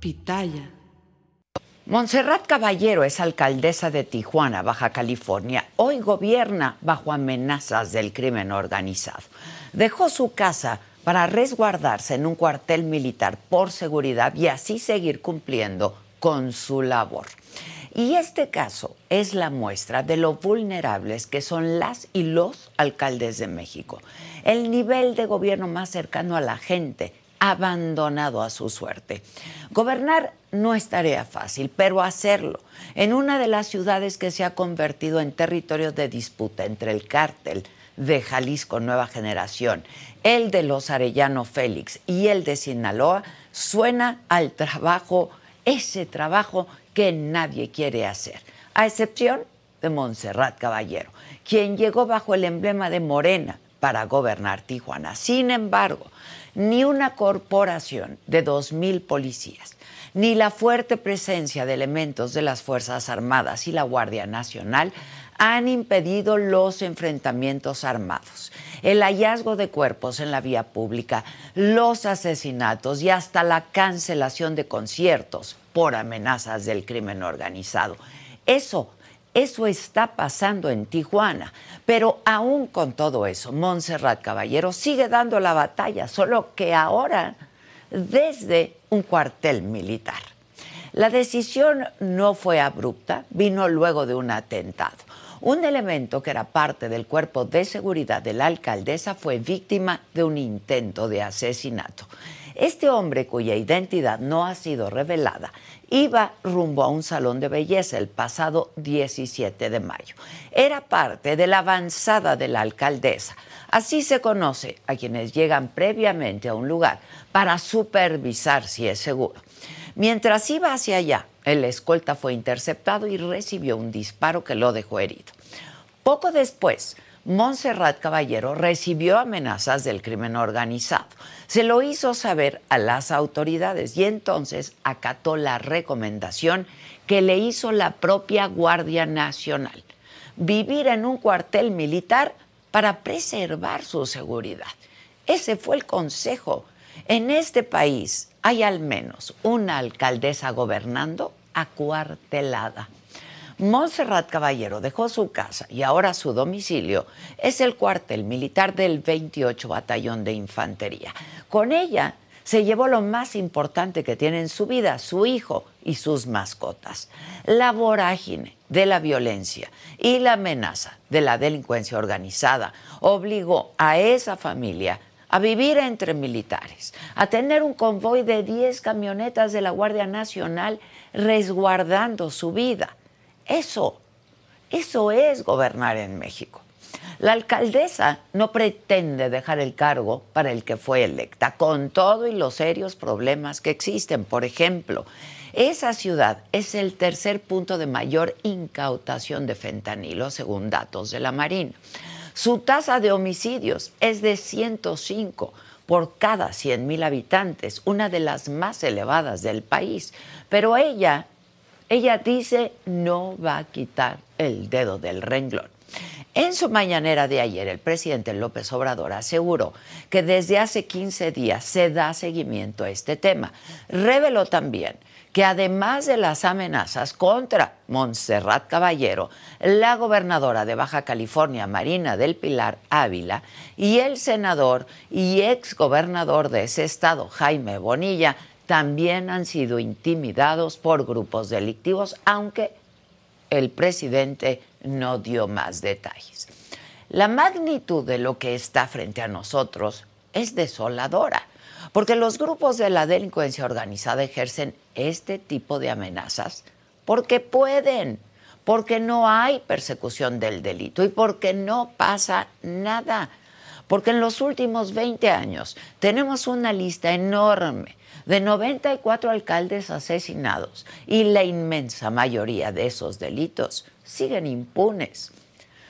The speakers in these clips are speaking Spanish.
Pitaya. Montserrat Caballero es alcaldesa de Tijuana, Baja California. Hoy gobierna bajo amenazas del crimen organizado. Dejó su casa para resguardarse en un cuartel militar por seguridad y así seguir cumpliendo con su labor. Y este caso es la muestra de lo vulnerables que son las y los alcaldes de México. El nivel de gobierno más cercano a la gente abandonado a su suerte. Gobernar no es tarea fácil, pero hacerlo en una de las ciudades que se ha convertido en territorio de disputa entre el cártel de Jalisco Nueva Generación, el de los Arellano Félix y el de Sinaloa, suena al trabajo, ese trabajo que nadie quiere hacer, a excepción de Montserrat Caballero, quien llegó bajo el emblema de Morena para gobernar Tijuana. Sin embargo, ni una corporación de 2.000 policías, ni la fuerte presencia de elementos de las Fuerzas Armadas y la Guardia Nacional han impedido los enfrentamientos armados, el hallazgo de cuerpos en la vía pública, los asesinatos y hasta la cancelación de conciertos por amenazas del crimen organizado. Eso eso está pasando en Tijuana. Pero aún con todo eso, Montserrat Caballero sigue dando la batalla, solo que ahora desde un cuartel militar. La decisión no fue abrupta, vino luego de un atentado. Un elemento que era parte del cuerpo de seguridad de la alcaldesa fue víctima de un intento de asesinato. Este hombre, cuya identidad no ha sido revelada, iba rumbo a un salón de belleza el pasado 17 de mayo. Era parte de la avanzada de la alcaldesa. Así se conoce a quienes llegan previamente a un lugar para supervisar si es seguro. Mientras iba hacia allá, el escolta fue interceptado y recibió un disparo que lo dejó herido. Poco después, Montserrat Caballero recibió amenazas del crimen organizado. Se lo hizo saber a las autoridades y entonces acató la recomendación que le hizo la propia Guardia Nacional. Vivir en un cuartel militar para preservar su seguridad. Ese fue el consejo. En este país hay al menos una alcaldesa gobernando acuartelada. Montserrat Caballero dejó su casa y ahora su domicilio es el cuartel militar del 28 Batallón de Infantería. Con ella se llevó lo más importante que tiene en su vida, su hijo y sus mascotas. La vorágine de la violencia y la amenaza de la delincuencia organizada obligó a esa familia a vivir entre militares, a tener un convoy de 10 camionetas de la Guardia Nacional resguardando su vida. Eso, eso es gobernar en México. La alcaldesa no pretende dejar el cargo para el que fue electa, con todo y los serios problemas que existen. Por ejemplo, esa ciudad es el tercer punto de mayor incautación de fentanilo, según datos de la Marina. Su tasa de homicidios es de 105 por cada 100 mil habitantes, una de las más elevadas del país. Pero ella ella dice no va a quitar el dedo del renglón. En su mañanera de ayer, el presidente López Obrador aseguró que desde hace 15 días se da seguimiento a este tema. Reveló también que además de las amenazas contra Montserrat Caballero, la gobernadora de Baja California, Marina del Pilar Ávila, y el senador y exgobernador de ese estado, Jaime Bonilla, también han sido intimidados por grupos delictivos, aunque el presidente no dio más detalles. La magnitud de lo que está frente a nosotros es desoladora, porque los grupos de la delincuencia organizada ejercen este tipo de amenazas porque pueden, porque no hay persecución del delito y porque no pasa nada. Porque en los últimos 20 años tenemos una lista enorme de 94 alcaldes asesinados y la inmensa mayoría de esos delitos siguen impunes.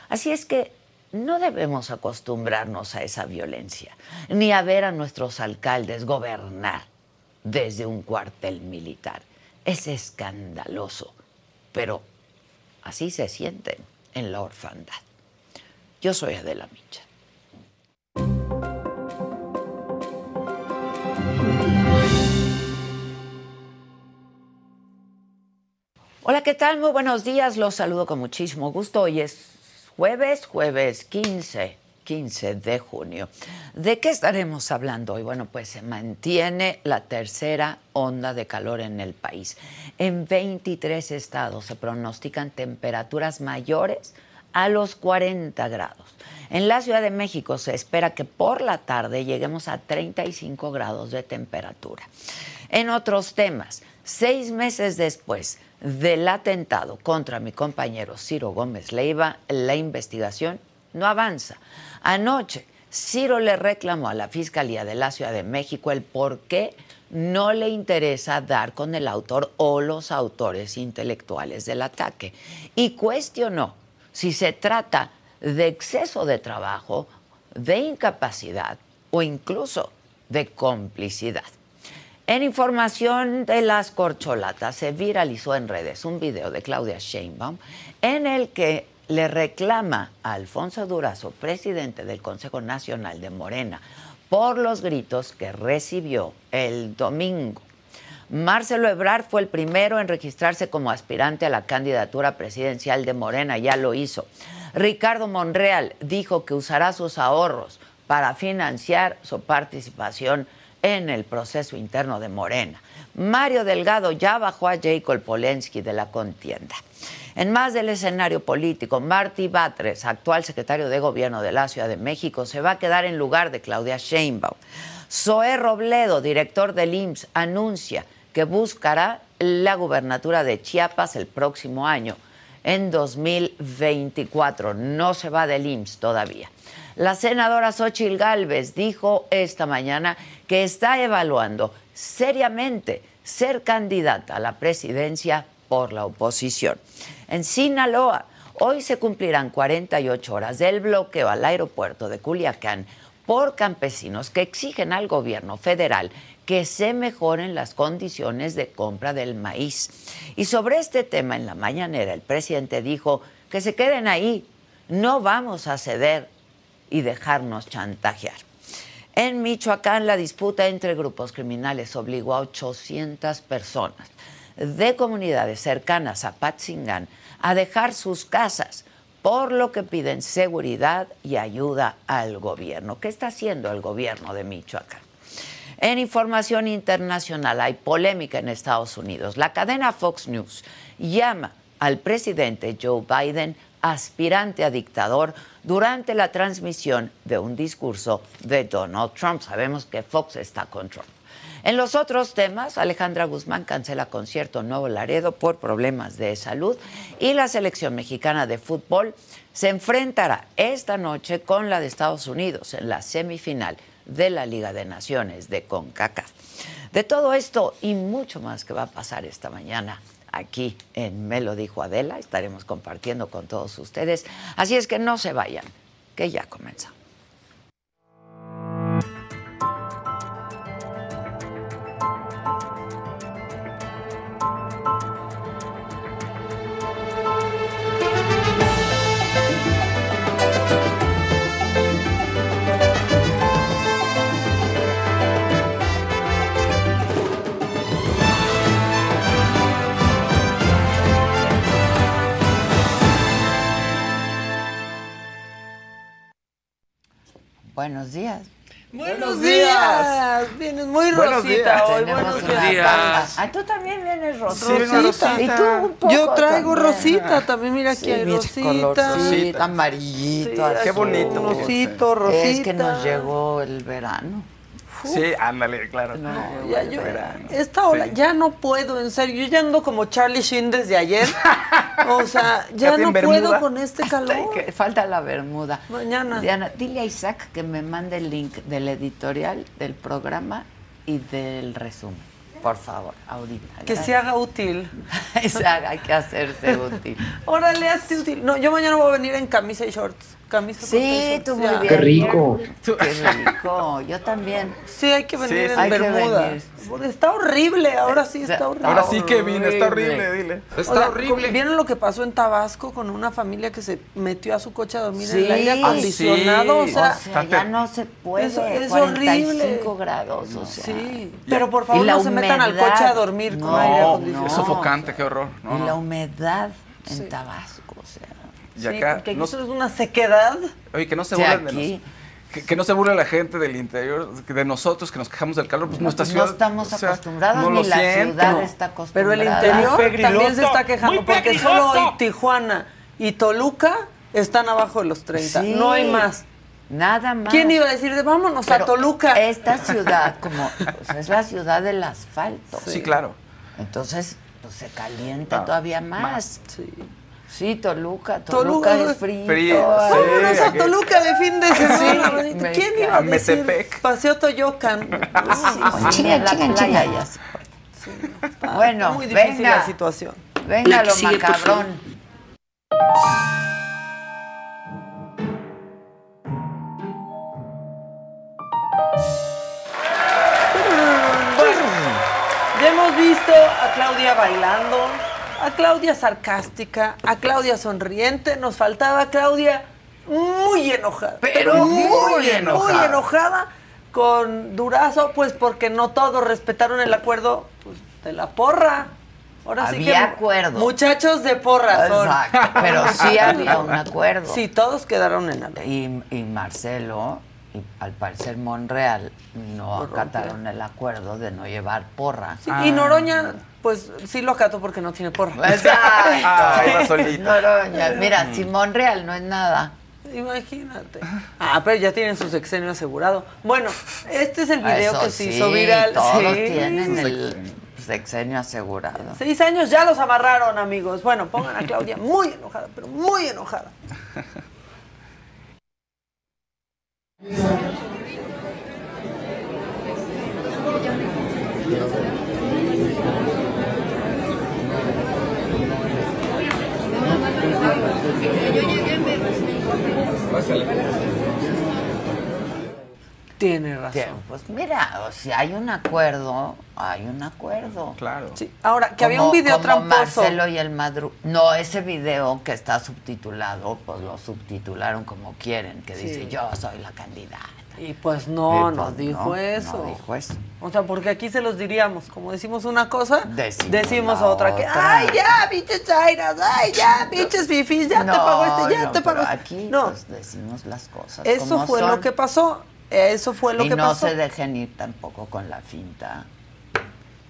Así es que no debemos acostumbrarnos a esa violencia, ni a ver a nuestros alcaldes gobernar desde un cuartel militar. Es escandaloso, pero así se sienten en la orfandad. Yo soy Adela Micha. Hola, ¿qué tal? Muy buenos días. Los saludo con muchísimo gusto. Hoy es jueves, jueves 15, 15 de junio. ¿De qué estaremos hablando hoy? Bueno, pues se mantiene la tercera onda de calor en el país. En 23 estados se pronostican temperaturas mayores a los 40 grados. En la Ciudad de México se espera que por la tarde lleguemos a 35 grados de temperatura. En otros temas, seis meses después, del atentado contra mi compañero Ciro Gómez Leiva, la investigación no avanza. Anoche, Ciro le reclamó a la Fiscalía de la Ciudad de México el por qué no le interesa dar con el autor o los autores intelectuales del ataque y cuestionó si se trata de exceso de trabajo, de incapacidad o incluso de complicidad. En información de las corcholatas, se viralizó en redes un video de Claudia Sheinbaum en el que le reclama a Alfonso Durazo, presidente del Consejo Nacional de Morena, por los gritos que recibió el domingo. Marcelo Ebrard fue el primero en registrarse como aspirante a la candidatura presidencial de Morena, ya lo hizo. Ricardo Monreal dijo que usará sus ahorros para financiar su participación en el proceso interno de Morena. Mario Delgado ya bajó a Jacob Polensky de la contienda. En más del escenario político, Marty Batres, actual secretario de Gobierno de la Ciudad de México, se va a quedar en lugar de Claudia Sheinbaum. Zoé Robledo, director del IMSS, anuncia que buscará la gubernatura de Chiapas el próximo año, en 2024. No se va del IMSS todavía. La senadora Xochil Gálvez dijo esta mañana que está evaluando seriamente ser candidata a la presidencia por la oposición. En Sinaloa, hoy se cumplirán 48 horas del bloqueo al aeropuerto de Culiacán por campesinos que exigen al gobierno federal que se mejoren las condiciones de compra del maíz. Y sobre este tema en la mañanera el presidente dijo que se queden ahí, no vamos a ceder y dejarnos chantajear. En Michoacán, la disputa entre grupos criminales obligó a 800 personas de comunidades cercanas a Patzingán a dejar sus casas, por lo que piden seguridad y ayuda al gobierno. ¿Qué está haciendo el gobierno de Michoacán? En información internacional hay polémica en Estados Unidos. La cadena Fox News llama al presidente Joe Biden aspirante a dictador durante la transmisión de un discurso de Donald Trump. Sabemos que Fox está con Trump. En los otros temas, Alejandra Guzmán cancela concierto Nuevo Laredo por problemas de salud y la selección mexicana de fútbol se enfrentará esta noche con la de Estados Unidos en la semifinal de la Liga de Naciones de CONCACAF. De todo esto y mucho más que va a pasar esta mañana aquí en Me lo dijo Adela. Estaremos compartiendo con todos ustedes. Así es que no se vayan, que ya comenzamos. Buenos días. Buenos días. Vienes muy rosita hoy. Buenos días. Ah, tú también vienes rosita. rosita. Y tú un poco Yo traigo rosita también. Mira aquí hay rosita. Rosita, amarillito. Qué bonito. Rosito, rosita. Es que nos llegó el verano. Sí, ándale, claro. No, ya yo, esta hora ya no puedo, en serio. Yo ya ando como Charlie Sheen desde ayer. o sea, ya no puedo con este calor. falta la bermuda. Mañana. Diana, dile a Isaac que me mande el link del editorial, del programa y del resumen. Por favor, ahorita. Que se haga útil. se haga, hay que hacerse útil. Órale, hazte útil. No, yo mañana voy a venir en camisa y shorts camisa Sí, tú muy bien. Qué rico. Qué rico. Yo también. Sí, hay que venir en Bermuda. Está horrible, ahora sí está horrible. Ahora sí que vine, está horrible, dile. Está horrible. ¿Vieron lo que pasó en Tabasco con una familia que se metió a su coche a dormir en el aire acondicionado? o, sea, ya no se puede. Es, es 45 grados, o sea. Sí. Pero por favor no se metan al coche a dormir con aire acondicionado. Es sofocante, qué horror. y la humedad en Tabasco, o sea. Y acá porque no, eso es una sequedad. Oye, que no se burlen de nosotros. Que, no se burle la gente del interior, de nosotros que nos quejamos del calor, pues nuestra pues ciudad. No estamos acostumbrados, ni la ciudad está acostumbrada. Pero el interior también se está quejando, porque solo hoy Tijuana y Toluca están abajo de los 30. No hay más. Nada más. ¿Quién iba a decir de vámonos a Toluca? Esta ciudad, como es la ciudad del asfalto. Sí, claro. Entonces, pues, se calienta ah, todavía más. más. Sí. Sí, Toluca, Toluca, es frío. frío Vámonos a Toluca de fin de semana. ¿Quién iba a decir? Metepec. Paseo Toyocan. Sí, playa ya sí. Bueno, muy difícil venga, la situación. Venga lo macabrón. Bueno, ya hemos visto a Claudia bailando, a Claudia sarcástica, a Claudia sonriente, nos faltaba Claudia muy enojada. Pero muy, enojada. Muy enojada con Durazo, pues porque no todos respetaron el acuerdo pues, de la porra. Ahora había sí que acuerdo. Muchachos de porra Exacto, pero sí había un acuerdo. Sí, todos quedaron en algo. Y, y Marcelo y al parecer Monreal no acataron el acuerdo de no llevar porra. Y Noroña pues sí lo acato porque no tiene porra. Exacto. Noroña. Mira, si Monreal no es nada. Imagínate. Ah, pero ya tienen su sexenio asegurado. Bueno, este es el video que se hizo viral. Todos tienen el sexenio asegurado. Seis años ya los amarraron, amigos. Bueno, pongan a Claudia muy enojada, pero muy enojada. Yo llegué, me tiene razón. Pues mira, o si hay un acuerdo, hay un acuerdo. Claro. Sí. Ahora, que había un video como tramposo. Marcelo y el Madru. No, ese video que está subtitulado, pues lo subtitularon como quieren, que dice yo soy la candidata. Y pues no, no pues dijo eso. No dijo eso. O sea, porque aquí se los diríamos, como decimos una cosa, decimos, decimos otra. Que, ay, ya, pinches chairas, ay, ya, pinches fifis, ya te pago este, ya te pago este. Aquí no. Pues, decimos las cosas. Eso fue lo que pasó. Eso fue lo y que no pasó. no se dejen ir tampoco con la finta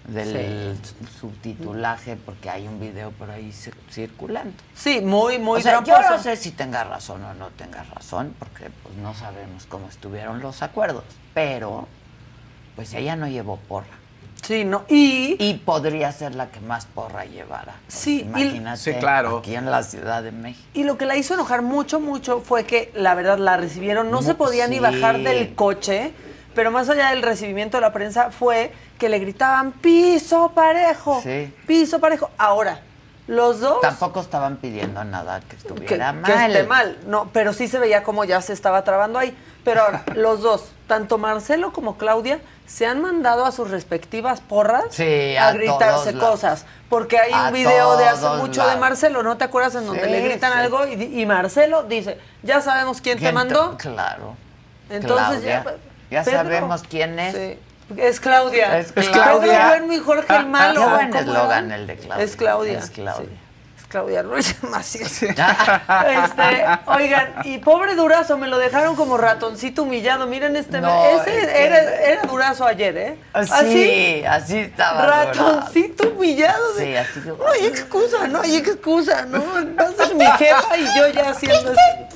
del subtitulaje porque hay un video por ahí circulando. Sí, muy, muy o sea, Yo no sé si tenga razón o no tenga razón, porque pues no sabemos cómo estuvieron los acuerdos, pero pues ella no llevó porra. Sí, no. Y, y podría ser la que más porra llevara. Sí, imagínate sí, claro. aquí en la Ciudad de México. Y lo que la hizo enojar mucho, mucho fue que la verdad la recibieron, no, se podía ni bajar del coche, pero más allá del recibimiento de la prensa fue que le gritaban piso parejo, sí. piso parejo. Ahora, los dos tampoco estaban pidiendo nada que estuviera mal. Que esté mal, no, pero sí se veía como ya se estaba trabando ahí. Pero ahora, los dos, tanto Marcelo como Claudia, se han mandado a sus respectivas porras a, gritarse cosas. Porque hay un video de hace mucho de Marcelo, ¿no te acuerdas? En donde le gritan algo y, Marcelo dice, ya sabemos quién, te mandó. claro. Entonces ya... Ya sabemos quién es. Es Claudia. Es Claudia. Pedro bueno y Jorge el malo. Qué buen eslogan el de Claudia. Es Claudia. Es Claudia. Claudia Ruiz Macías. Este, oigan, y pobre Durazo, me lo dejaron como ratoncito humillado. Miren este. ese era, Durazo ayer, ¿eh? Así, así estaba. Ratoncito humillado. De, sí, así No hay excusa, no hay excusa, ¿no? Entonces mi jefa y yo ya haciendo,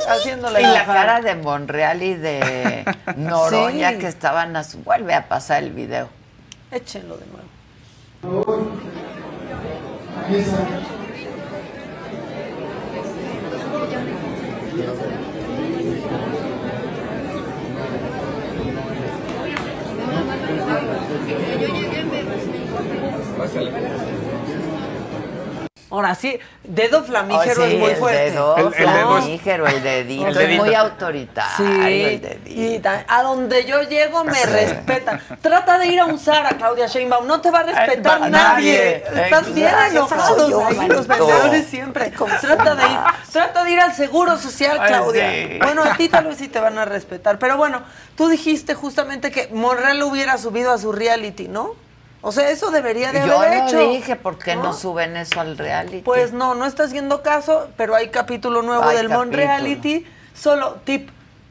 haciéndole Y la cara de Monreal y de Noroña que estaban a su. Vuelve a pasar el video. Échenlo de nuevo. Yo llegué en verde, sí. Ahora sí, dedo flamígero oh, es muy fuerte. Dedo el, flamígero, el dedito, el dedito. es muy autoritario sí, el dedito. Y a donde yo llego me respetan. Trata de ir a un Zara, Claudia Sheinbaum, no te va a respetar nadie. Estás bien enojados ahí los vendedores siempre. Trata de ir, trata de ir al Seguro Social, Claudia. Bueno, a ti tal vez sí te van a respetar, pero bueno, tú dijiste justamente que Monreal hubiera subido a su reality, ¿no? O sea, eso debería de haber hecho. Yo dije, ¿por qué ¿no? suben eso al reality? Pues no, no está haciendo caso, pero hay capítulo nuevo del Mon Reality. Solo, tip,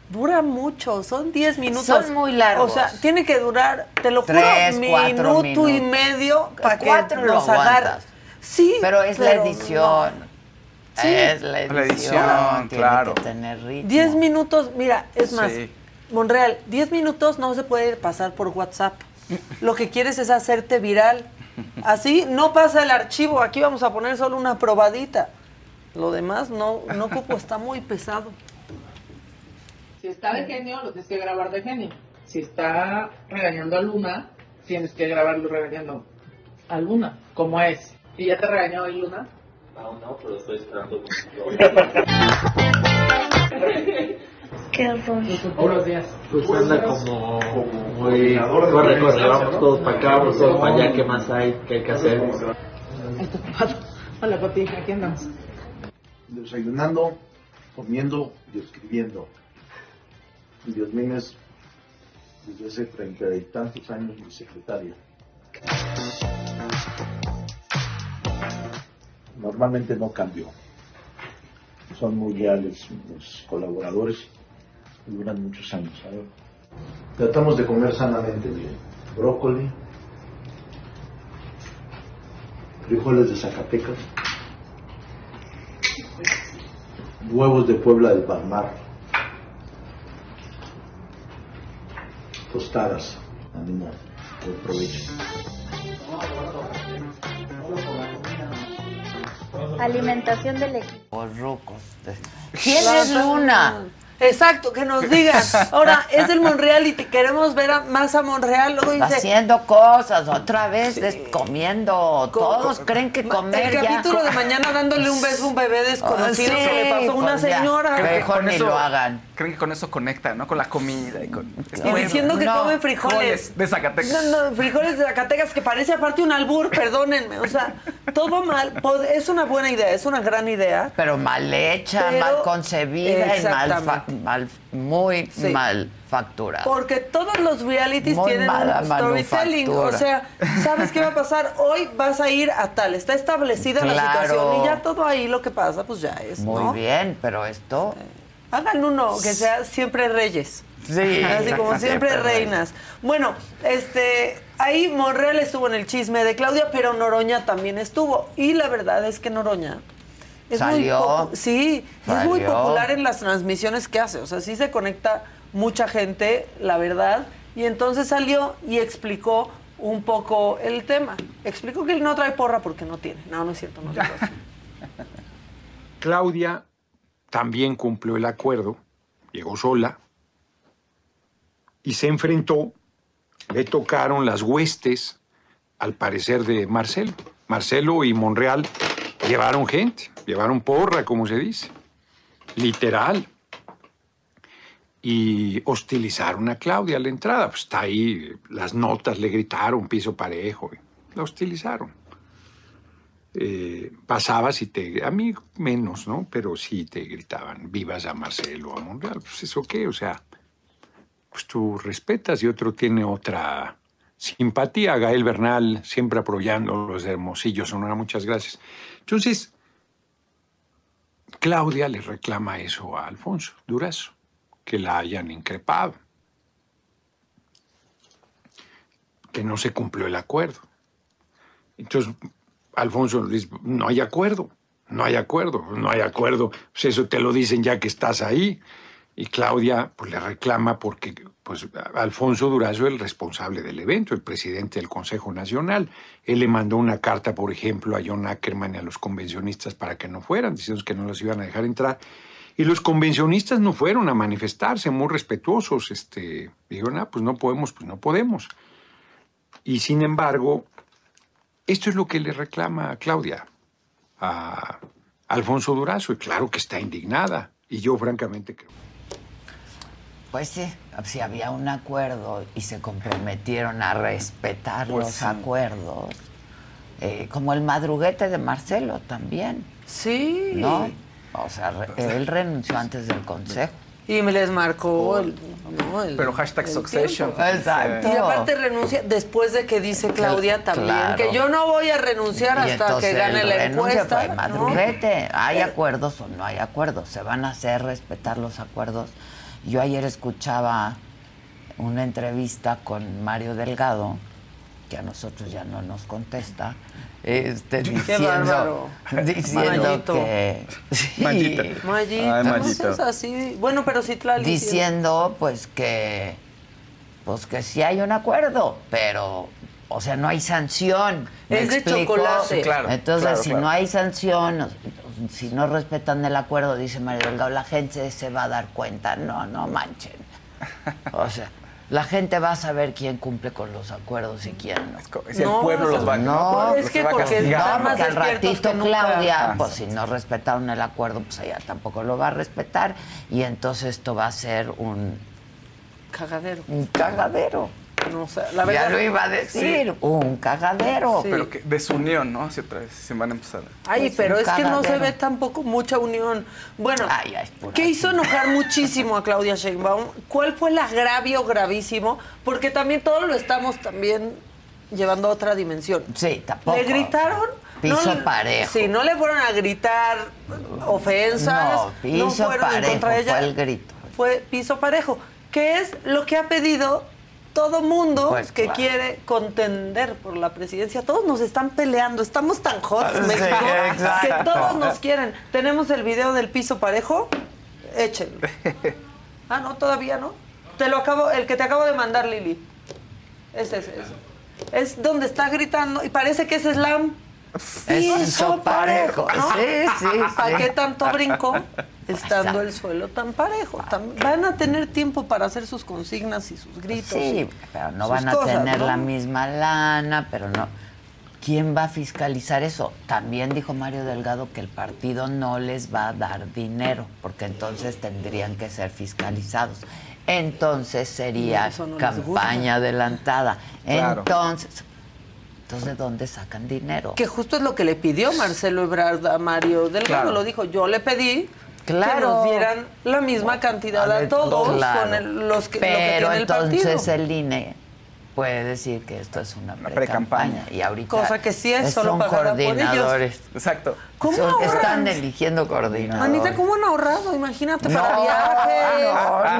dura mucho, son 10 minutos. Son muy largos. O sea, tiene que durar, te lo juro, minuto y medio para que los agarras. Sí, pero es la edición. Sí. Es la edición, la edición tiene claro. que tener ritmo. 10 minutos, mira, es más, Monreal, 10 minutos no se puede pasar por WhatsApp. Lo que quieres es hacerte viral. Así no pasa el archivo. Aquí vamos a poner solo una probadita. Lo demás no, no ocupo, está muy pesado. Si está de genio, lo tienes que grabar de genio. Si está regañando a Luna, tienes que grabarlo regañando a Luna, como es. ¿Y ya te regañó hoy Luna? No, no, pero estoy esperando. Qué horror. Buenos días. Pues anda como, muy corre, corre, vamos todos para acá, vamos todos para allá, ¿qué más hay? ¿Qué hay que hacer? Hola, papi, aquí andamos. Desayunando, comiendo y escribiendo. Dios mío es desde hace treinta y tantos años mi secretaria. Normalmente no cambio. Son muy leales los colaboradores duran muchos años. Tratamos de comer sanamente bien. Brócoli, frijoles de Zacatecas, huevos de Puebla del Palmar, tostadas, ánimo, buen provecho. Alimentación del equipo. ¿Quién es Luna? Exacto, que nos digan. Ahora, es el Monreal y te queremos ver más a Monreal. Luego dice, Haciendo cosas, otra vez comiendo. Todos creen que comer El capítulo de mañana dándole un beso a un bebé desconocido se le pasó a una pues señora. Que mejor ni lo hagan. Creen que con eso conecta, ¿no? Con la comida y con... Y diciendo que comen frijoles. De Zacatecas. No, no, frijoles de Zacatecas, que parece aparte un albur, perdónenme. O sea, todo mal. Es una buena idea, es una gran idea. Pero mal hecha, mal concebida y mal mal, muy mal factura. Porque todos los realities tienen un storytelling. O sea, ¿sabes qué va a pasar? Hoy vas a ir a tal. Está establecida la situación y ya todo ahí lo que pasa, pues ya es. Muy bien, pero esto. hagan uno que sea siempre reyes. Sí. Así como siempre, reinas. Bueno, este. Ahí Monreal estuvo en el chisme de Claudia, pero Noroña también estuvo. Y la verdad es que Noroña Salió. sí, es muy popular en las transmisiones que hace. O sea, sí se conecta mucha gente, la verdad. Y entonces salió y explicó un poco el tema. Explicó que él no trae porra porque no tiene. No, no es cierto, no Claudia también cumplió el acuerdo, llegó sola y se enfrentó, le tocaron las huestes, al parecer, de Marcelo. Marcelo y Monreal llevaron gente, llevaron porra, como se dice, literal. Y hostilizaron a Claudia a la entrada. Pues está ahí, las notas le gritaron, piso parejo. La hostilizaron. Eh, pasabas y te. A mí menos, ¿no? Pero sí te gritaban, vivas a Marcelo, a Monreal. Pues eso qué, o sea, pues tú respetas y otro tiene otra simpatía. Gael Bernal, siempre apoyando los hermosillos, Sonora, muchas gracias. Entonces, Claudia le reclama eso a Alfonso Durazo, que la hayan increpado, que no se cumplió el acuerdo. Entonces, Alfonso dice, no hay acuerdo, no hay acuerdo, no hay acuerdo. Pues eso te lo dicen ya que estás ahí. Y Claudia pues, le reclama porque pues, Alfonso Durazo es el responsable del evento, el presidente del Consejo Nacional. Él le mandó una carta, por ejemplo, a John Ackerman y a los convencionistas para que no fueran, diciendo que no los iban a dejar entrar. Y los convencionistas no fueron a manifestarse, muy respetuosos. Este, dijeron, ah, pues no podemos, pues no podemos. Y sin embargo, esto es lo que le reclama a Claudia, a Alfonso Durazo, y claro que está indignada. Y yo francamente creo. Pues sí, si había un acuerdo y se comprometieron a respetar Pues los sí. acuerdos, eh, como el madruguete de Marcelo también, Sí. ¿no? O sea, él renunció antes del consejo. Y me les marcó el, no, el- Pero hashtag el succession. tiempo. Exacto. Y aparte renuncia después de que dice Claudia también Claro. que yo no voy a renunciar Y hasta que gane la renuncia, encuesta. fue ¿no? madruguete. ¿Hay acuerdos o no hay acuerdos? Se van a hacer respetar los acuerdos. Yo ayer escuchaba una entrevista con Mario Delgado, que a nosotros ya no nos contesta, este, diciendo, bárbaro. diciendo Mayito. que... Sí. Mayita. Mayito, Ay, no Mayito. seas así. Bueno, pero sí Tlali, diciendo pues que pues que sí hay un acuerdo, pero o sea, no hay sanción. ¿me Es de explico? chocolate. Sí, claro, Entonces, claro, si claro. no hay sanción, si no respetan el acuerdo, dice Mario Delgado, la gente se va a dar cuenta. No, no manchen. O sea, la gente va a saber quién cumple con los acuerdos y quién no. Si el No, pueblo los va, no, Los es que a porque No, porque al ratito. Claudia, Ah, pues sí. si no respetaron el acuerdo, pues ella tampoco lo va a respetar. Y entonces esto va a ser un, Cagadero. un cagadero. No la verdad. ya lo iba a decir, un cagadero. Sí. Pero que desunión, ¿no? Hacia otra vez, se van a empezar. Ay, Pues pero es que no se ve tampoco mucha unión. Bueno, Ay, ay, ¿qué hizo enojar muchísimo a Claudia Sheinbaum? ¿Cuál fue el agravio gravísimo? Porque también todo lo estamos también llevando a otra dimensión. Sí, tampoco. ¿Le gritaron? Piso No, parejo. Sí, no le fueron a gritar ofensas. No, piso fueron en parejo contra de ella. fue el grito. Fue piso parejo, que es lo que ha pedido todo mundo Pues, que claro. quiere contender por la presidencia. Todos nos están peleando, estamos tan hot, Sí, México, exacto. que todos nos quieren. Tenemos el video del piso parejo, échenlo. Ah, no, todavía no. Te lo acabo, el que te acabo de mandar, Lili. Ese es ese. Es donde está gritando y parece que es slam. Es piso parejo. Sí, sí, ¿Para sí. qué tanto brinco estando el suelo tan parejo? Van a tener tiempo para hacer sus consignas y sus gritos. Sí, pero no van a cosas, tener ¿no? la misma lana, pero no. ¿Quién va a fiscalizar eso? También dijo Mario Delgado que el partido no les va a dar dinero, porque entonces tendrían que ser fiscalizados. Entonces sería no campaña adelantada. Claro. Entonces, entonces, ¿de dónde sacan dinero? Que justo es lo que le pidió Marcelo Ebrard a Mario Delgado. Claro. Lo dijo, yo le pedí que Claro. nos dieran la misma cantidad a, ver, todos claro. con el- los que, lo que Pero tiene el partido. entonces el INE puede decir que esto es una pre-campaña. pre-campaña. Y ahorita Cosa que sí es, solo son pagada por ellos. coordinadores. Exacto. ¿Cómo Son- ahorran? están eligiendo coordinadores. Manita, ¿cómo han ahorrado? Imagínate, No, para viajes. no,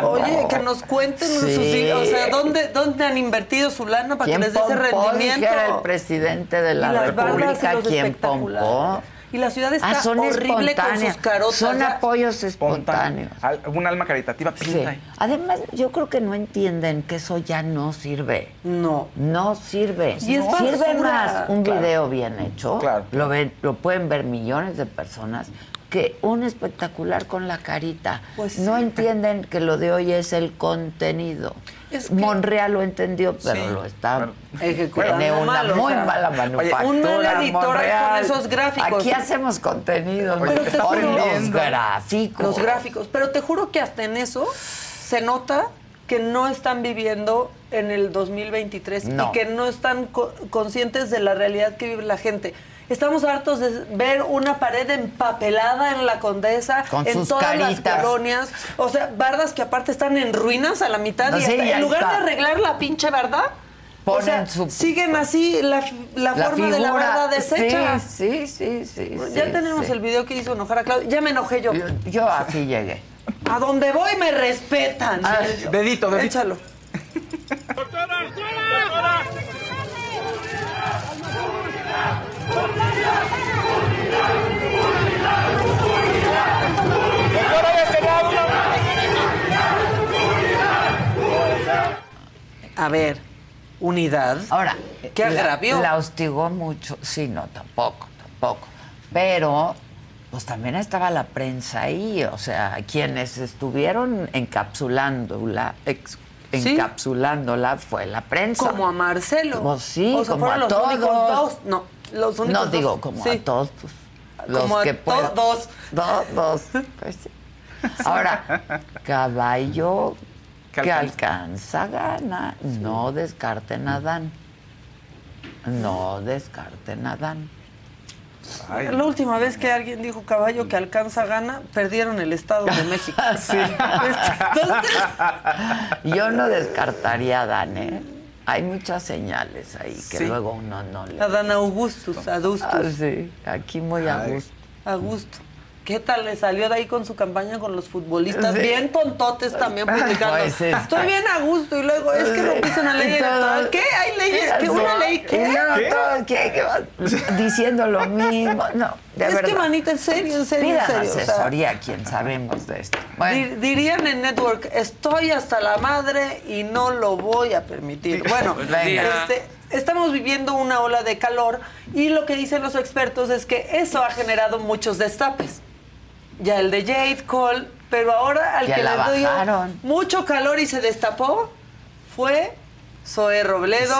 no, Oye, no. que nos cuenten Sí. sus... O sea, ¿dónde, ¿dónde han invertido su lana para que ¿Quién les dé ese rendimiento? Dijera el presidente de la y las República, los ¿quién espectaculares. pompó? Y la ciudad está Ah, son horrible con sus carotas. Son ya. apoyos espontáneos. Al- Un alma caritativa Sí. pinta. Además, yo creo que no entienden que eso ya no sirve. No. No sirve. Y es sirve basura. más un Claro. video bien hecho. Claro. Lo, ven, lo pueden ver millones de personas que un espectacular con la carita. Pues no sí. entienden que lo de hoy es el contenido. Es que- Monreal lo entendió, pero Sí. lo está ejecutando tiene una o muy sea, mala oye, manufactura. un mal editor Monreal. con esos gráficos. Aquí hacemos contenido. Te juro- los gráficos. Los gráficos. Pero te juro que hasta en eso se nota que no están viviendo en el 2023 No. y que no están co- conscientes de la realidad que vive la gente. Estamos hartos de ver una pared empapelada en la Condesa, Con en sus todas caritas. las colonias. O sea, bardas que aparte están en ruinas a la mitad. No, y sí, hasta- ya en lugar está. de arreglar la pinche barda, o sea, siguen así la, forma de la verdad deshecha. Sí, sí, sí. ya tenemos el video que hizo enojar a Claudia. Ya me enojé yo. Yo, así llegué. A donde voy me respetan. Ah, dedito, dedito. Échalo. A ver, unidad. Ahora, ¿qué agravio? La, hostigó mucho. Sí, no, tampoco, tampoco. Pero, pues también estaba la prensa ahí, o sea, quienes estuvieron encapsulándola, encapsulándola fue la prensa. Como a Marcelo. Pues sí, como a todos. Dos, no, los únicos No digo como a todos, pues, los como que a todos. Dos. Dos, dos. Pues sí. Ahora, caballo que alcanza gana, no descarten a Dan. No descarten a Dan. La última vez que alguien dijo caballo que alcanza gana, perdieron el Estado de México. sí. Yo no descartaría a Dan, ¿eh? Hay muchas señales ahí que luego uno no le... A Dan Augustus, Adustus. Ah, sí, aquí muy a gusto. A gusto. ¿Qué tal le salió de ahí con su campaña con los futbolistas? Bien tontotes también publicando. Pues Estoy bien a gusto y luego es que no puse una ley electoral. ¿Qué? ¿Hay leyes? ¿Qué? ¿Una ley qué? No, ¿Qué? ¿Qué? Diciendo lo mismo. No, de es verdad. que, manita, en serio, en serio, Pidan en serio. asesoría a quien sabemos de esto. Dirían en Network, estoy hasta la madre y no lo voy a permitir. Bueno, este, estamos viviendo una ola de calor y lo que dicen los expertos es que eso ha generado muchos destapes ya el de Jade Cole, pero ahora al que le dio mucho calor y se destapó fue Zoe Robledo,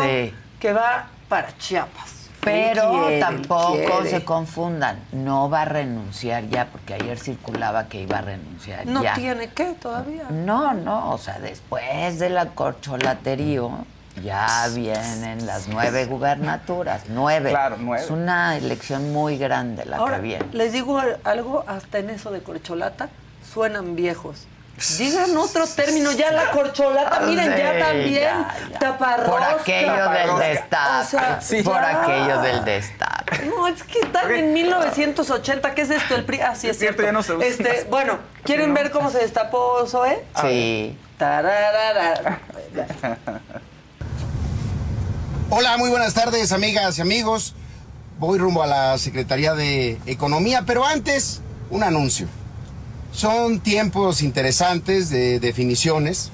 que va para Chiapas. Pero tampoco se confundan, no va a renunciar ya, porque ayer circulaba que iba a renunciar no ya. ¿No tiene qué todavía? No, no, o sea, después del acorcholaterío ya vienen las nueve gubernaturas, nueve. Claro, nueve. Es una elección muy grande la que viene. Les digo algo, hasta en eso de corcholata suenan viejos. Digan otro término, ya la corcholata, miren, ya también, taparrosca. Por aquello del destape, por aquello del destape. No, es que están en 1980, ¿qué es esto? El PRI, ah, sí es cierto. no se este, bueno, ¿quieren ver cómo se destapó Zoe? Sí. Tararara. Hola, muy buenas tardes, amigas y amigos. Voy rumbo a la Secretaría de Economía, pero antes, un anuncio. Son tiempos interesantes de definiciones.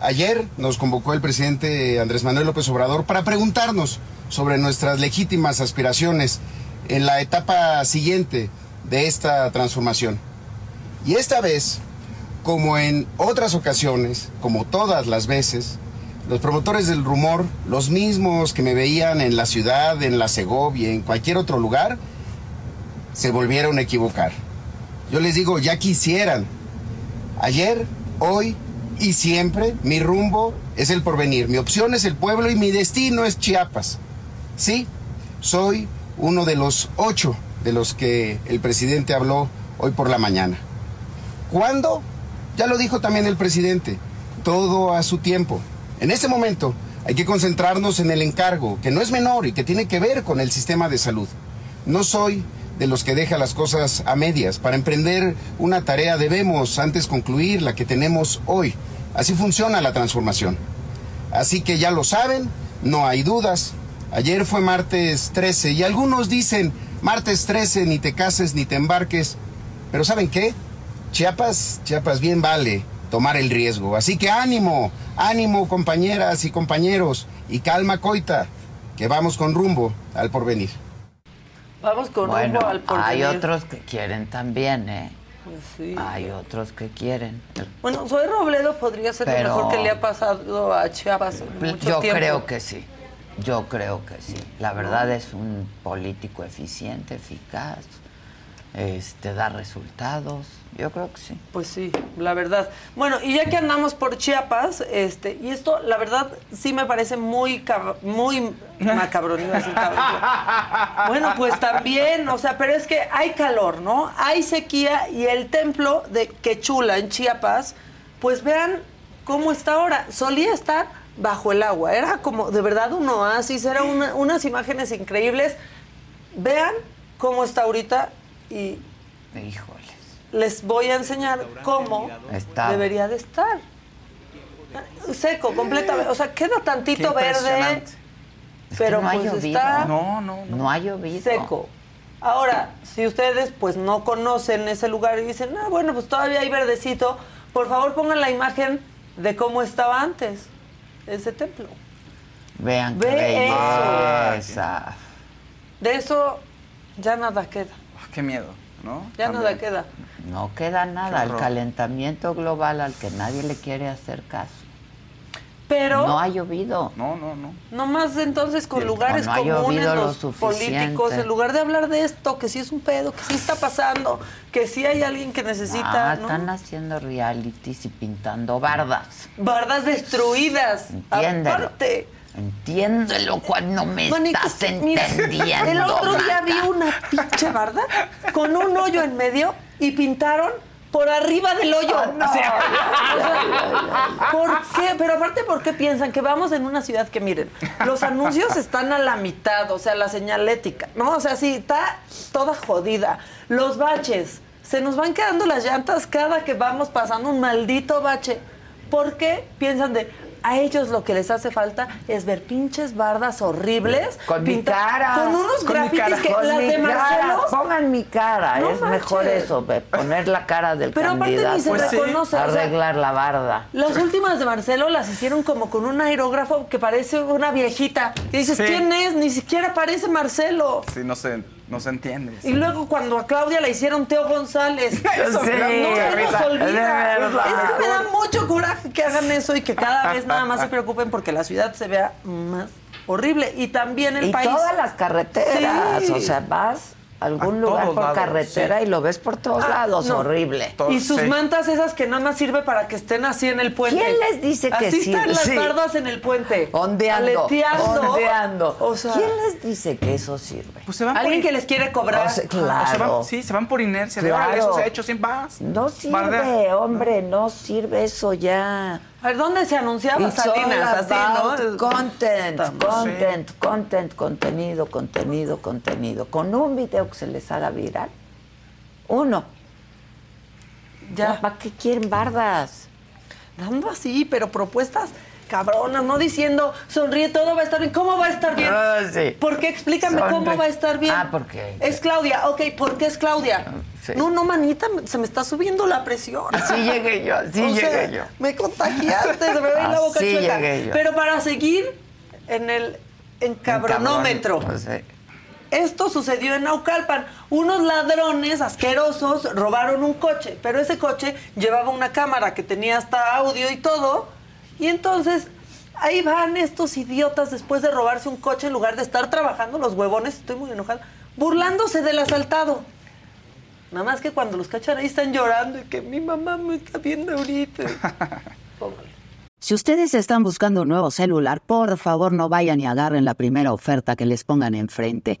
Ayer nos convocó el presidente Andrés Manuel López Obrador para preguntarnos sobre nuestras legítimas aspiraciones en la etapa siguiente de esta transformación. Y esta vez, como en otras ocasiones, como todas las veces, los promotores del rumor, los mismos que me veían en la ciudad, en la Segovia, en cualquier otro lugar, se volvieron a equivocar. Yo les digo, ya quisieran. Ayer, hoy y siempre mi rumbo es el porvenir. Mi opción es el pueblo y mi destino es Chiapas. Sí, soy uno de los ocho de los que el presidente habló hoy por la mañana. ¿Cuándo? Ya lo dijo también el presidente. Todo a su tiempo. En este momento hay que concentrarnos en el encargo, que no es menor y que tiene que ver con el sistema de salud. No soy de los que deja las cosas a medias. Para emprender una tarea debemos antes concluir la que tenemos hoy. Así funciona la transformación. Así que ya lo saben, no hay dudas. Ayer fue martes 13 y algunos dicen, martes 13 ni te cases ni te embarques. Pero ¿saben qué? Chiapas, Chiapas bien vale tomar el riesgo. Así que ánimo, ánimo compañeras y compañeros y calma coita, que vamos con rumbo al porvenir. Vamos con rumbo al porvenir. Hay otros que quieren también, ¿eh? Pues sí. Hay otros que quieren. Bueno, Soy Robledo podría ser lo mejor que le ha pasado a Chiapas mucho Yo creo que sí. Yo creo que sí. La verdad es un político eficiente, eficaz, este, da resultados. Yo creo que sí. Pues sí, la verdad. Bueno, y ya que andamos por Chiapas, este, y esto, la verdad, sí me parece muy, muy macabrón, Bueno, pues también, o sea, pero es que hay calor, ¿no? Hay sequía y el templo de Quechula en Chiapas, pues vean cómo está ahora. Solía estar bajo el agua. Era como de verdad un oasis, eran una, unas imágenes increíbles. Vean cómo está ahorita y Híjoles. Les voy a enseñar cómo Está. debería de estar. Seco, completamente. O sea, queda tantito Qué verde. Es pero no ha pues llovido. está No, no, no. No ha llovido. seco. Ahora, si ustedes pues no conocen ese lugar y dicen, ah, bueno, pues todavía hay verdecito, por favor pongan la imagen de cómo estaba antes ese templo. Vean qué Ve belleza. De eso ya nada queda, Qué miedo, ¿no? ya También. nada queda. No queda nada. El calentamiento global al que nadie le quiere hacer caso. Pero No ha llovido. No, no, no. nomás entonces con lugares No comunes lo los políticos, en lugar de hablar de esto, que sí es un pedo, que sí está pasando, que sí hay alguien que necesita, Ah, ¿no? están haciendo realities y pintando bardas. bardas destruidas. Entiéndelo. Aparte. Entiéndelo cuando me Mónica, estás mira, entendiendo. el otro día vi una pinche barda con un hoyo en medio y pintaron por arriba del hoyo. Ah, O sea, ¿Por qué? Pero aparte, ¿por qué piensan que vamos en una ciudad que, miren, los anuncios están a la mitad, o sea, la señalética, ¿no? O sea, sí, está toda jodida. Los baches, se nos van quedando las llantas cada que vamos pasando un maldito bache. ¿Por qué piensan de... A ellos lo que les hace falta es ver pinches bardas horribles. Con mi cara. Con unos Con grafitis cara, que con las de. Marcelo. Pongan mi cara. No es mejor eso, poner la cara del Pero aparte ni candidato. se Pues reconoce. Arreglar la barda. Las últimas de Marcelo las hicieron como con un aerógrafo que parece una viejita. Y dices, Sí. ¿quién es? Ni siquiera parece Marcelo. Sí, no se, no se entiende. Y luego cuando a Claudia la hicieron Teo González. Eso Sí, me da No se nos olvida. Es que me da mucho coraje que hagan eso y que cada vez nada más se preocupen porque la ciudad se vea más horrible. Y también el y país. todas las carreteras. Sí. O sea, vas algún A lugar por lados, carretera sí. y lo ves por todos Ah, lados. no. Horrible. Todo- Y sus sí. mantas esas que nada más sirve para que estén así en el puente. ¿Quién les dice que así sí? están las Sí. bardas en el puente. Ondeando. Aleteando. Ondeando. O sea, ¿Quién les dice que eso sirve? Pues se van alguien por que les quiere cobrar. O sea, O claro. se van- sí, se van por inercia. De, Claro. órale, eso se ha hecho sin vas. No sirve, Bardea. hombre, no sirve eso ya. A ver, ¿dónde se anunciaba It's Salinas? Así, about ¿no? Content, content, content, contenido, contenido, contenido. Con un video que se les haga viral, uno. Ya. ¿Para qué quieren bardas? Dando así, pero propuestas cabronas, no diciendo, sonríe, todo va a estar bien. ¿Cómo va a estar bien? Ah, sí. ¿Por qué? Explícame cómo va a estar bien. Ah, ¿por qué? Es Claudia. Ok, ¿por qué es Claudia? Sí. No, no, manita, se me está subiendo la presión. Así llegué yo, así O sea, llegué yo. Me contagiaste, se me ve la boca Así chueca. llegué yo. Pero para seguir en el encabronómetro. Sí. Esto sucedió en Naucalpan. Unos ladrones asquerosos robaron un coche, pero ese coche llevaba una cámara que tenía hasta audio y todo. Y entonces ahí van estos idiotas después de robarse un coche en lugar de estar trabajando, los huevones, estoy muy enojada, burlándose del asaltado. Nada más que cuando los cachan ahí están llorando y que mi mamá me está viendo ahorita. Póngale. Si ustedes están buscando un nuevo celular, por favor no vayan y agarren la primera oferta que les pongan enfrente.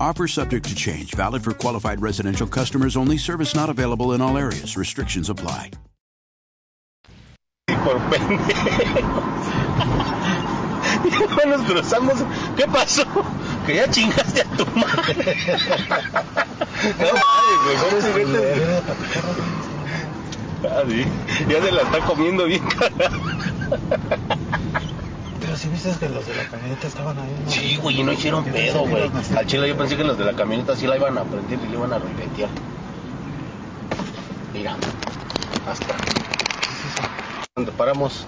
Offer subject to change, valid for qualified residential customers only, service not available in all areas. Restrictions apply. por pendejo. Nos cruzamos. ¿Qué pasó? Que ya chingaste a tu madre. No mames. Ah. Ya se la está comiendo bien cara. Si viste que los de la camioneta estaban ahí. Sí, güey, y no hicieron pedo, güey. Al chile yo pensé que los de la camioneta sí la iban a prender y la iban a repetir. Mira, hasta. Donde paramos.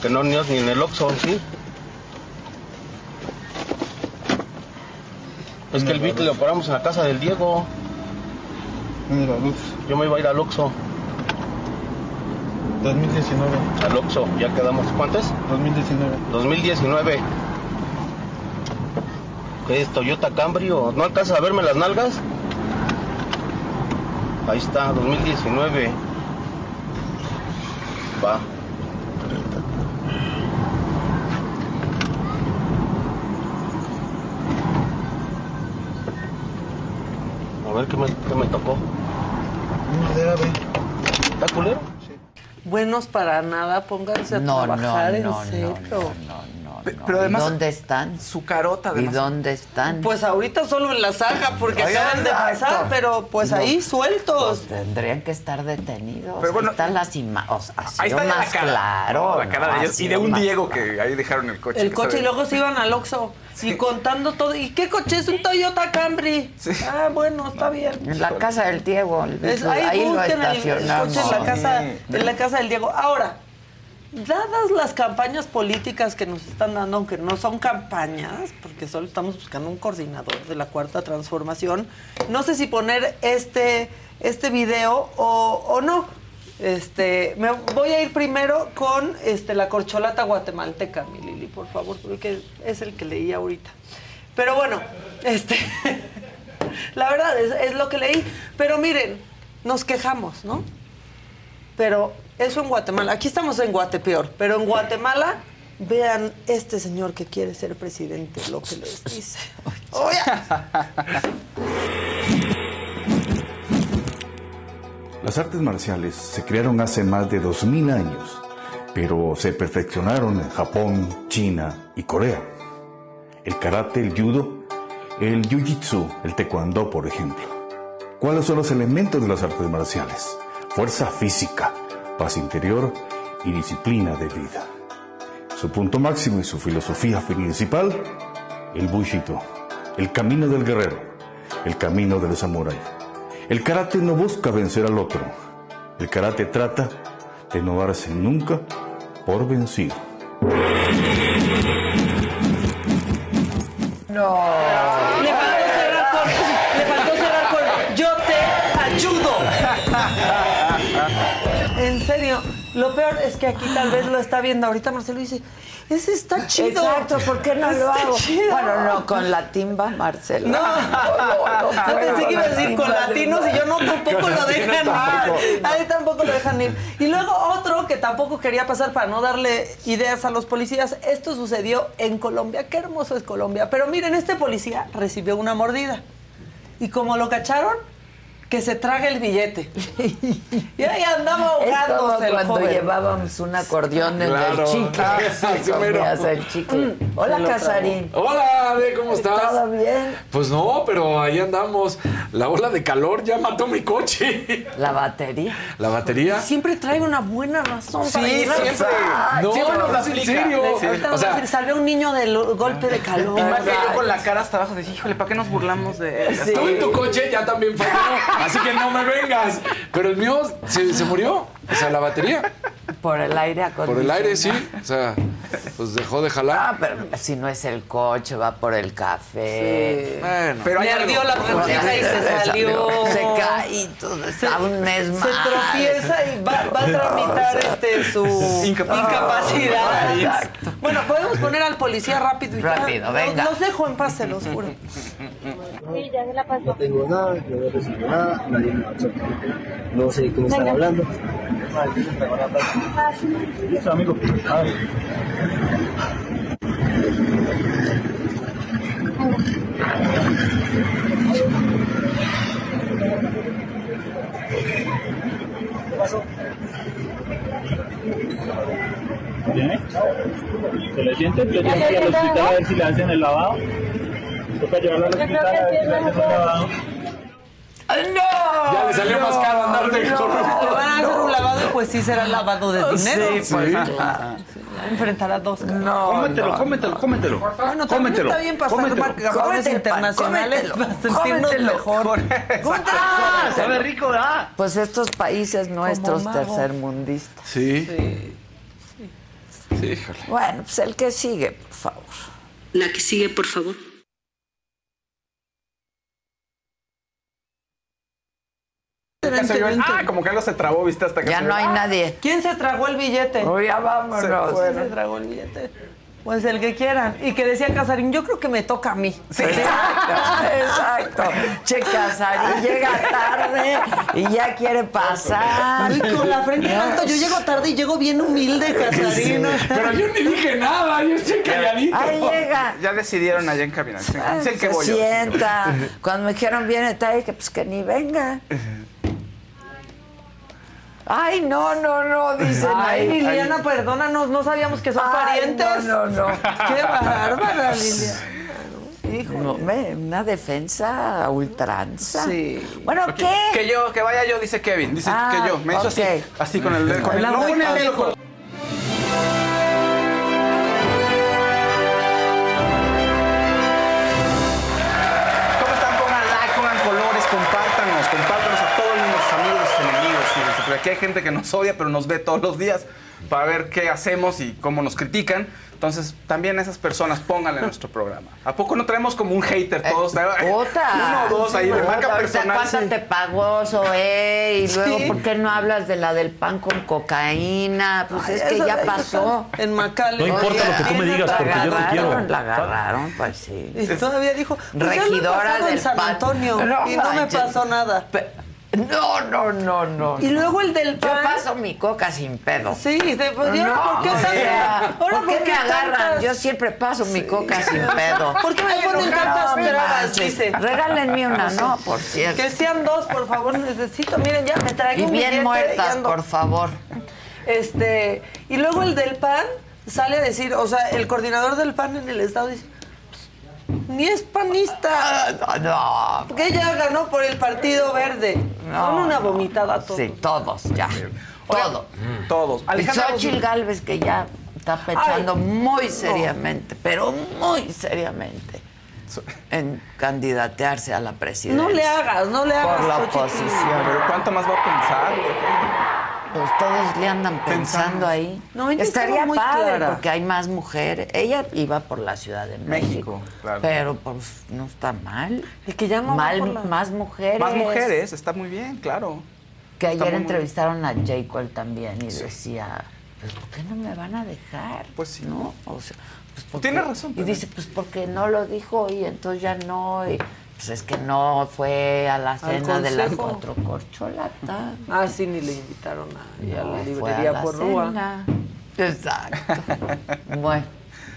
Que no ni ni en el Oxxo, ¿sí? Es que el beat lo paramos en la casa del Diego. Mira, luz. Yo me iba a ir al Oxxo. 2019. Al Oxxo, ya quedamos. ¿Cuántas? 2019. 2019. ¿Qué es Toyota Camry o no alcanzas a verme las nalgas? Ahí está, 2019. Va. A ver qué me, qué me tocó. ¿Está culero? Buenos para nada, pónganse a No, no, trabajar en no, no, serio. Pero además- ¿Y dónde están? Su carota, ¿Y además. dónde están? Pues ahorita solo en la saga porque Oigan, acaban de pasar, pero pues No. ahí sueltos. Pues tendrían que estar detenidos. Pero bueno, Ahí están las imágenes. Ahí está más la cara. claro. La cara ¿no? de ellos. Y de un Diego que ahí dejaron el coche. El coche sabe- y luego se iban al Oxxo y contando todo. ¿Y qué coche es un Toyota Camry? Ah, bueno, está bien. En la casa del Diego. el- Es- ahí, ahí lo busquen el, estacionamos. coche en la casa, en la casa del Diego. Ahora, dadas las campañas políticas que nos están dando, aunque no son campañas, porque solo estamos buscando un coordinador de la cuarta transformación, no sé si poner este, este video o, o no. Este, me voy a ir primero con este, la corcholata guatemalteca, mi Lili, por favor, porque es el que leí ahorita. Pero bueno, este, la verdad es, es lo que leí. Pero miren, nos quejamos, ¿no? Pero eso en Guatemala, aquí estamos en Guatepeor, pero en Guatemala, vean este señor que quiere ser presidente, lo que les dice. Oye, Las artes marciales se crearon hace más de 2000 años, pero se perfeccionaron en Japón, China y Corea. El karate, el judo, el jiu-jitsu, el taekwondo, por ejemplo. ¿Cuáles son los elementos de las artes marciales? Fuerza física, paz interior y disciplina de vida. Su punto máximo y su filosofía principal, el Bushido, el camino del guerrero, el camino del samurái. El karate no busca vencer al otro. El karate trata de no darse nunca por vencido. No. Que aquí tal vez lo está viendo ahorita Marcelo y dice, ese está chido. Exacto, ¿por qué no lo hago? chido. Bueno, no, con la timba, Marcela. No, yo pensé que iba a decir con latinos y yo no tampoco lo dejan ir. Ahí tampoco lo dejan ir. Y luego otro que tampoco quería pasar para no darle ideas a los policías. Esto sucedió en Colombia. Qué hermoso es Colombia. Pero miren, este policía recibió una mordida. Y como lo cacharon, que se traga el billete. Y ahí andaba Es como ahogándose el cuando joven. llevábamos un acordeón en Claro. el chicle. Ah, sí, el chicle. Hola, Casarín. Hola, Ade, ¿cómo estás? ¿Todo bien? Pues no, pero ahí andamos. La ola de calor ya mató mi coche. La batería. ¿La batería? Siempre trae una buena razón para Sí, siempre. No, Siempre nos no, la es en serio. Sí. Ahorita O a sea, salió un niño del golpe de calor. Y más que yo con la cara hasta abajo de, híjole, ¿para qué nos burlamos de él? tú en tu coche ya también falló, así que no me vengas. Pero el mío se, se murió. O sea, la batería. Por el aire Por acondicionado. el aire, sí. O sea, pues dejó de jalar. Ah, pero si no es el coche, va por el café. Bueno. Pero hay Le algo. ardió la botella y se salió. Se cae y todo está un mes Se más. tropieza y va, va a tramitar este su Incapacidad. incapacidad. Bueno, podemos poner al policía rápido y ya. Rápido, Los- venga. Los, dejo en paz, se los juro. Sí, ya se la pasó. No tengo nada, yo no recibo nada, nadie me va a. No sé de cómo están Venga. hablando. Listo, amigo. A ver. ¿Qué pasó? ¿Tiene? ¿Se le siente? ¿Le tienen que ir al hospital a ver si le hacen el lavado? Toca llevarlo al Yo hospital a ver si le hacen el lavado. ¡No! ya le salió más caro andar de Le corrupto. van a hacer un lavado y pues sí será lavado de dinero. Sí, pues, Sí. claro. Enfrentar a dos caras. No, Cómetelo, no. cómetelo, cómetelo. Bueno, Cómetelo, está bien pasar cómetelo. marcadores internacionales para sentirnos mejor. Ah, sabe rico, ¿verdad? Pues estos países nuestros tercermundistas. Sí. Sí, híjole. Bueno, pues el que sigue, por favor. La que sigue, por favor. Ah, como que algo se trabó, viste, hasta que Ya se- no hay nadie. ¿Quién se tragó el billete? Oh, ya vámonos. ¿Quién se tragó el billete? Pues el que quieran. Y que decía Casarín, yo creo que me toca a mí. Exacto, exacto. Che, Casarín llega tarde y ya quiere pasar. Ay, con la frente en alto. Yo llego tarde y llego bien humilde, Casarín. Pero yo ni dije nada, yo estoy calladito. Ahí llega. Ya decidieron allá en cabina. Es Ah, el que se yo. sienta. Cuando me dijeron viene tarde, que pues que ni venga. Ay, no, no, no, dicen Ay, ahí. Liliana, perdónanos, no sabíamos que son Ay, parientes. No, no, no. Qué bárbara, Liliana. Hijo. No, ve, una defensa a ultranza. Sí. Bueno, ¿qué? Que yo, que vaya yo, dice Kevin. Dice Ah, que yo. Me hizo así. Así con el dedo. Con el, no, aquí hay gente que nos odia, pero nos ve todos los días para ver qué hacemos y cómo nos critican. Entonces, también a esas personas pónganle a nuestro programa. ¿A poco no traemos como un hater todos? Puta. Uno o dos ahí de marca personal. ¿Cuánto sí. te pagó, Zoé? Y luego, Sí. ¿por qué no hablas de la del pan con cocaína? Pues Ay, es que ya pasó. En Macale. No importa lo que tú me digas, La porque yo te quiero. agarraron, la agarraron, pues sí. Y todavía dijo, pues Regidora del en San. Antonio y no me pasó nada. No, no, no, no. Y luego el del Yo pan. paso mi coca sin pedo. Sí, de, pues, ¿y ahora No, por qué o tantas- sea, ahora ¿por qué me agarran? tantas- Yo siempre paso mi coca sin pedo. ¿Por qué me ponen tantas trabas? Dice. Regálenme una, ¿no? Por cierto. Que sean dos, por favor, necesito. Miren, ya me traigo Y un bien muertas, y ando. por favor. Este, y luego el del PAN sale a decir, o sea, el coordinador del PAN en el estado dice, "Pues, ni es panista. No, Porque ella ganó por el Partido Verde. No, Son una no. vomitada todos. Sí, todos, ya. Todo. Todos. Y Alejandra Xochitl Galvez, que ya está pensando Ay, muy seriamente, pero muy seriamente, en candidatearse a la presidencia. No le hagas, no le hagas. Por la oposición. Pero ¿cuánto más va a pensar? Pues todos le andan pensando ahí. No, Estaría muy padre clara. porque hay más mujeres. Ella iba por la Ciudad de México, México, claro. pero pues no está mal. Y que ya no va Mal, por la- más mujeres. Más mujeres, está muy bien, claro. Que Está ayer muy, muy entrevistaron a J. Cole también y decía, pues ¿por qué no me van a dejar? Pues sí. ¿No? O sea, pues porque- Tiene razón, Y dice, pues porque no lo dijo y entonces ya no. Y, pues es que no fue a la cena de las cuatro corcholatas. Ah, sí, ni le invitaron a, y a No, la librería a la por Rúa. Exacto. bueno,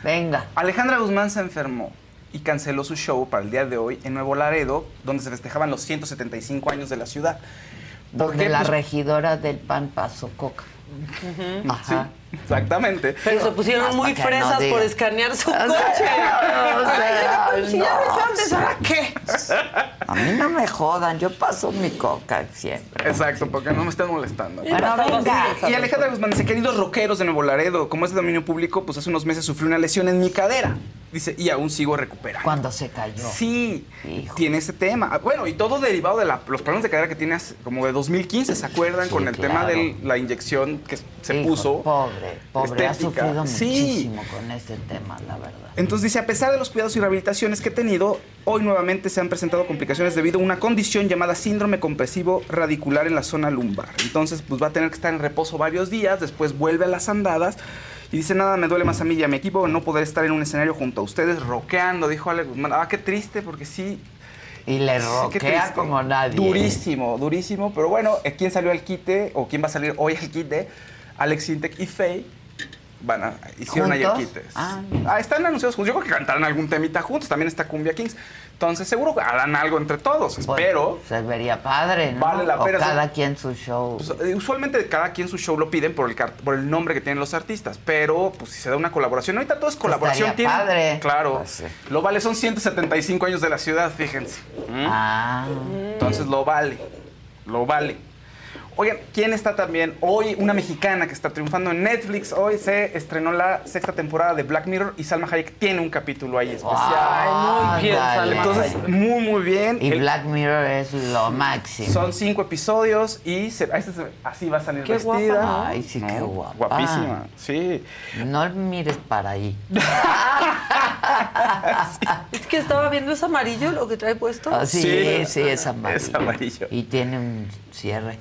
venga. Alejandra Guzmán se enfermó y canceló su show para el día de hoy en Nuevo Laredo, donde se festejaban los 175 años de la ciudad. ¿Por Donde la Pues- regidora del PAN pasó coca. Ajá. Sí, exactamente. Pero se pusieron muy no fresas por escanear su O sea, coche. o sea, Ay, si ya no, me antes, ¿ahora qué? A mí no me jodan, yo paso mi coca siempre. Exacto, porque no me estén molestando. Bueno, venga. Y Alejandra Guzmán dice, queridos rockeros de Nuevo Laredo, como es de dominio público, pues hace unos meses sufrí una lesión en mi cadera. Dice, y aún sigo recuperando. Cuando se cayó. Sí, Hijo. tiene ese tema. Ah, Bueno, y todo derivado de la- los problemas de cadera que tiene hace- como de 2015, ¿se acuerdan? Sí, Con el tema de la inyección que se Hijo, puso. Pobre, pobre, ha estética. sufrido Sí. muchísimo con este tema, la verdad. Entonces dice, a pesar de los cuidados y rehabilitaciones que he tenido, hoy nuevamente se han presentado complicaciones debido a una condición llamada síndrome compresivo radicular en la zona lumbar. Entonces, pues va a tener que estar en reposo varios días, después vuelve a las andadas y dice, nada, me duele más a mí y a mi equipo no poder estar en un escenario junto a ustedes rockeando, dijo Ale Guzmán. Ah, qué triste, porque sí... Y le sí, roquea como nadie. Durísimo, durísimo, pero bueno, ¿quién salió al quite o quién va a salir hoy al quite? Alex Intec y Faye van a, hicieron ahí el ¿Juntos? quite. Ah, Ah, están anunciados juntos. Yo creo que cantarán algún temita juntos. También está Cumbia Kings. Entonces, seguro harán algo entre todos. Espero. Se vería padre, ¿no? Vale la O pena, cada quien su show. Pues, usualmente cada quien su show lo piden por el, car- por el nombre que tienen los artistas, pero pues si se da una colaboración, ahorita todo es colaboración. Estaría tienen- padre. Claro. Pues sí. Lo vale, son 175 años de la ciudad, fíjense. ¿Mm? Ah, Entonces lo vale. lo vale. Oigan, ¿quién está también? Hoy una mexicana que está triunfando en Netflix. Hoy se estrenó la sexta temporada de Black Mirror y Salma Hayek tiene un capítulo ahí especial. Ay, muy bien, Salma Entonces, muy, muy bien. Y El- Black Mirror es lo máximo. Son cinco episodios y se- ahí se- así va a salir Qué vestida. guapa. Ay, sí, qué guapa. Guapísima, sí. No mires para ahí. Es que estaba viendo, ¿es amarillo lo que trae puesto? Ah, sí, sí, es amarillo. Es amarillo. Y tiene un cierre.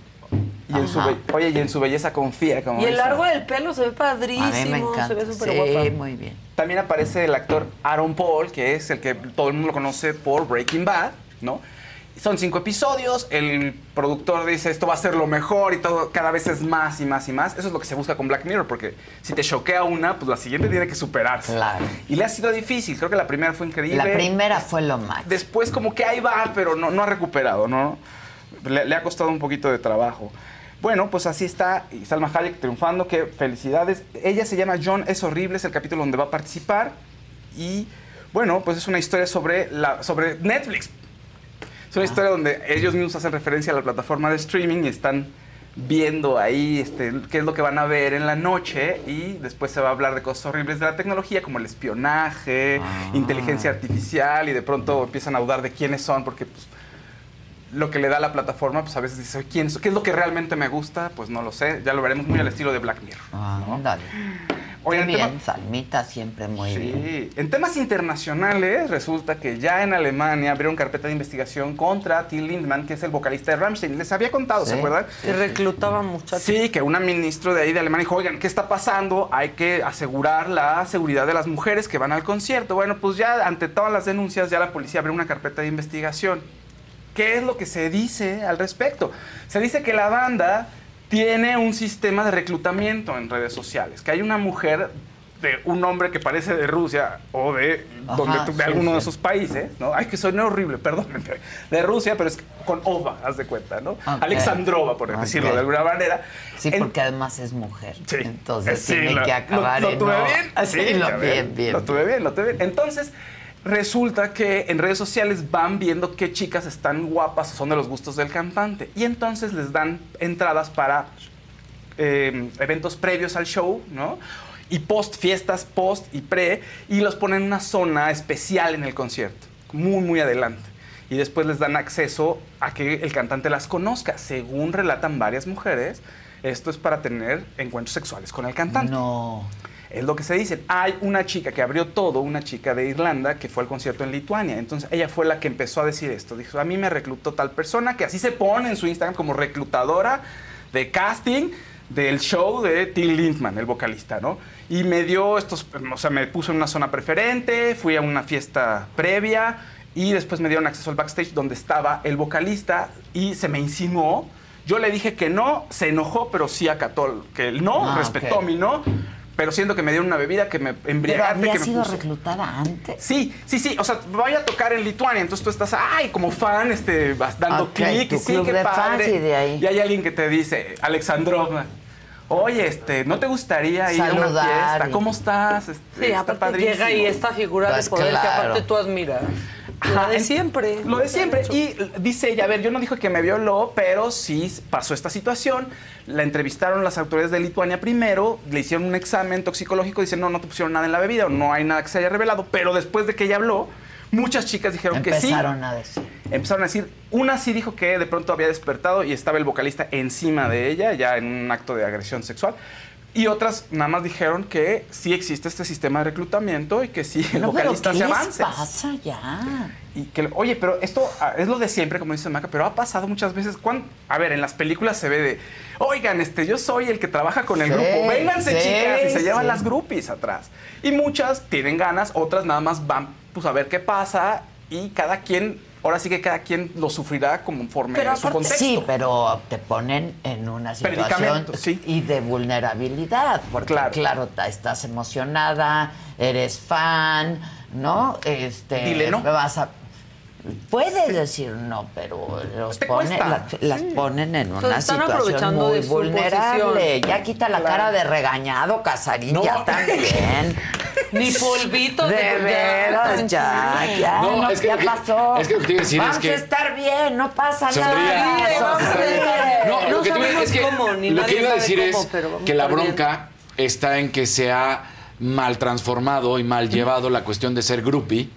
Y en su oye, y en su belleza confía, como Y el largo del pelo se ve padrísimo. A mí me encanta. Se ve súper sí, guapa. muy bien. También aparece el actor Aaron Paul, que es el que todo el mundo lo conoce por Breaking Bad, ¿no? Son cinco episodios, el productor dice esto va a ser lo mejor y todo cada vez es más y más y más. Eso es lo que se busca con Black Mirror, porque si te choquea una, pues la siguiente tiene que superarse. Claro. Y le ha sido difícil, creo que la primera fue increíble. La primera fue lo máximo. Después como que ahí va, pero no, no ha recuperado, ¿no? Le, le ha costado un poquito de trabajo. Bueno, pues así está y Salma Hayek triunfando, qué felicidades. Ella se llama John es horrible, es el capítulo donde va a participar y bueno, pues es una historia sobre, la, sobre Netflix. Es una historia donde ellos mismos hacen referencia a la plataforma de streaming y están viendo ahí este, qué es lo que van a ver en la noche y después se va a hablar de cosas horribles de la tecnología como el espionaje, inteligencia artificial y de pronto empiezan a dudar de quiénes son porque pues, lo que le da la plataforma pues a veces dice ¿quién, es- ¿qué es lo que realmente me gusta? Pues no lo sé, ya lo veremos muy al estilo de Black Mirror. Ah, dale. Oigan, Qué tema- bien, Salmita siempre muy bien. Sí. En temas internacionales, resulta que ya en Alemania abrieron carpeta de investigación contra Till Lindemann, que es el vocalista de Rammstein. Les había contado, ¿se Sí. acuerdan? Que reclutaba muchachos. Sí, que una ministro de ahí de Alemania dijo, oigan, ¿qué está pasando? Hay que asegurar la seguridad de las mujeres que van al concierto. Bueno, pues ya ante todas las denuncias, ya la policía abrió una carpeta de investigación. ¿Qué es lo que se dice al respecto? Se dice que la banda tiene un sistema de reclutamiento en redes sociales, que hay una mujer de un hombre que parece de Rusia o de, Ajá, donde tú- de sí, alguno de esos países, ¿no? Ay, que suena horrible, perdón, de Rusia, pero es con Ova, haz de cuenta, ¿no? Alexandrova, por decirlo de alguna manera. Sí, En- porque además es mujer. Sí. Entonces Sí, tiene lo- que acabar lo, lo en tuve no. bien. Sí, lo bien, bien. Lo tuve bien, lo tuve bien. Entonces, resulta que en redes sociales van viendo qué chicas están guapas o son de los gustos del cantante. Y entonces les dan entradas para eh, eventos previos al show, ¿no? Y post, fiestas post y pre, y los ponen en una zona especial en el concierto, muy, muy adelante. Y después les dan acceso a que el cantante las conozca. Según relatan varias mujeres, esto es para tener encuentros sexuales con el cantante. No. Es lo que se dice. Hay una chica que abrió todo, una chica de Irlanda, que fue al concierto en Lituania. Entonces ella fue la que empezó a decir esto. Dijo, a mí me reclutó tal persona, que así se pone en su Instagram como reclutadora de casting del show de Till Lindemann, el vocalista, ¿no? Y me dio estos, o sea, me puso en una zona preferente, fui a una fiesta previa y después me dieron acceso al backstage donde estaba el vocalista y se me insinuó. Yo le dije que no, se enojó, pero sí acató que el no, Ah, respetó ok. mi no, pero siento que me dieron una bebida que me ¿Pero embriagante, había me sido reclutada antes? Sí, sí, sí. O sea, voy a tocar en Lituania, entonces tú estás, ay, como fan, este, vas dando Ok, clic, y sí, qué padre. y de ahí. Y hay alguien que te dice, Alexandrovna, oye, este, ¿no te gustaría ir a una fiesta? y- ¿Cómo estás? Este, Sí, está aparte padrísimo. llega y esta figura Pues de poder que claro. aparte tú admiras. Ajá, Lo de siempre. Lo de siempre. Y dice ella, a ver, yo no dijo que me violó, pero sí pasó esta situación. La entrevistaron las autoridades de Lituania primero, le hicieron un examen toxicológico, dicen, no, no te pusieron nada en la bebida, o no hay nada que se haya revelado. Pero después de que ella habló, muchas chicas dijeron que sí. Empezaron a decir. Empezaron a decir, una sí dijo que de pronto había despertado y estaba el vocalista encima de ella, ya en un acto de agresión sexual. Y otras nada más dijeron que sí existe este sistema de reclutamiento y que sí el No, pero vocalista ¿qué hace les avances. pasa ya? Y que, oye, pero esto ah, es lo de siempre, como dice Maca, pero ha pasado muchas veces. cuan- a ver, en las películas se ve de, oigan, este, yo soy el que trabaja con el Sí, grupo, vénganse sí, chicas, se llevan sí. las groupies atrás. Y muchas tienen ganas, otras nada más van pues, a ver qué pasa y cada quien, ahora sí que cada quien lo sufrirá conforme Pero a su contexto. sí, pero te ponen en una situación sí. y de vulnerabilidad, porque claro, estás emocionada, eres fan, ¿no? Este, Dile no. Vas a Puedes decir no, pero los pone- las, ponen en una están situación aprovechando muy de vulnerable. posición. Ya quita la Claro. cara de regañado, Casarín, No. ya también. Ni polvito de, de- veras, ya, ya, No, no, es que ya pasó. es que lo que te iba a decir es Vamos que- a estar bien, no pasa nada. Sí, vamos a sonríe. estar- No, lo No que, te iba- sabemos es que cómo, ni lo que iba a decir cómo, es que la bien. bronca está en que se ha mal transformado y mal llevado la cuestión de ser groupie.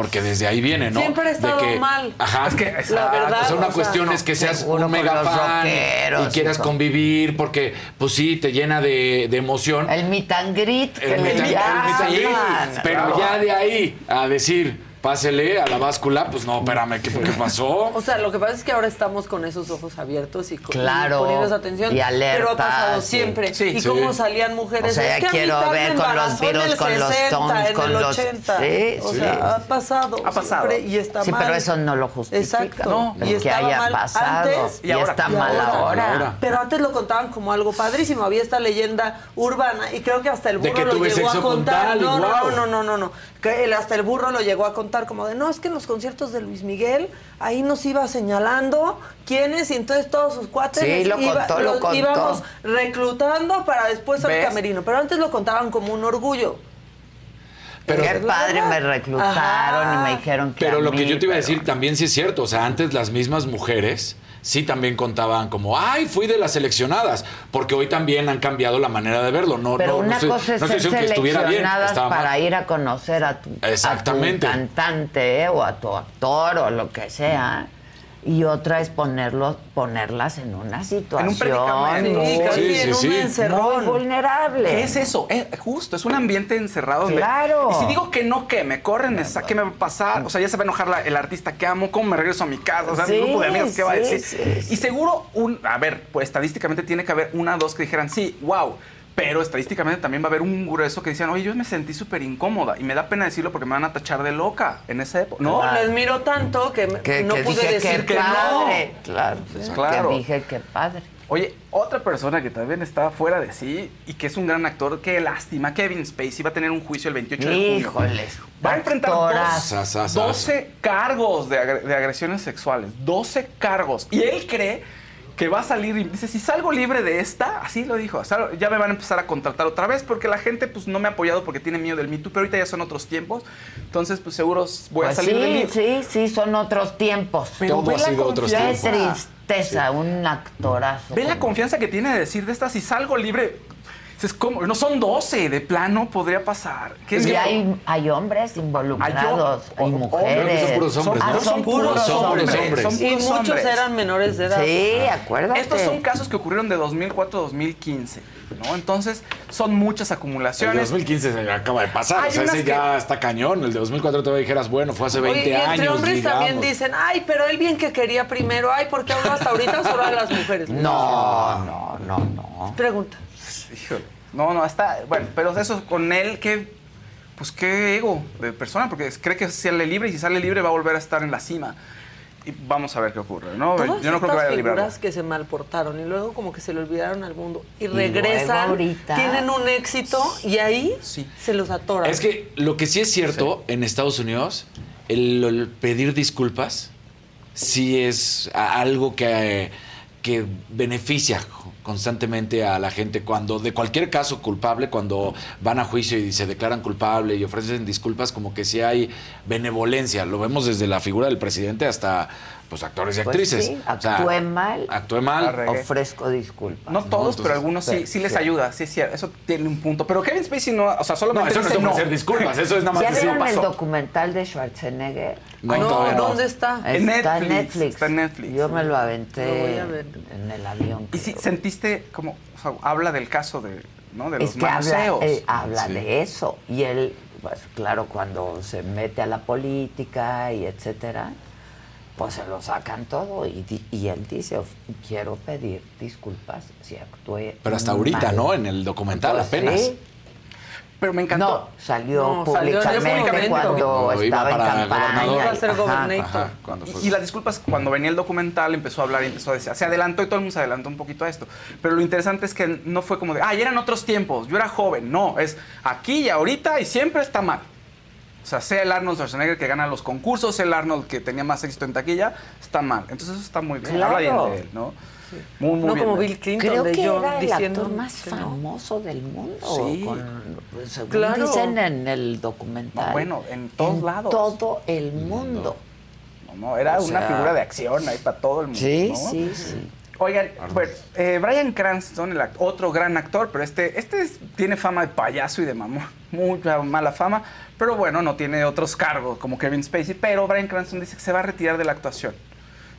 Porque desde ahí viene, ¿no? Siempre ha estado de que, mal. Ajá. Es que, La verdad, O sea, una o cuestión es que seas un mega fan y quieras y convivir porque, pues sí, te llena de, de emoción. El meet and greet que El le meet and- el meet and greet. Pero ya de ahí a decir, pásele a la báscula, pues no, espérame, ¿qué, qué pasó? O sea, lo que pasa es que ahora estamos con esos ojos abiertos y, con, Claro, y poniéndonos atención. y Pero ha pasado sí. siempre. Sí. y Sí. cómo salían mujeres. O sea, es que a mí quiero ver con los el con los 60, Stones, en con el los- 80. Sí, o sí. sea, ha pasado. Ha pasado. siempre, y está Sí, mal. pero eso no lo justifica. Exacto. ¿no? Y que estaba haya mal pasado. antes y, y ahora. está Y mal ahora. ahora. Pero antes lo contaban como algo padrísimo. Había esta leyenda urbana y creo que hasta el burro que lo llegó a contar. no, no, no, no, no. Que él, hasta el burro lo llegó a contar como de, no, es que en los conciertos de Luis Miguel ahí nos iba señalando quiénes y entonces todos sus cuates Sí, lo iba- contó, lo los contó. íbamos reclutando para después al ¿Ves? camerino. Pero antes lo contaban como un orgullo. Pero- Qué padre me reclutaron Ajá. y me dijeron que Pero a lo que yo te iba a decir también sí es cierto. O sea, antes las mismas mujeres sí también contaban como, ay, fui de las seleccionadas. Porque hoy también han cambiado la manera de verlo. No, Pero no, no una estoy- cosa es no ser que bien. seleccionadas Estaba para mal. ir a conocer a tu, Exactamente. a tu cantante ¿eh? o a tu actor o lo que sea. Y otra es ponerlos, ponerlas en una situación predicamento. muy, Sí, Sí, sí, en un encerrón. muy vulnerable. ¿Qué es eso? Es justo, es un ambiente encerrado. Claro. Y si digo que no, ¿qué? ¿Me corren? ¿Me sa- ¿Qué me va a pasar? O sea, ya se va a enojar la- el artista que amo. ¿Cómo me regreso a mi casa? O sea, mi grupo de amigos, ¿qué va a decir? Y seguro, un, a ver, pues estadísticamente tiene que haber una o dos que dijeran, sí, wow. Pero estadísticamente también va a haber un grueso que decían, oye, yo me sentí súper incómoda. Y me da pena decirlo porque me van a tachar de loca en esa época. No, No, les miro tanto que, no que pude dije decir que que padre. no. Claro, Claro. que dije que padre. Oye, otra persona que también está fuera de sí y que es un gran actor, qué lástima, Kevin Spacey va a tener un juicio el 28 de junio. Híjoles. Va a enfrentar actorazo. dos- Sas, sas, 12 cargos de, agre- de agresiones sexuales. 12 cargos. Y él cree que va a salir y dice, si salgo libre de esta, así lo dijo, "sal- ya me van a empezar a contratar otra vez porque la gente pues no me ha apoyado porque tiene miedo del Me Too, pero ahorita ya son otros tiempos. Entonces pues seguro voy a Pues salir sí, del sí, sí, son otros tiempos. Todo ve ha la sido otros Qué tiempos. tristeza, un actorazo. Ve la confianza que tiene de decir de esta, si salgo libre, es como, no son 12, de plano podría pasar. ¿Qué Y miedo? hay, hay hombres involucrados, Hay hay, hom- mujeres. Son puros hombres, Ah, ¿no? son puros Son puros hombres. hombres. Son Y muchos hombres. eran menores de edad. Sí, acuérdate. Estos son casos que ocurrieron de 2004-2015, ¿no? Entonces, son muchas El de acumulaciones. 2015 se acaba de pasar. Hay o sea, ese que- ya está cañón. El de 2004 todavía dijeras, bueno, fue hace 20 Oye, y entre años. hombres digamos. también dicen, ay, pero él bien que quería primero, ay, ¿por qué ahora hasta ahorita solo a las mujeres? No, no, no, no. Pregunta. Híjole. No, no, está. Bueno, pero eso con él, qué. Pues qué ego de persona, porque cree que sale libre y si sale libre va a volver a estar en la cima. Y vamos a ver qué ocurre, ¿no? Todas Yo no creo que vaya a librarlo. figuras que se malportaron y luego como que se le olvidaron al mundo y regresan, ahorita. tienen un éxito y ahí se los atoran. Es que lo que sí es cierto en Estados Unidos, el, el pedir disculpas sí es algo que, que beneficia constantemente a la gente cuando de cualquier caso culpable cuando van a juicio y se declaran culpable y ofrecen disculpas como que sí hay benevolencia. Lo vemos desde la figura del presidente hasta pues actores y Pues actrices sí, O sea, actué mal. actué mal. Ofrezco disculpas. No todos, Entonces, pero algunos sí, sí, sí les sí. ayuda, sí es cierto. Eso tiene un punto. Pero Kevin Spacey no, o sea, no solamente eso no es ofrecer disculpas eso es nada más ¿Ya vieron el pasó. documental de Schwarzenegger? no, no, no. ¿dónde está? En Está en Netflix, Netflix. está en Netflix. Yo me lo aventé Lo voy a ver. en el avión. Y sí, creo. sentiste como, o sea, habla del caso de, ¿no? de los es que habla, él habla Sí. de eso. Y él, pues claro, cuando se mete a la política y etcétera, pues se lo sacan todo. Y, él dice, "Of- quiero pedir disculpas si actué pero hasta ahorita mal". no en el documental Pues apenas sí. Pero me encantó. No, salió No, públicamente cuando No, estaba en campaña. gobernador. Iba a ser Ajá. gobernator. Ajá, cuando fue- Y, y las disculpas, cuando venía el documental, empezó a hablar y empezó a decir, se adelantó y todo el mundo se adelantó un poquito a esto. Pero lo interesante es que no fue como de, ay, eran otros tiempos, yo era joven. No, es aquí y ahorita y siempre está mal. O sea, sea el Arnold Schwarzenegger que gana los concursos, sea el Arnold que tenía más éxito en taquilla, está mal. Entonces eso está muy bien. Claro. Habla bien de él, ¿no? Muy, muy No bien. como Bill Clinton Creo de que era el diciendo actor más no. famoso del mundo. Sí. con- pues, según Claro. dicen en el documental. No, bueno, en todos En lados. todo el mundo. No, no, era O una sea- figura de acción ahí para todo el mundo. Sí, ¿no? sí, sí. Oigan, bueno, eh, Brian Cranston, el otro gran actor, pero este, este es- tiene fama de payaso y de mamón, mucha mala fama, pero bueno, no tiene otros cargos como Kevin Spacey, pero Brian Cranston dice que se va a retirar de la actuación.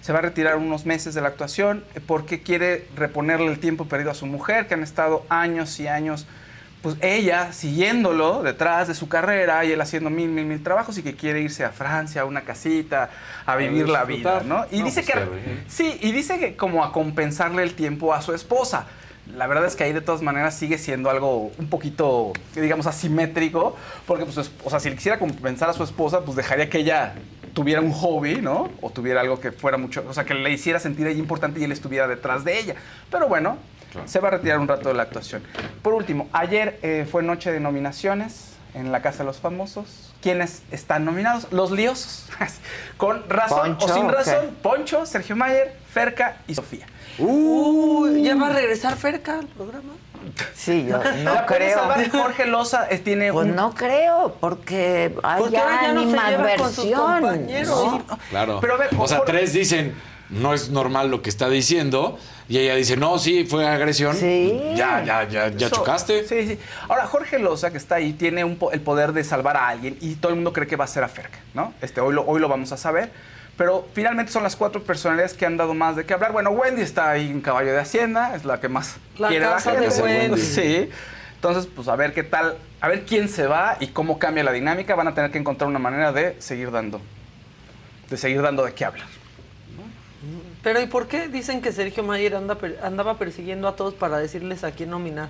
Se va a retirar unos meses de la actuación eh, porque quiere reponerle el tiempo perdido a su mujer, que han estado años y años, pues ella siguiéndolo detrás de su carrera y él haciendo mil, mil, mil trabajos y que quiere irse a Francia, a una casita, a vivir la vida. ¿no? Y No, dice pues, que. Sí, y dice que como a compensarle el tiempo a su esposa. La verdad es que ahí de todas maneras sigue siendo algo un poquito, digamos, asimétrico, porque pues, o sea, si le quisiera compensar a su esposa, pues dejaría que ella tuviera un hobby, ¿no? O tuviera algo que fuera mucho, o sea, que le hiciera sentir ella importante y él estuviera detrás de ella. Pero bueno, se va a retirar un rato de la actuación. Por último, ayer eh, fue noche de nominaciones en la Casa de los Famosos. ¿Quiénes están nominados? Los liosos. Con razón Poncho, o sin razón. Poncho, Sergio Mayer, Ferca y Sofía. Uy, ¿ya va a regresar Ferca al programa? Sí, yo no La creo. salvar Jorge Loza eh, tiene Pues un... no creo, porque hay Porque ya no se lleva con sus animadversión. compañeros. ¿no? Claro. Pero a ver, o sea, tres dicen, no es normal lo que está diciendo. Y ella dice, no, sí, fue agresión. Sí. Ya, ya, ya, ya Eso- chocaste. Sí, sí. Ahora, Jorge Loza, que está ahí, tiene un po- el poder de salvar a alguien y todo el mundo cree que va a ser a Ferca, ¿no? Este, hoy, lo, hoy lo vamos a saber. Pero finalmente son las cuatro personalidades que han dado más de qué hablar. Bueno, Wendy está ahí en Caballo de Hacienda, es la que más La quiere casa la de gente. Wendy. Sí. Entonces, pues a ver qué tal, a ver quién se va y cómo cambia la dinámica. Van a tener que encontrar una manera de seguir dando, de seguir dando de qué hablar. Pero ¿y por qué dicen que Sergio Mayer anda andaba persiguiendo a todos para decirles a quién nominar?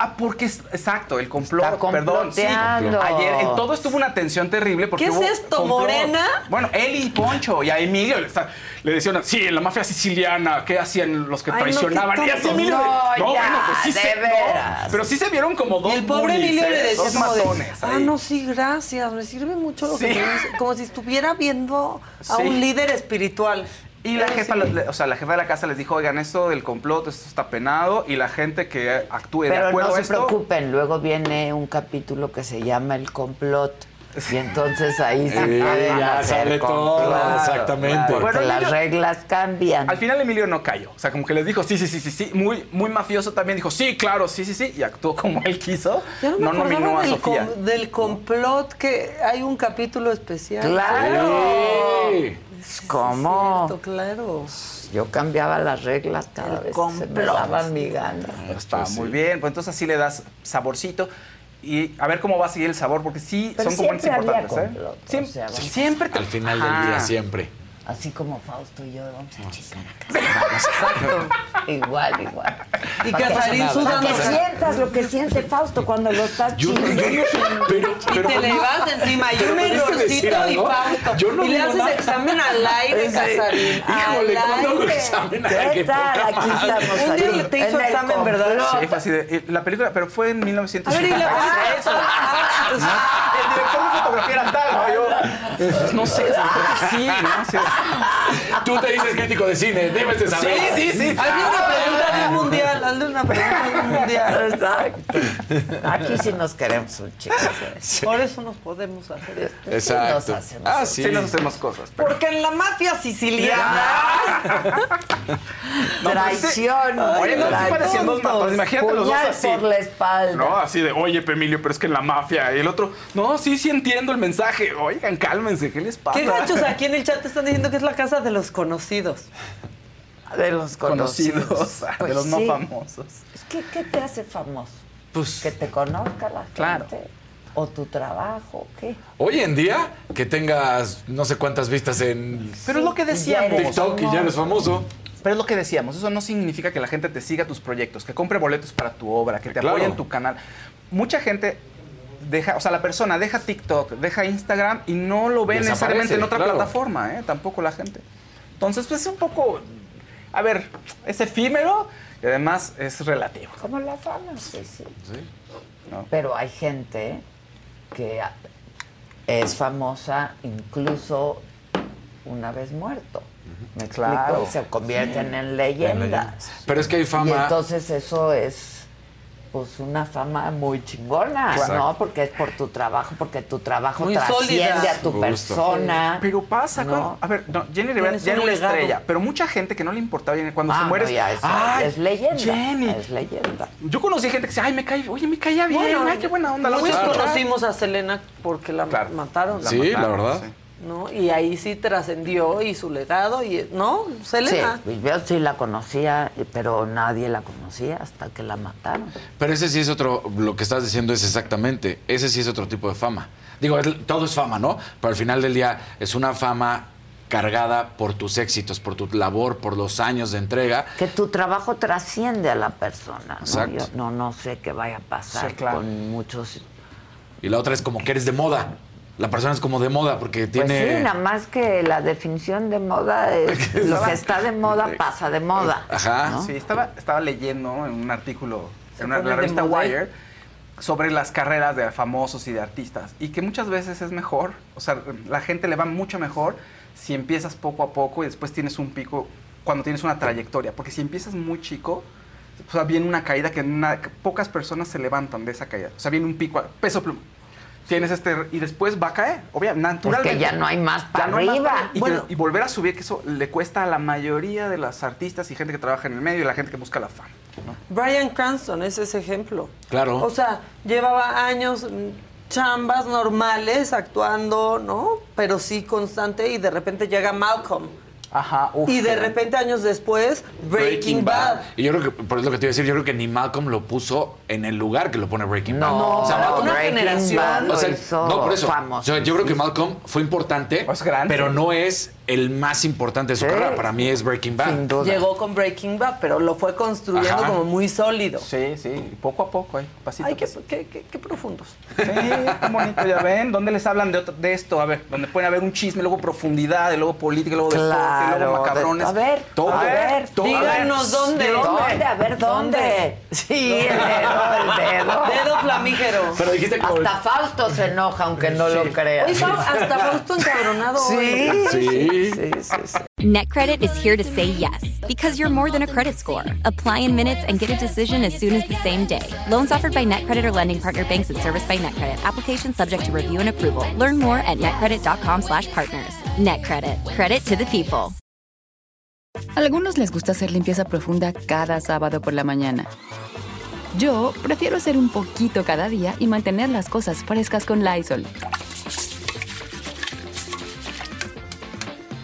Ah, porque es exacto, el complot, Está perdón. Sí, ayer en todo estuvo una tensión terrible porque ¿Qué es hubo esto, complot. Morena? Bueno, él y Poncho y a Emilio le, está- le decían, sí, en la mafia siciliana, ¿qué hacían los que Ay, no, traicionaban? qué y así. Emilio, No, ya, bueno, pues sí de se, no, veras. pero sí se vieron como dos Y el pobre bullies, Emilio ¿eh? le decía dos de, matones ah, ahí. no, sí, gracias, me sirve mucho lo que me dice", como si estuviera viendo a Sí. un líder espiritual. Y la jefa, sí. o sea, la jefa de la casa les dijo, oigan, esto del complot, esto está penado, y la gente que actúe de Pero acuerdo no a se esto... preocupen, luego viene un capítulo que se llama El complot. Y entonces ahí sí Sí, ya sale todo, exactamente. Bueno, las Emilio- reglas cambian. Al final Emilio no cayó. O sea, como que les dijo, sí, sí, sí, sí, sí. Muy, muy mafioso también dijo, sí, claro, sí, sí, sí. Y actuó como él quiso. Ya no nominó a del, Sofía. com- del complot que hay un capítulo especial. ¡Claro! Sí. ¿Cómo? Cierto, claro. Yo cambiaba las reglas cada El vez que se me daban mi gana. Está Pues sí. muy bien. Pues entonces así le das saborcito. Y a ver cómo va a seguir el sabor, porque sí Pero son componentes siempre había importantes, ¿eh? complot, o Siempre, sea, sí, siempre te- Al final Ajá. del día, siempre. Así como Fausto y yo vamos a chingar a igual, igual. Y Casarín sudando. que sientas lo que siente Fausto cuando lo estás Yo, yo, chingando. yo no sé, pero, Y pero te le vas encima, y pero un me errorcito y. Fausto. Yo no y le haces nada. examen al aire, Sí. Casarín. Híjole, al ¿cuándo aire. examen? ¿Qué qué tal? Aquí estamos. Un día te hizo examen, ¿verdad? Sí, fue así de- y la película, pero fue en A ver, y 1950. la El director de fotografía era tal, ¿no? Yo, pues, no sé, sí, ¿no? Sí. Tú te dices crítico de cine, debes de saber. Sí, sí, sí. Hazle una pregunta un mundial, hazle una pregunta de un mundial. Exacto. Aquí sí nos queremos un chico. Por eso nos podemos hacer esto. Sí nos Exacto. hacemos Ah, sí. Sí nos hacemos cosas. pero- Porque en la mafia siciliana. No, sí- Traición. Oye, no, dos matones. Imagínate los dos así. por la espalda. No, así de, oye, Emilio, pero es que en la mafia. Y el otro, no, sí, sí entiendo el mensaje. Oigan, cálmense, ¿qué les pasa? ¿Qué gachos aquí en el chat están diciendo que es la casa de los conocidos? De los conocidos. Conocidos, de Pues los no sí. famosos. ¿Qué, ¿Qué te hace famoso? Pues, ¿Que te conozca la gente? Claro. ¿O tu trabajo? ¿Qué? hoy en día, que tengas no sé cuántas vistas en Pero es lo que decíamos. eres TikTok y ya eres famoso. Pero es lo que decíamos, eso no significa que la gente te siga tus proyectos, que compre boletos para tu obra, que te Claro. apoye en tu canal. Mucha gente deja, o sea, la persona deja TikTok, deja Instagram y no lo ve Desaparece, necesariamente en otra claro. plataforma, ¿eh? Tampoco la gente. Entonces, pues es un poco, a ver, es efímero y además es relativo. Como la fama, sí, sí. Sí. ¿no? Pero hay gente que, es famosa incluso una vez muerto. Me explico, Claro. se convierten en En leyendas. leyendas. Pero es que hay Y fama. entonces eso es pues una fama muy chingona, Claro. ¿no? Porque es por tu trabajo, porque tu trabajo Muy trasciende sólida. a tu Justo. persona. Pero pasa, ¿no? cuando- a ver, no, Jenny Rivera ya era un una legado. estrella, pero mucha gente que no le importaba Jenny, cuando Ah, se muere, no, ya es, ¡ay, es leyenda. Jenny! Es leyenda. Yo conocí gente que decía, ay, me cae, oye, me caía bien, Bueno, ay, qué buena onda. Escuchar". conocimos a Selena porque la Claro. mataron. La Sí, la verdad. sí. ¿No? Y ahí sí trascendió y su legado y no, Selena. Sí, yo sí la conocía, pero nadie la conocía hasta que la mataron. Pero ese sí es otro, lo que estás diciendo es exactamente, ese sí es otro tipo de fama. Digo, es- todo es fama, ¿no? Pero al final del día es una fama cargada por tus éxitos, por tu labor, por los años de entrega. Que tu trabajo trasciende a la persona. ¿no? Yo no, no sé qué vaya a pasar Sí, claro. con muchos. Y la otra es como que eres de moda. La persona es como de moda porque Pues tiene... sí, nada más que la definición de moda es lo que está de moda pasa de moda. Ajá. ¿no? Sí, estaba, estaba leyendo en un artículo en una, la revista moda. Wire sobre las carreras de famosos y de artistas y que muchas veces es mejor, o sea, la gente le va mucho mejor si empiezas poco a poco y después tienes un pico cuando tienes una trayectoria, porque si empiezas muy chico, o sea, viene una caída que pocas personas se levantan de esa caída, o sea, viene un pico, peso pluma. Tienes este y después va a caer, obviamente, naturalmente. Porque ya no hay más para no hay más arriba. para- y, Bueno. y volver a subir, que eso le cuesta a la mayoría de las artistas y gente que trabaja en el medio y la gente que busca la fama. ¿no? Brian Cranston es ese ejemplo. Claro. O sea, llevaba años mm, chambas normales actuando, ¿no? Pero sí constante y de repente llega Malcolm. Ajá, uf. Y de repente años después, Breaking, Bad. Y yo creo que, por eso lo que te iba a decir, yo creo que ni Malcolm lo puso en el lugar que lo pone Breaking Bad. No, o sea, Malcolm, una Breaking generación Bad o sea, no, por eso. famoso. Yo creo que Malcolm fue importante, Es grande. pero no es el más importante de su Sí. carrera. Para mí es Breaking Bad. Sin duda. Llegó con Breaking Bad, pero lo fue construyendo Ajá. como muy sólido. Sí, sí, poco a poco, ahí, pasito Ay, qué, pasito. qué- qué- qué profundos. Sí, qué bonito, ya ven. ¿Dónde les hablan de, otro- de esto? A ver, donde pueden haber un chisme, luego profundidad, y luego política, luego deporte, Claro. luego de- macabrones. a ver, todo. a ver, todo. díganos A ver, dónde. ¿de ¿Dónde? A ver, ¿dónde? Sí, el dedo, el dedo. Dedo flamígero. Pero dijiste como... Hasta Fausto se enoja, aunque no lo. Oye, Fau- hasta Fausto encabronado. Sí, hoy. Sí. Sí, sí, sí. NetCredit is here to say yes because you're more than a credit score. Apply in minutes and get a decision as soon as the same day. Loans offered by NetCredit or lending partner banks and serviced by NetCredit. Application subject to review and approval. Learn more at netcredit.com/partners. NetCredit. Credit to the people. A algunos les gusta hacer limpieza profunda cada sábado por la mañana. Yo prefiero hacer un poquito cada día y mantener las cosas frescas con Lysol.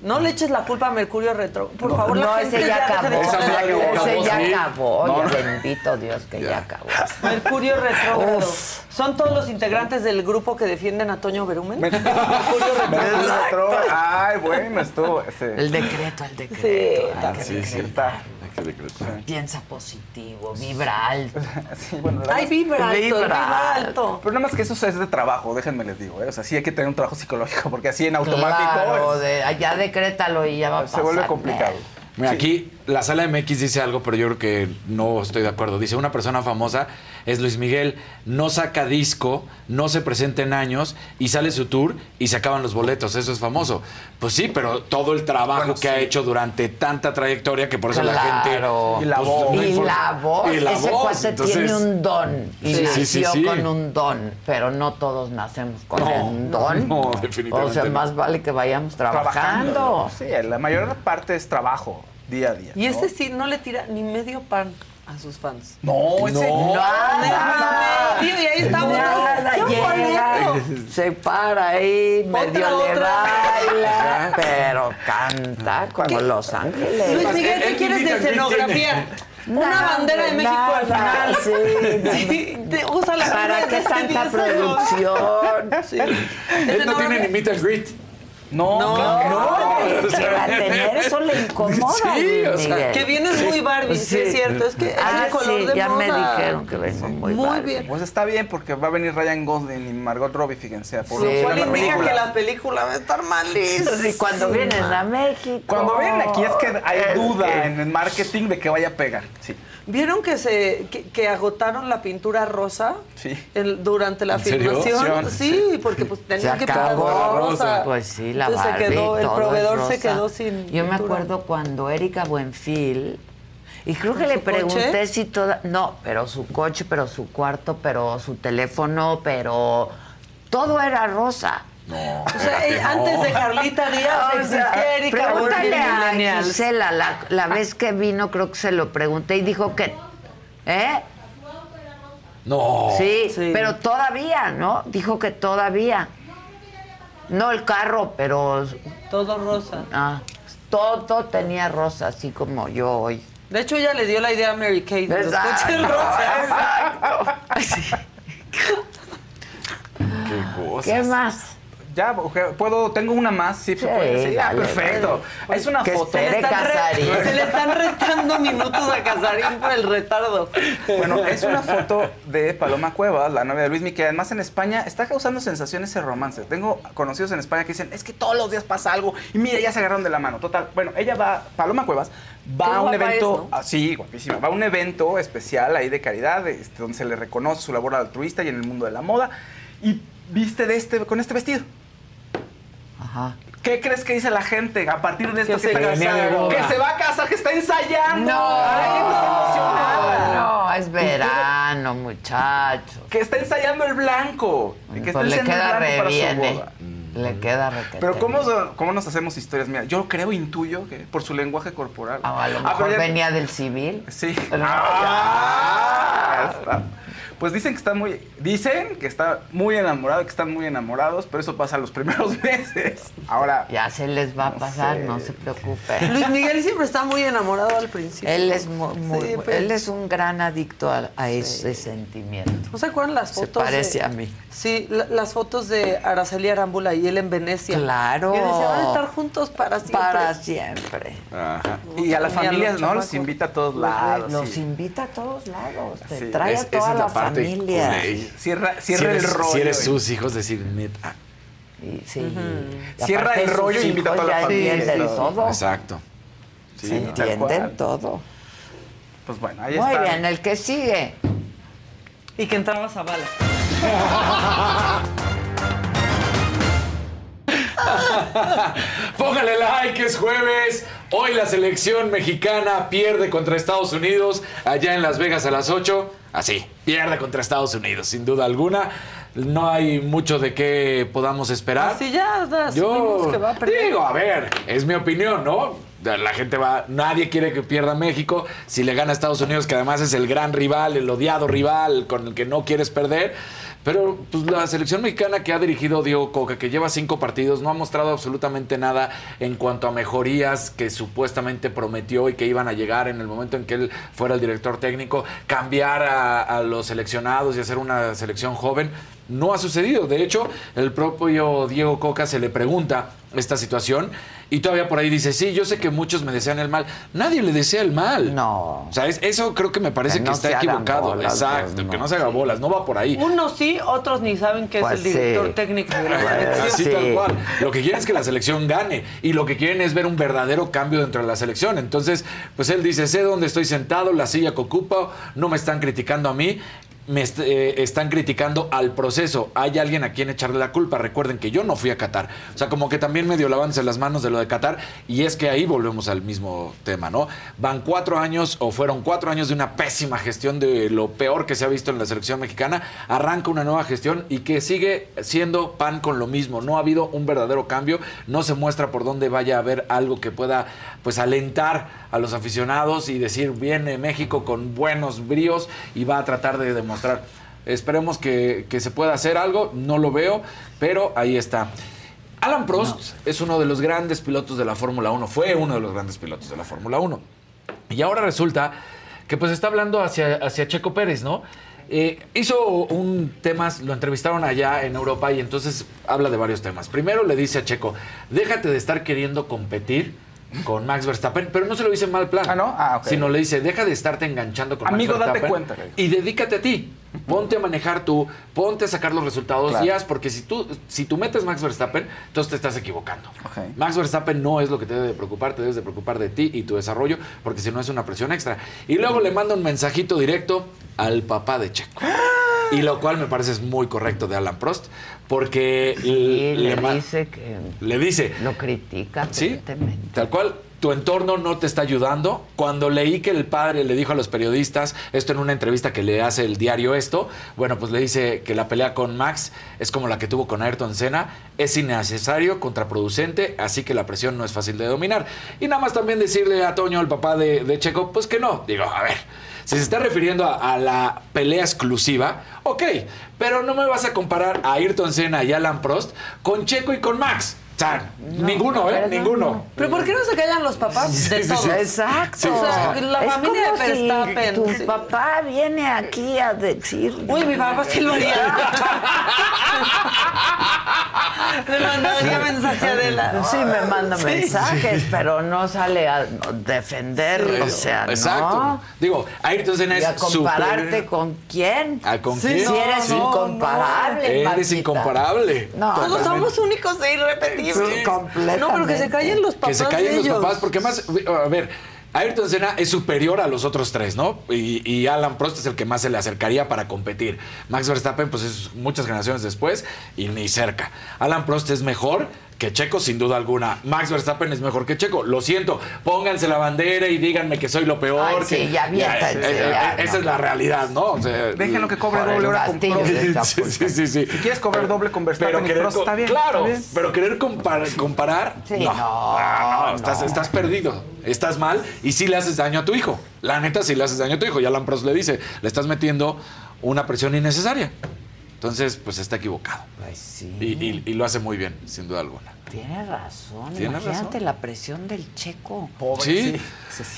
No le eches la culpa a Mercurio Retro. Por No, favor, la no, gente ese ya acabó. Esa Ese ya sí. acabó. No, Oye, no. bendito Dios que ya, acabó. Mercurio Retrógrado. Son todos los integrantes del grupo que defienden a Toño Berumen. Mercurio Mercurio Retrógrado. retro- Ay, bueno, estuvo. ese- El decreto, el decreto. Sí, que Sí, sí. decretar. Que decretar. Piensa positivo, vibra alto. Sí, bueno, la Ay, vibra alto, Vibra vibra alto. Pero nada más que eso es de trabajo, déjenme les digo, ¿eh? O sea, sí hay que tener un trabajo psicológico, porque así en automático Claro, es- de, ya decrétalo y ya va a se vuelve pasar. complicado. Mira, aquí la sala MX dice algo, pero yo creo que no estoy de acuerdo. Dice, una persona famosa es Luis Miguel, no saca disco, no se presenta en años y sale su tour y se acaban los boletos. Eso es famoso. Pues sí, pero todo el trabajo Bueno, que ha hecho durante tanta trayectoria que por eso la gente... Y la pues, voz. no Y la voz, Y la ese voz, entonces- tiene un don y Sí, nació sí, sí. con un don, pero no todos nacemos con No, un don. no, definitivamente O sea, más vale que vayamos trabajando. ¿no? Sí, la mayor parte es trabajo, día a día. Y ¿no? ese sí no le tira ni medio pan a sus fans. No, ese No. Nada. Medio, y ahí está Nada, se para ahí, medio le otra. baila, pero canta como Los Ángeles. Luis Miguel, ¿qué quieres de escenografía? Una Nada, bandera de México al final. sí, Sí, te- usa la ¿Para qué hace tanta 10 años. producción? Sí. Él no tiene ni meet and greet. No, No, claro que no, va a tener, eso le incomoda. Sí, o sea, Miguel. Que vienes muy Barbie, sí, es cierto. Es que es Ah, el color sí, de ya me dijeron que vengo muy Muy Barbie. bien. Pues está bien porque va a venir Ryan Gosling y Margot Robbie, fíjense. Sí, promocionar Lo cual indica que la película va a estar malísima. Y cuando vienen a México. Cuando vienen aquí es que hay Es duda en el marketing de que vaya a pegar. Sí. ¿Vieron que se que, que agotaron la pintura rosa Sí. el- durante la filmación? Sí. Sí, porque pues Se tenían que acabó pintar la rosa. Pues sí, la Entonces Barbie, se quedó, el proveedor se rosa. quedó sin Yo me acuerdo cuando Erika Buenfil, y creo que ¿Con le pregunté coche? si toda, no, pero su coche, pero su cuarto, pero su teléfono, pero todo era rosa. No. O sea, eh, antes de Carlita Díaz O sea, existía Erika pregúntale a. Gisela, la, la vez que vino creo que se lo pregunté y dijo que, ¿eh? No. Sí, pero todavía, ¿no? Dijo que todavía. No el carro, pero... Todo rosa. Ah, todo tenía rosa, así como yo hoy. De hecho, ella le dio la idea a Mary Kate de los coches rosas. exacto. Qué cosas. ¿Qué más? Ya, puedo, tengo una más, sí, se Sí, puede. Sí, ah, dale, perfecto. dale. Es una Que foto. Se le están re- Casarín. Se le están restando minutos a Casarín por el retardo. Bueno, es una foto de Paloma Cuevas, la novia de Luis Miguel. Además, en España está causando sensaciones ese romance. Tengo conocidos en España que dicen, es que todos los días pasa algo y mira, ya se agarraron de la mano. Total. Bueno, ella va, Paloma Cuevas, va a un evento, es, ¿no? ah, sí, guapísima, va a un evento especial ahí de caridad, este, donde se le reconoce su labor altruista y en el mundo de la moda. Y viste de este, con este vestido. Ajá. ¿Qué crees que dice la gente a partir de esto? Que se está- casaron. que se va a casar, que está ensayando. No, La gente está emocionada. no, es verano, muchachos. Que está ensayando el blanco. y que está Pues le queda re para su bien, ¿eh? Le queda re Pero ¿cómo, ¿cómo nos hacemos historias? Mira, yo creo, intuyo que por su lenguaje corporal. Ah, a lo Ah, mejor ya- venía del civil. Sí. Pero- Ah, ya está. Pues dicen que está muy, dicen que está muy enamorado, que están muy enamorados, pero eso pasa los primeros meses. Ahora, Ya se les va a pasar, sé. no se preocupe. Luis Miguel siempre está muy enamorado al principio. Él es muy, muy- Sí, muy- pero- él es un gran adicto a, a ese sentimiento. ¿No se acuerdan las Se fotos? parece de- a mí. Sí, la- las fotos de Araceli Arámbula y él en Venecia. Claro. Y decía, van a estar juntos para siempre. Para siempre. Ajá. Y a las familias, ¿no? Los invita a todos lados. Los sí. invita a todos lados. Te Sí, trae Es- a toda la, la parte familia. culé. Cierra, Si cierra eres, el rollo. si eres y- sus hijos, decir, neta. Y, sí. Y Cierra aparte el rollo y hijos invita a toda la ya familia. entienden Sí, todo. Exacto. Se Sí, tal entienden todo. Pues bueno, ahí Muy está. bien, el que sigue. Y que entrabas a bala. Póngale like, es jueves. Hoy la selección mexicana pierde contra Estados Unidos allá en Las Vegas a las 8. Así, pierde contra Estados Unidos, sin duda alguna. No hay mucho de qué podamos esperar. Así ya, ya Yo que va a perder. digo, a ver, es mi opinión, ¿no? La gente va, nadie quiere que pierda México. Si le gana a Estados Unidos, que además es el gran rival, el odiado rival con el que no quieres perder. Pero pues, la selección mexicana que ha dirigido Diego Coca, que lleva cinco partidos, no ha mostrado absolutamente nada en cuanto a mejorías que supuestamente prometió y que iban a llegar en el momento en que él fuera el director técnico, cambiar a, a los seleccionados y hacer una selección joven. No ha sucedido. De hecho, el propio Diego Coca se le pregunta esta situación y todavía por ahí dice, sí, yo sé que muchos me desean el mal. Nadie le desea el mal. No. O sea, es- eso creo que me parece Que que, no está equivocado. bolas, Exacto, pues, que no. no se haga bolas, no va por ahí. Unos sí, otros ni saben que Pues es el director sí. técnico de la Pues selección. Así Sí. tal cual. Lo que quieren es que la selección gane y lo que quieren es ver un verdadero cambio dentro de la selección. Entonces, pues él dice, sé dónde estoy sentado, la silla que ocupo, no me están criticando a mí. Me eh, están criticando al proceso. Hay alguien a quien echarle la culpa. Recuerden que yo no fui a Qatar. O sea, como que también medio lavándose las manos de lo de Qatar. Y es que ahí volvemos al mismo tema, ¿no? Van cuatro años, o fueron cuatro años de una pésima gestión de lo peor que se ha visto en la selección mexicana. Arranca una nueva gestión y que sigue siendo pan con lo mismo. No ha habido un verdadero cambio. No se muestra por dónde vaya a haber algo que pueda, pues, alentar a los aficionados y decir, viene México con buenos bríos y va a tratar de demostrar. Esperemos que, que se pueda hacer algo. No lo veo, pero ahí está. Alan Prost es uno de los grandes pilotos de la Fórmula 1, fue uno de los grandes pilotos de la Fórmula 1. Y ahora resulta que pues está hablando hacia, hacia Checo Pérez, ¿no? Eh, hizo un tema, lo entrevistaron allá en Europa y entonces habla de varios temas. Primero le dice a Checo, déjate de estar queriendo competir con Max Verstappen, pero no se lo dice mal plan. Ah, ¿no? Ah, ok. Sino le dice, deja de estarte enganchando con Amigo, Max date Verstappen cuenta, le dijo. y dedícate a ti. Ponte a manejar tú, ponte a sacar los resultados Claro. y haz, porque si tú, si tú metes Max Verstappen, entonces te estás equivocando. Max Verstappen no es lo que te debe de preocupar, te debes de preocupar de ti y tu desarrollo, porque si no es una presión extra. Y luego le manda un mensajito directo al papá de Checo. Y lo cual me parece es muy correcto de Alan Prost, porque le dice que le dice, lo critica Sí, tal cual. Tu entorno no te está ayudando. Cuando leí que el padre le dijo a los periodistas, esto en una entrevista que le hace el diario esto, bueno, pues le dice que la pelea con Max es como la que tuvo con Ayrton Senna, es innecesario, contraproducente, así que la presión no es fácil de dominar. Y nada más también decirle a Toño, el papá de, de Checo, pues que no. Digo, a ver, si se está refiriendo a, a la pelea exclusiva, ok, pero no me vas a comparar a Ayrton Senna y Alan Prost con Checo y con Max. Ninguno, ¿eh? Ninguno. Pero ¿por qué no se callan los papás Sí, de sí, todos? sí. Exacto. O sea, la Es familia de como si Verstappen. tu sí. papá viene aquí a decir. Uy, mi papá sí lo haría. Le mandaría mensaje a Adela. Sí, me manda Sí. mensajes, pero no sale a defender, o sea, Exacto. ¿no? Digo, Ayrton Senna Y a es compararte con quién. ¿Ah, con Sí, quién? Si eres incomparable. Eres incomparable. No, Todos somos únicos e irrepetibles. Sí, completamente. No, pero que se callen los papás. Que se callen los papás, porque más, a ver, Ayrton Senna es superior a los otros tres, ¿no? Y, y Alan Prost es el que más se le acercaría para competir. Max Verstappen, pues es muchas generaciones después y ni cerca. Alan Prost es mejor que Checo, sin duda alguna. Max Verstappen es mejor que Checo. Lo siento, pónganse la bandera y díganme que soy lo peor. Ay, sí, que- ya eh, ya, esa no, es la realidad, ¿no? O sea, Déjenlo que cobre doble hora con castillo Prost. de Sí, sí, sí, sí. Si quieres cobrar doble con Verstappen Pero y Prost, está bien. claro, está bien. pero querer comparar, comparar Sí, no, no, no, no, estás, estás perdido, estás mal y sí le haces daño a tu hijo. La neta sí le haces daño a tu hijo. Y Alan Prost le dice, le estás metiendo una presión innecesaria. Entonces, pues está equivocado. Pues sí. Y, y- y lo hace muy bien, sin duda alguna. Tienes razón. Tienes Imagínate razón. la presión del checo. Sí.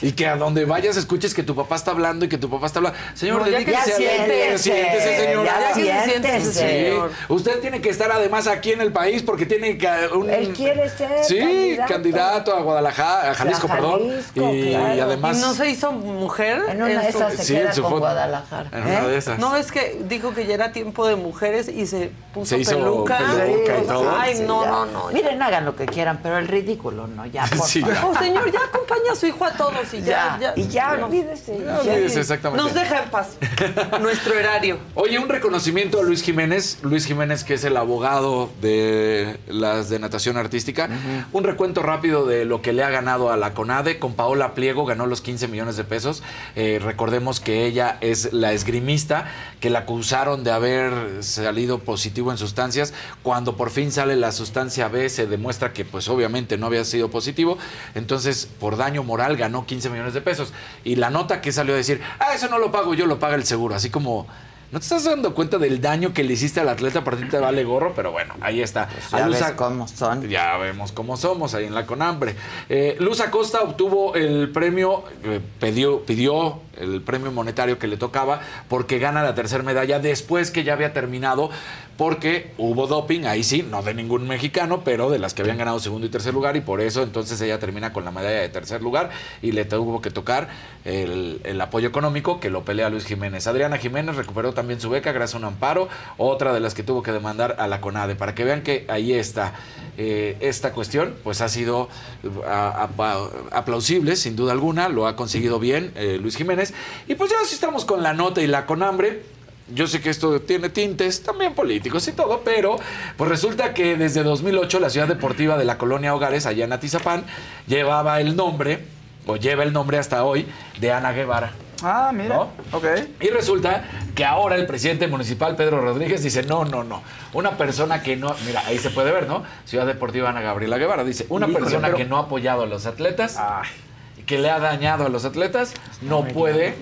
Y que a donde vayas escuches que tu papá está hablando y que tu papá está hablando. Señor, No, dedíquese se a siéntese, siéntese, señor. ya siéntese. señor. Usted tiene que estar además aquí en el país porque tiene que un Él quiere ser Sí, candidato. candidato, a Guadalajara, a Jalisco, A perdón. Y, claro. y además ¿Y no se hizo mujer? En una de su- esas se Sí, en queda su con foto. Guadalajara. en una ¿eh? de esas. No, es que dijo que ya era tiempo de mujeres y se puso Se hizo peluca. peluca y todo. Ay, Sí, no, no, no. Miren, hagan lo que quieran, pero el ridículo no, ya, por Sí, favor. ya. Oh, señor, ya acompaña a su hijo a todos y ya. Ya, y ya, olvídese. Ya, ya. olvídese, exactamente. Nos deja en paz. Nuestro erario. Oye, un reconocimiento a Luis Jiménez. Luis Jiménez, que es el abogado de las de natación artística. Un recuento rápido de lo que le ha ganado a la CONADE. Con Paola Pliego ganó los 15 millones de pesos. Eh, recordemos que ella es la esgrimista que la acusaron de haber salido positivo en sustancias. Cuando por fin sale la sustancia B, se demuestra que, pues obviamente no había sido positivo. Entonces, por daño moral, ganó 15 millones de pesos. Y la nota que salió a decir, ah, eso no lo pago yo, lo paga el seguro. Así como. ¿No te estás dando cuenta del daño que le hiciste al atleta? Para ti te vale gorro, pero bueno, ahí está. Pues ya A Luz ves cómo son. Ya vemos cómo somos ahí en la Conambre. Eh, Luz Acosta obtuvo el premio, eh, pidió, pidió el premio monetario que le tocaba porque gana la tercera medalla después que ya había terminado porque hubo doping, ahí sí, no de ningún mexicano, pero de las que habían ganado segundo y tercer lugar y por eso entonces ella termina con la medalla de tercer lugar y le tuvo que tocar el, apoyo económico que lo pelea Luis Jiménez. Adriana Jiménez recuperó también su beca gracias a un amparo, otra de las que tuvo que demandar a la CONADE, para que vean que ahí está. Eh, esta cuestión pues ha sido aplausible sin duda alguna, lo ha conseguido bien eh, Luis Jiménez y pues ya si estamos con la nota y la conambre yo sé que esto tiene tintes también políticos y todo, pero pues resulta que desde 2008 la ciudad deportiva de la colonia Hogares, allá en Atizapán, llevaba el nombre, o lleva el nombre hasta hoy, de Ana Guevara. Ah, mira. ¿No? Ok. Y resulta que ahora el presidente municipal, Pedro Rodríguez, dice, no, no, no. Una persona que no, mira, ahí se puede ver, ¿no? Ciudad Deportiva Ana Gabriela Guevara dice, una Híjole, persona pero- que no ha apoyado a los atletas, Ay. que le ha dañado a los atletas, no puede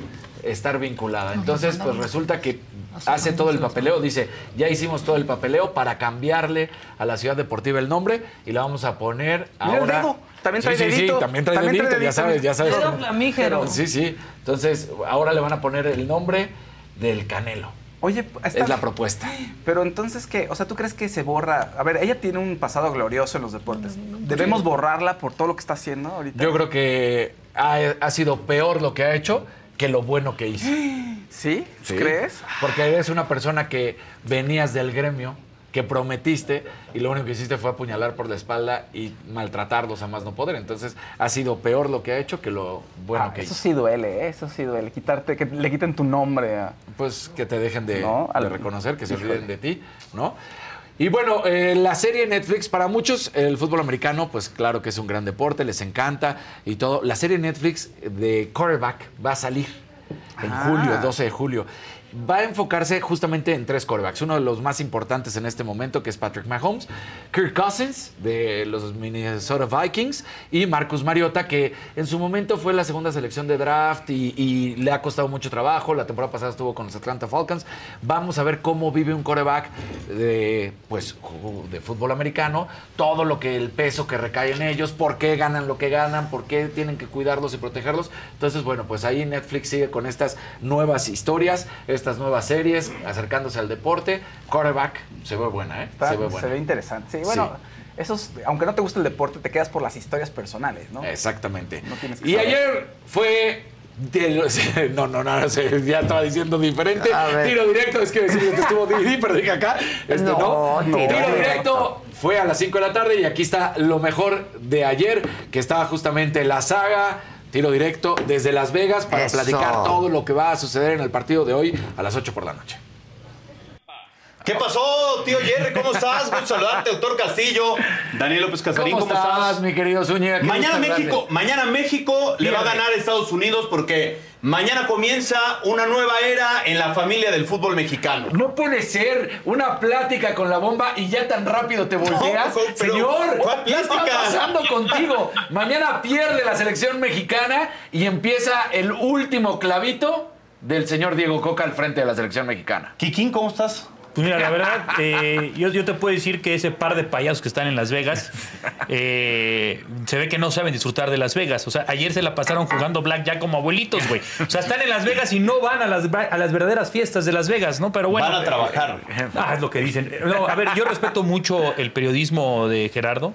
estar vinculada. Entonces, pues resulta que hace todo el papeleo, dice, ya hicimos todo el papeleo para cambiarle a la ciudad deportiva el nombre y la vamos a poner Mira el ahora. dedo, también trae sí, sí, sí, también trae también trae dedito, ya sabes, ya sabes. Dedo flamígero. Sí, sí. Entonces, ahora le van a poner el nombre del Canelo. Oye, Es la propuesta. Pero entonces, ¿qué? O sea, ¿tú crees que se borra? A ver, ella tiene un pasado glorioso en los deportes. ¿Debemos borrarla por todo lo que está haciendo ahorita? Yo creo que ha, ha sido peor lo que ha hecho que lo bueno que hizo. ¿Sí? ¿Crees? Porque eres una persona que venías del gremio, que prometiste y lo único que hiciste fue apuñalar por la espalda y maltratarlos a más no poder. Entonces ha sido peor lo que ha hecho que lo bueno Ah, que eso hizo. sí duele, ¿eh? eso sí duele. Quitarte, que le quiten tu nombre. a- Pues que te dejen de, No, de al- reconocer, que se Híjole. olviden de ti, ¿no? Y bueno, eh, la serie Netflix, para muchos, el fútbol americano, pues claro que es un gran deporte, les encanta y todo. La serie Netflix de quarterback va a salir en Ah. julio, 12 de julio. Va a enfocarse justamente en tres quarterbacks. Uno de los más importantes en este momento, que es Patrick Mahomes, Kirk Cousins, de los Minnesota Vikings, y Marcus Mariota, que en su momento fue la segunda selección de draft y, le ha costado mucho trabajo. La temporada pasada estuvo con los Atlanta Falcons. Vamos a ver cómo vive un quarterback de, pues, de fútbol americano, todo lo que el peso que recae en ellos, por qué ganan lo que ganan, por qué tienen que cuidarlos y protegerlos. Entonces, bueno, pues ahí Netflix sigue con estas nuevas historias, estas nuevas series, acercándose al deporte. Quarterback, se ve buena, ¿eh? Está- se ve buena. interesante. Sí, bueno, esos, aunque no te guste el deporte, te quedas por las historias personales, ¿no? Exactamente. No Y saber. ayer fue. los- No, no, no, ya estaba diciendo diferente. Tiro directo, es que decir estuvo dividí, pero dije acá. Este, No, no, tiro Tiro, directo. directo fue a las 5 de la tarde y aquí está lo mejor de ayer, que estaba justamente la saga. Tiro directo desde Las Vegas para Eso. platicar todo lo que va a suceder en el partido de hoy a las 8 por la noche. ¿Qué pasó, tío Jerry? ¿Cómo estás? Gusto saludarte, doctor Castillo. Daniel López Casarín, ¿cómo, estás? mi querido Zúñiga? Mañana México, mañana México le va a ganar a Estados Unidos porque mañana comienza una nueva era en la familia del fútbol mexicano. No puede ser una plática con la bomba y ya tan rápido te volteas. No, Señor, ¿cuál ¿qué está pasando contigo? Mañana pierde la selección mexicana y empieza el último clavito del señor Diego Coca al frente de la selección mexicana. Kikín, ¿cómo estás? Pues mira, la verdad, eh, yo, yo te puedo decir que ese par de payasos que están en Las Vegas, eh, se ve que no saben disfrutar de Las Vegas. O sea, ayer se la pasaron jugando blackjack como abuelitos, güey. O sea, están en Las Vegas y no van a las, a las verdaderas fiestas de Las Vegas, ¿no? Pero bueno. Van a trabajar. Ah, es lo que dicen. No, a ver, yo respeto mucho el periodismo de Gerardo,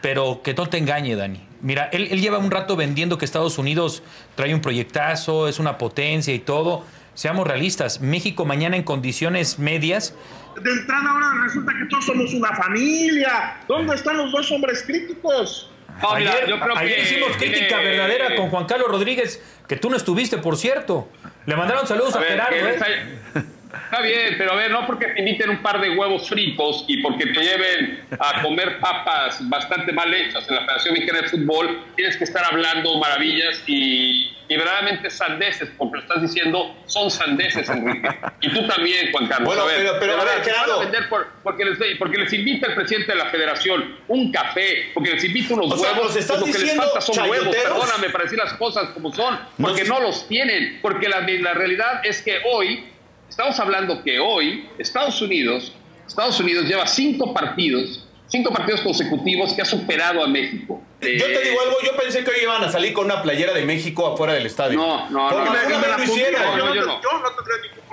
pero que no te engañe, Dani. Mira, él, él lleva un rato vendiendo que Estados Unidos trae un proyectazo, es una potencia y todo. Seamos realistas, México mañana en condiciones medias De entrada ahora resulta que todos somos una familia. ¿Dónde están los dos hombres críticos? No, mira, ayer yo creo ayer que hicimos crítica verdadera con Juan Carlos Rodríguez, que tú no estuviste, por cierto. Le mandaron saludos a, A ver, Gerardo, que ¿eh? Está- bien, pero a ver, no porque te inviten un par de huevos fritos y porque te lleven a comer papas bastante mal hechas en la Federación Mexicana de Fútbol, tienes que estar hablando maravillas y, y verdaderamente sandeces, porque lo estás diciendo, son sandeces, Enrique. Y tú también, Juan Carlos. Bueno, a ver, pero- pero, a ver, Gerardo. vender por- porque, les, porque les invita el presidente de la Federación un café, porque les invita unos O sea, huevos, ¿nos estás pues lo que les falta son huevos, chayoteros? perdóname para decir las cosas como son, porque Nos- no los tienen, porque la, la realidad es que hoy, estamos hablando que hoy Estados Unidos, Estados Unidos lleva cinco partidos, cinco partidos consecutivos que ha superado a México. Yo te digo algo, yo pensé que hoy iban a salir con una playera de México afuera del estadio. No, no, no, no, yo no.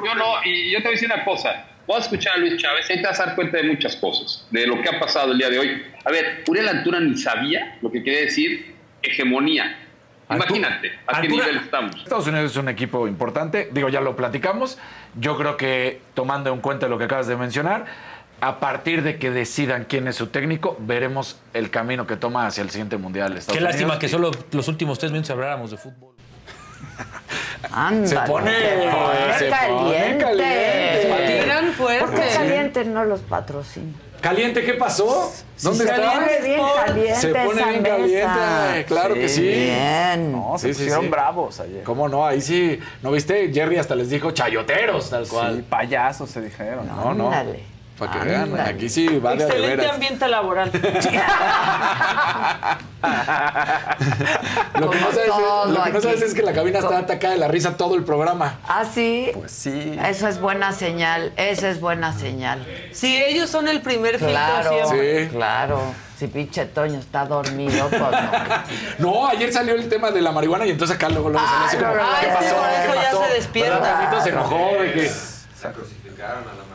Yo no y yo te voy a decir una cosa. Voy a escuchar a Luis Chávez y ahí te vas a dar cuenta de muchas cosas, de lo que ha pasado el día de hoy. A ver, Uriel Antuna ni sabía lo que quería decir hegemonía. Imagínate a qué nivel estamos. Estados Unidos es un equipo importante, digo, ya lo platicamos. Yo creo que tomando en cuenta lo que acabas de mencionar, a partir de que decidan quién es su técnico, veremos el camino que toma hacia el siguiente mundial. Estados Qué lástima Unidos. que solo los últimos tres minutos habláramos de fútbol. Ándale, Se pone- se pone se pone caliente. caliente. Patinan fuerte. ¿Por qué caliente no los patrocina? ¿Caliente qué pasó? ¿Dónde se está? pone bien caliente Se pone esa bien mesa. caliente, claro que sí. Bien. No, se Sí, sí, pusieron sí. bravos ayer. ¿Cómo no? Ahí sí, ¿no viste? Jerry hasta les dijo chayoteros, tal cual. Sí, payasos se dijeron. No, no. Ándale. Para que vean, Ándale. aquí sí va de a de Excelente veras. ambiente laboral. Lo que no sabes, todo lo que no aquí. sabes es que la cabina está atacada de la risa todo el programa. ¿Ah, sí? Pues sí. Eso es buena señal, esa es buena señal. Sí, ellos son el primer Claro, filtro siempre. claro. Si pinche Toño está dormido, pues no. No, ayer salió el tema de la marihuana y entonces acá luego, luego salió así como, no, no, ¿qué no, pasó? por eso ¿Qué ya se despierta. Toñito se enojó de que... Crucificaron a la marihuana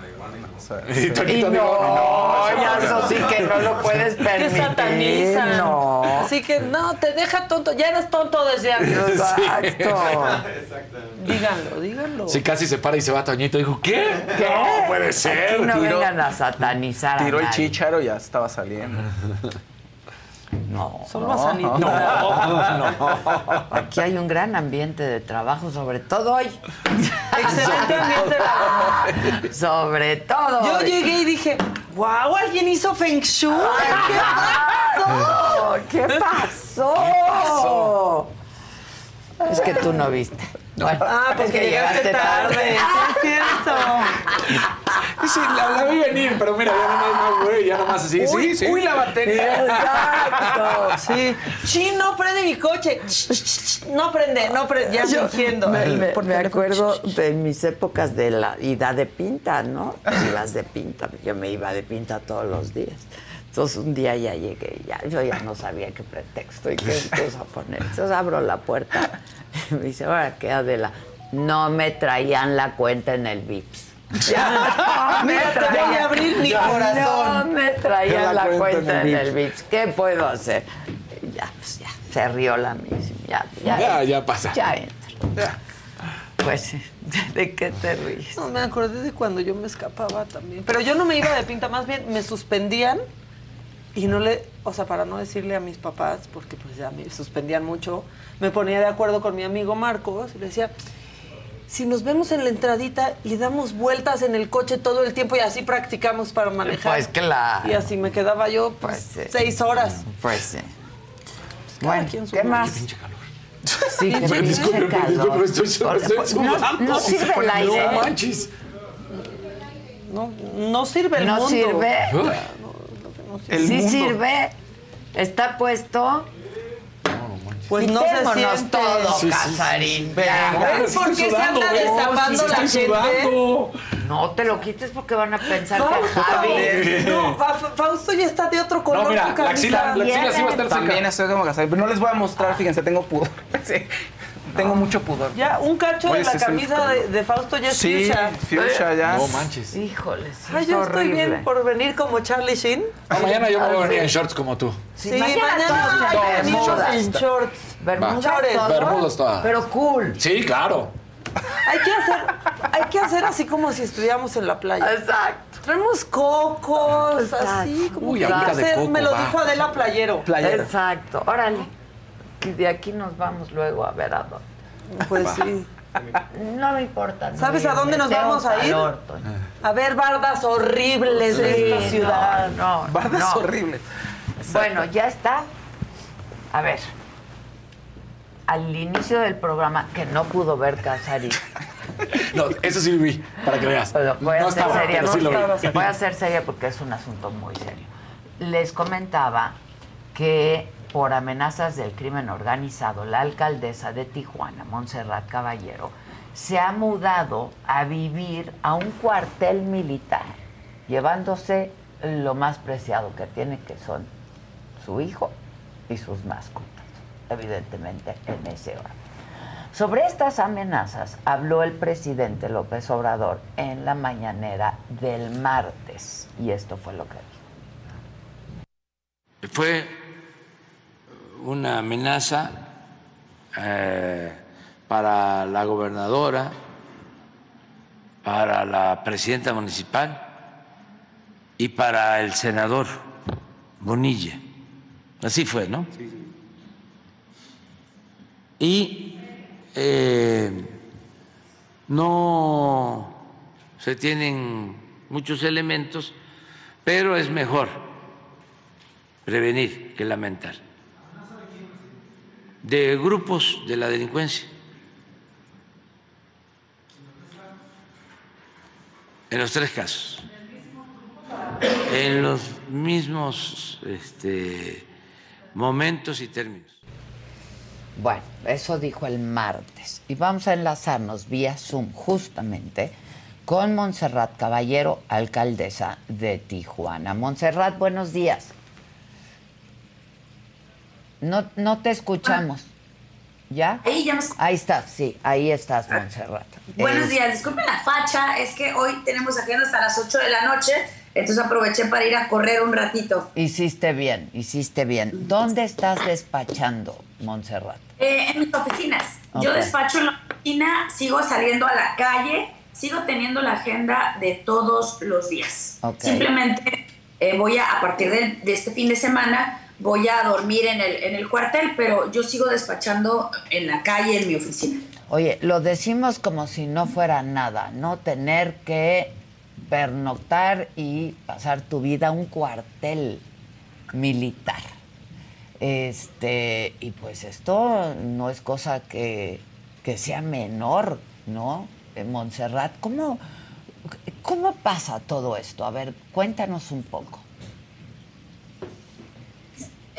y Y Y Toñito no, dijo, ya eso sí que no lo puedes Que permitir. satanizan. No. Así que no, te deja tonto. Ya eres tonto desde antes. Exacto. Díganlo, díganlo. Sí, casi se para y se va Toñito. Dijo, ¿qué? ¿Qué? No puede ser. Aquí no Tiró- vengan a satanizar a Tiró el nadie. chícharo y ya estaba saliendo. No. Son No, mazanitas. no, Aquí hay un gran ambiente de trabajo, sobre todo hoy. Excelente ambiente laboral. Sobre todo Yo hoy. llegué y dije, wow, alguien hizo Feng Shui. ¿Qué pasó? ¿Qué pasó? Es que tú no viste. Bueno, Ah, es porque que llegaste tarde. Sí, es cierto. Sí, la, la vi venir, pero mira, ya nomás, no, güey, ya nomás así, Uy, sí, sí. uy, la batería. Exacto. Sí. Sí, no prende mi coche. Ch, ch, ch, No prende, no prende. Ya Yo fingiendo. Me, acuerdo de mis épocas de la ida de pinta, ¿no? Las de pinta. Yo me iba de pinta todos los días. Entonces un día ya llegué, ya, yo ya no sabía qué pretexto y qué cosa poner. Entonces abro la puerta y me dice, ahora qué Adela, no me traían la cuenta en el VIPS. Ya, te voy a abrir mi Ya, corazón. No me traían La la, cuenta en en el VIPS. ¿Qué puedo hacer? Ya, pues ya, se rió la misma. Ya, ya, Ya, ya pasa. Ya entra. Pues ¿de qué te ríes? No, me acordé de cuando yo me escapaba también. Pero yo no me iba de pinta, más bien me suspendían y no le, o sea, para no decirle a mis papás, porque pues ya me suspendían mucho, me ponía de acuerdo con mi amigo Marcos y le decía, si nos vemos en la entradita y damos vueltas en el coche todo el tiempo y así practicamos para manejar. Pues claro. Y así me quedaba yo pues, Pues sí. seis horas. Pues sí. Cada Bueno, quien su ¿qué más? Sí, que Disculpe, calor. pero estoy, estoy pues, no, no sirve el aire. No manches. No, no sirve el No mundo. sirve. El sí mundo. sirve. Está puesto. Pues no se todo, Sí, sí, Casarín. ¿Ves por qué se anda destapando la gente? No te lo quites porque van a pensar que Fausto, Javi. no, Fa- Fa- Fausto ya está de otro color. No, mira, su la axila, la axila sí va a estar También seca. estoy como Casarín, pero no les voy a mostrar, fíjense, tengo pudor. Tengo mucho pudor. Ya, un cacho Oye, de la camisa de, de Fausto ya es Sí, fuchsia. fuchsia ya. No manches. Híjole, sí, Ay, yo estoy bien por venir como Charlie Sheen. Mañana yo me voy a venir en shorts como tú. Sí, Sí, mañana todos en venimos en shorts. Bermudas. Bermudas todas. Pero cool. Sí, claro. Hay que hacer, hay que hacer así como si estuviéramos en la playa. Exacto. Traemos cocos, Exacto. así como Uy, que de hacer. coco, Me lo va. dijo Adela Playero. Playero. Exacto. Órale. Y de aquí nos vamos luego a ver a dónde. Pues sí. No me importa. no ¿Sabes a dónde nos vamos a ir? Toño. A ver bardas horribles de esta ciudad. No, no, Bardas no. horribles. Bueno, ya está. A ver. Al inicio del programa, que no pudo ver Casarín. No, eso sí vi, para que veas. Voy a estaba, seria, sí lo vi. no, voy a ser seria porque es un asunto muy serio. Les comentaba que por amenazas del crimen organizado, la alcaldesa de Tijuana, Montserrat Caballero, se ha mudado a vivir a un cuartel militar, llevándose lo más preciado que tiene, que son su hijo y sus mascotas, evidentemente en ese orden. Sobre estas amenazas habló el presidente López Obrador en la mañanera del martes y esto fue lo que dijo. Fue una amenaza eh, para la gobernadora, para la presidenta municipal y para el senador Bonilla. Así fue, ¿no? Y eh, no se tienen muchos elementos, pero es mejor prevenir que lamentar. De grupos de la delincuencia. En los tres casos. en los mismos este, momentos y términos. Bueno, eso dijo el martes. Y vamos a enlazarnos vía Zoom justamente con Montserrat Caballero, alcaldesa de Tijuana. Montserrat, buenos días. No, no te escuchamos. ¿Ya? Ahí ya Ahí estás, sí, ahí estás, Montserrat. Buenos días, disculpen la facha, es que hoy tenemos agenda hasta las 8 de la noche, entonces aproveché para ir a correr un ratito. Hiciste bien, hiciste bien. ¿Dónde estás despachando, Montserrat? Eh, en mis oficinas. Yo despacho en la oficina, sigo saliendo a la calle, sigo teniendo la agenda de todos los días. Ok. Simplemente eh, voy a, a partir de, de este fin de semana, voy a dormir en el, en el cuartel, pero yo sigo despachando en la calle, en mi oficina. Oye, lo decimos como si no fuera nada, no tener que pernoctar y pasar tu vida a un cuartel militar. Este, y pues esto no es cosa que, que sea menor, ¿no? En Montserrat, ¿cómo, ¿cómo pasa todo esto? A ver, cuéntanos un poco.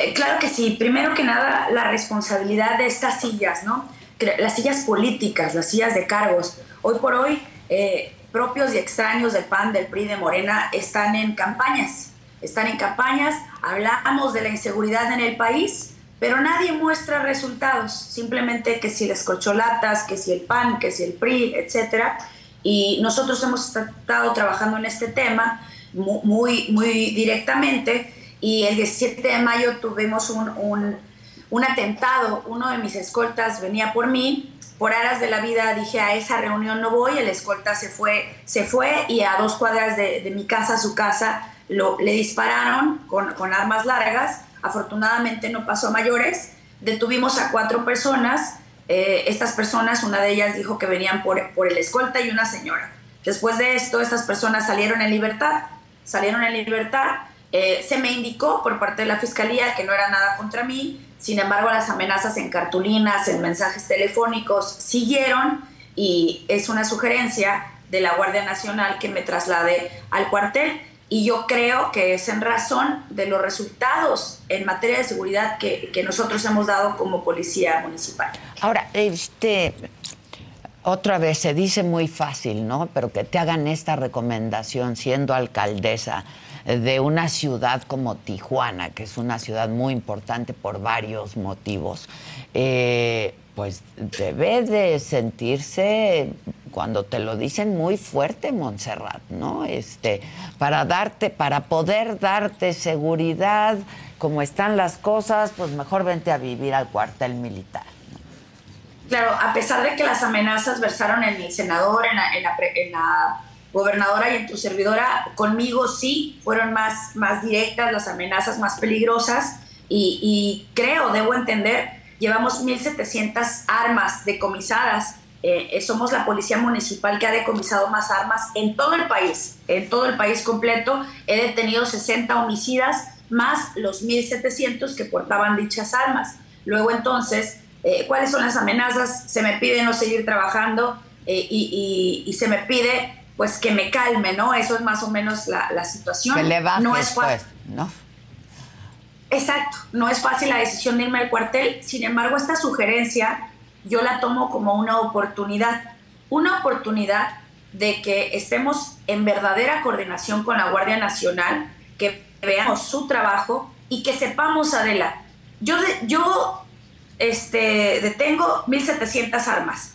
Eh, claro que sí. Primero que nada, la responsabilidad de estas sillas, ¿no? Las sillas políticas, las sillas de cargos. Hoy por hoy, eh, propios y extraños del PAN, del PRI, de Morena, están en campañas. Están en campañas, hablamos de la inseguridad en el país, pero nadie muestra resultados. Simplemente que si las colcholatas, que si el PAN, que si el PRI, etcétera. Y nosotros hemos estado trabajando en este tema mu- muy, muy directamente y el 17 de mayo tuvimos un, un, atentado, uno de mis escoltas venía por mí, por aras de la vida dije a esa reunión no voy, el escolta se fue, se fue y a dos cuadras de, mi casa, su casa, lo, le dispararon con, con armas largas, afortunadamente no pasó a mayores, detuvimos a cuatro personas, eh, estas personas, una de ellas dijo que venían por, por el escolta y una señora. Después de esto, estas personas salieron en libertad, salieron en libertad, eh, se me indicó por parte de la fiscalía que no era nada contra mí, sin embargo las amenazas en cartulinas, en mensajes telefónicos siguieron y es una sugerencia de la Guardia Nacional que me traslade al cuartel y yo creo que es en razón de los resultados en materia de seguridad que, que nosotros hemos dado como policía municipal. Ahora, este, otra vez se dice muy fácil, ¿no? Pero que te hagan esta recomendación siendo alcaldesa de una ciudad como Tijuana, que es una ciudad muy importante por varios motivos, eh, pues debe de sentirse cuando te lo dicen muy fuerte, Montserrat, ¿no? Este, para darte, para poder darte seguridad, como están las cosas, pues mejor vente a vivir al cuartel militar. Claro, a pesar de que las amenazas versaron en el senador, en la, en la en la gobernadora y en tu servidora, conmigo sí fueron más, más directas, las amenazas más peligrosas y, creo, debo entender, llevamos 1.700 armas decomisadas. Eh, eh, somos la policía municipal que ha decomisado más armas en todo el país, en todo el país completo. He detenido 60 homicidas más los 1.700 que portaban dichas armas. Luego entonces, eh, ¿cuáles son las amenazas? Se me pide no seguir trabajando eh, y se me pide pues que me calme, ¿no? Eso es más o menos la, la situación. Que le bajes, no es fácil. pues, ¿no? Exacto, no es fácil la decisión de irme al cuartel, sin embargo esta sugerencia yo la tomo como una oportunidad, una oportunidad de que estemos en verdadera coordinación con la Guardia Nacional, que veamos su trabajo y que sepamos, Adela, yo, de- yo este, detengo 1.700 armas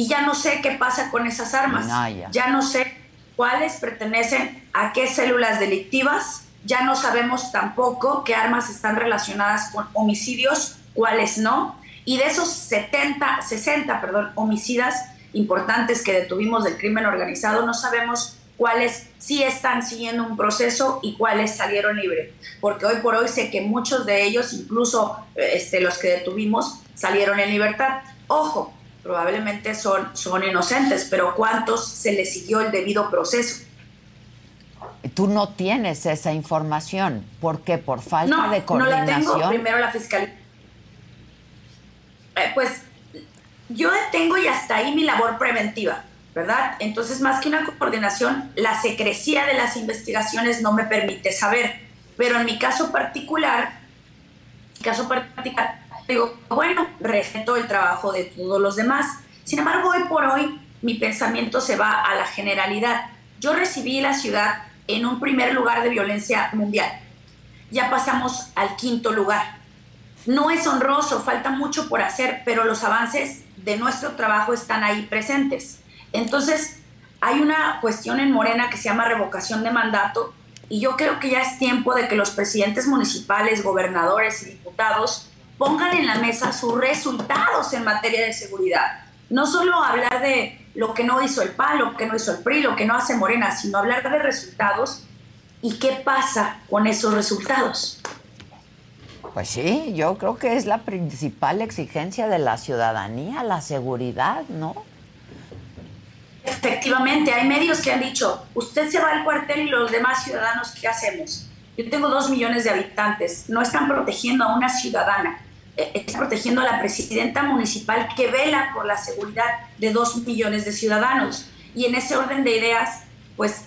y ya no sé qué pasa con esas armas, No, ya. ya no sé cuáles pertenecen a qué células delictivas, ya no sabemos tampoco qué armas están relacionadas con homicidios, cuáles no, y de esos 70, 60, perdón, homicidas importantes que detuvimos del crimen organizado, no sabemos cuáles sí están siguiendo un proceso y cuáles salieron libres, porque hoy por hoy sé que muchos de ellos, incluso este, los que detuvimos, salieron en libertad. Ojo, probablemente son, son inocentes, pero ¿cuántos se les siguió el debido proceso? Tú no tienes esa información. ¿Por qué? ¿Por falta no, de no coordinación? la tengo. Primero la fiscalía. Eh, pues yo detengo y hasta ahí mi labor preventiva. ¿verdad? Entonces, más que una coordinación, la secrecía de las investigaciones no me permite saber. Pero en mi caso particular, caso particular, digo, bueno, respeto el trabajo de todos los demás. Sin embargo, hoy por hoy, mi pensamiento se va a la generalidad. Yo recibí la ciudad en un primer lugar de violencia mundial. Ya pasamos al quinto lugar. No es honroso, falta mucho por hacer, pero los avances de nuestro trabajo están ahí presentes. Entonces, hay una cuestión en Morena que se llama revocación de mandato y yo creo que ya es tiempo de que los presidentes municipales, gobernadores y diputados pongan en la mesa sus resultados en materia de seguridad. No solo hablar de lo que no hizo el PAN, lo que no hizo el PRI, lo que no hace Morena, sino hablar de resultados y qué pasa con esos resultados. Pues sí, yo creo que es la principal exigencia de la ciudadanía, la seguridad, ¿no? Efectivamente, hay medios que han dicho, usted se va al cuartel y los demás ciudadanos, ¿qué hacemos? Yo tengo dos millones de habitantes, no están protegiendo a una ciudadana, eh, están protegiendo a la presidenta municipal que vela por la seguridad de dos millones de ciudadanos. Y en ese orden de ideas, pues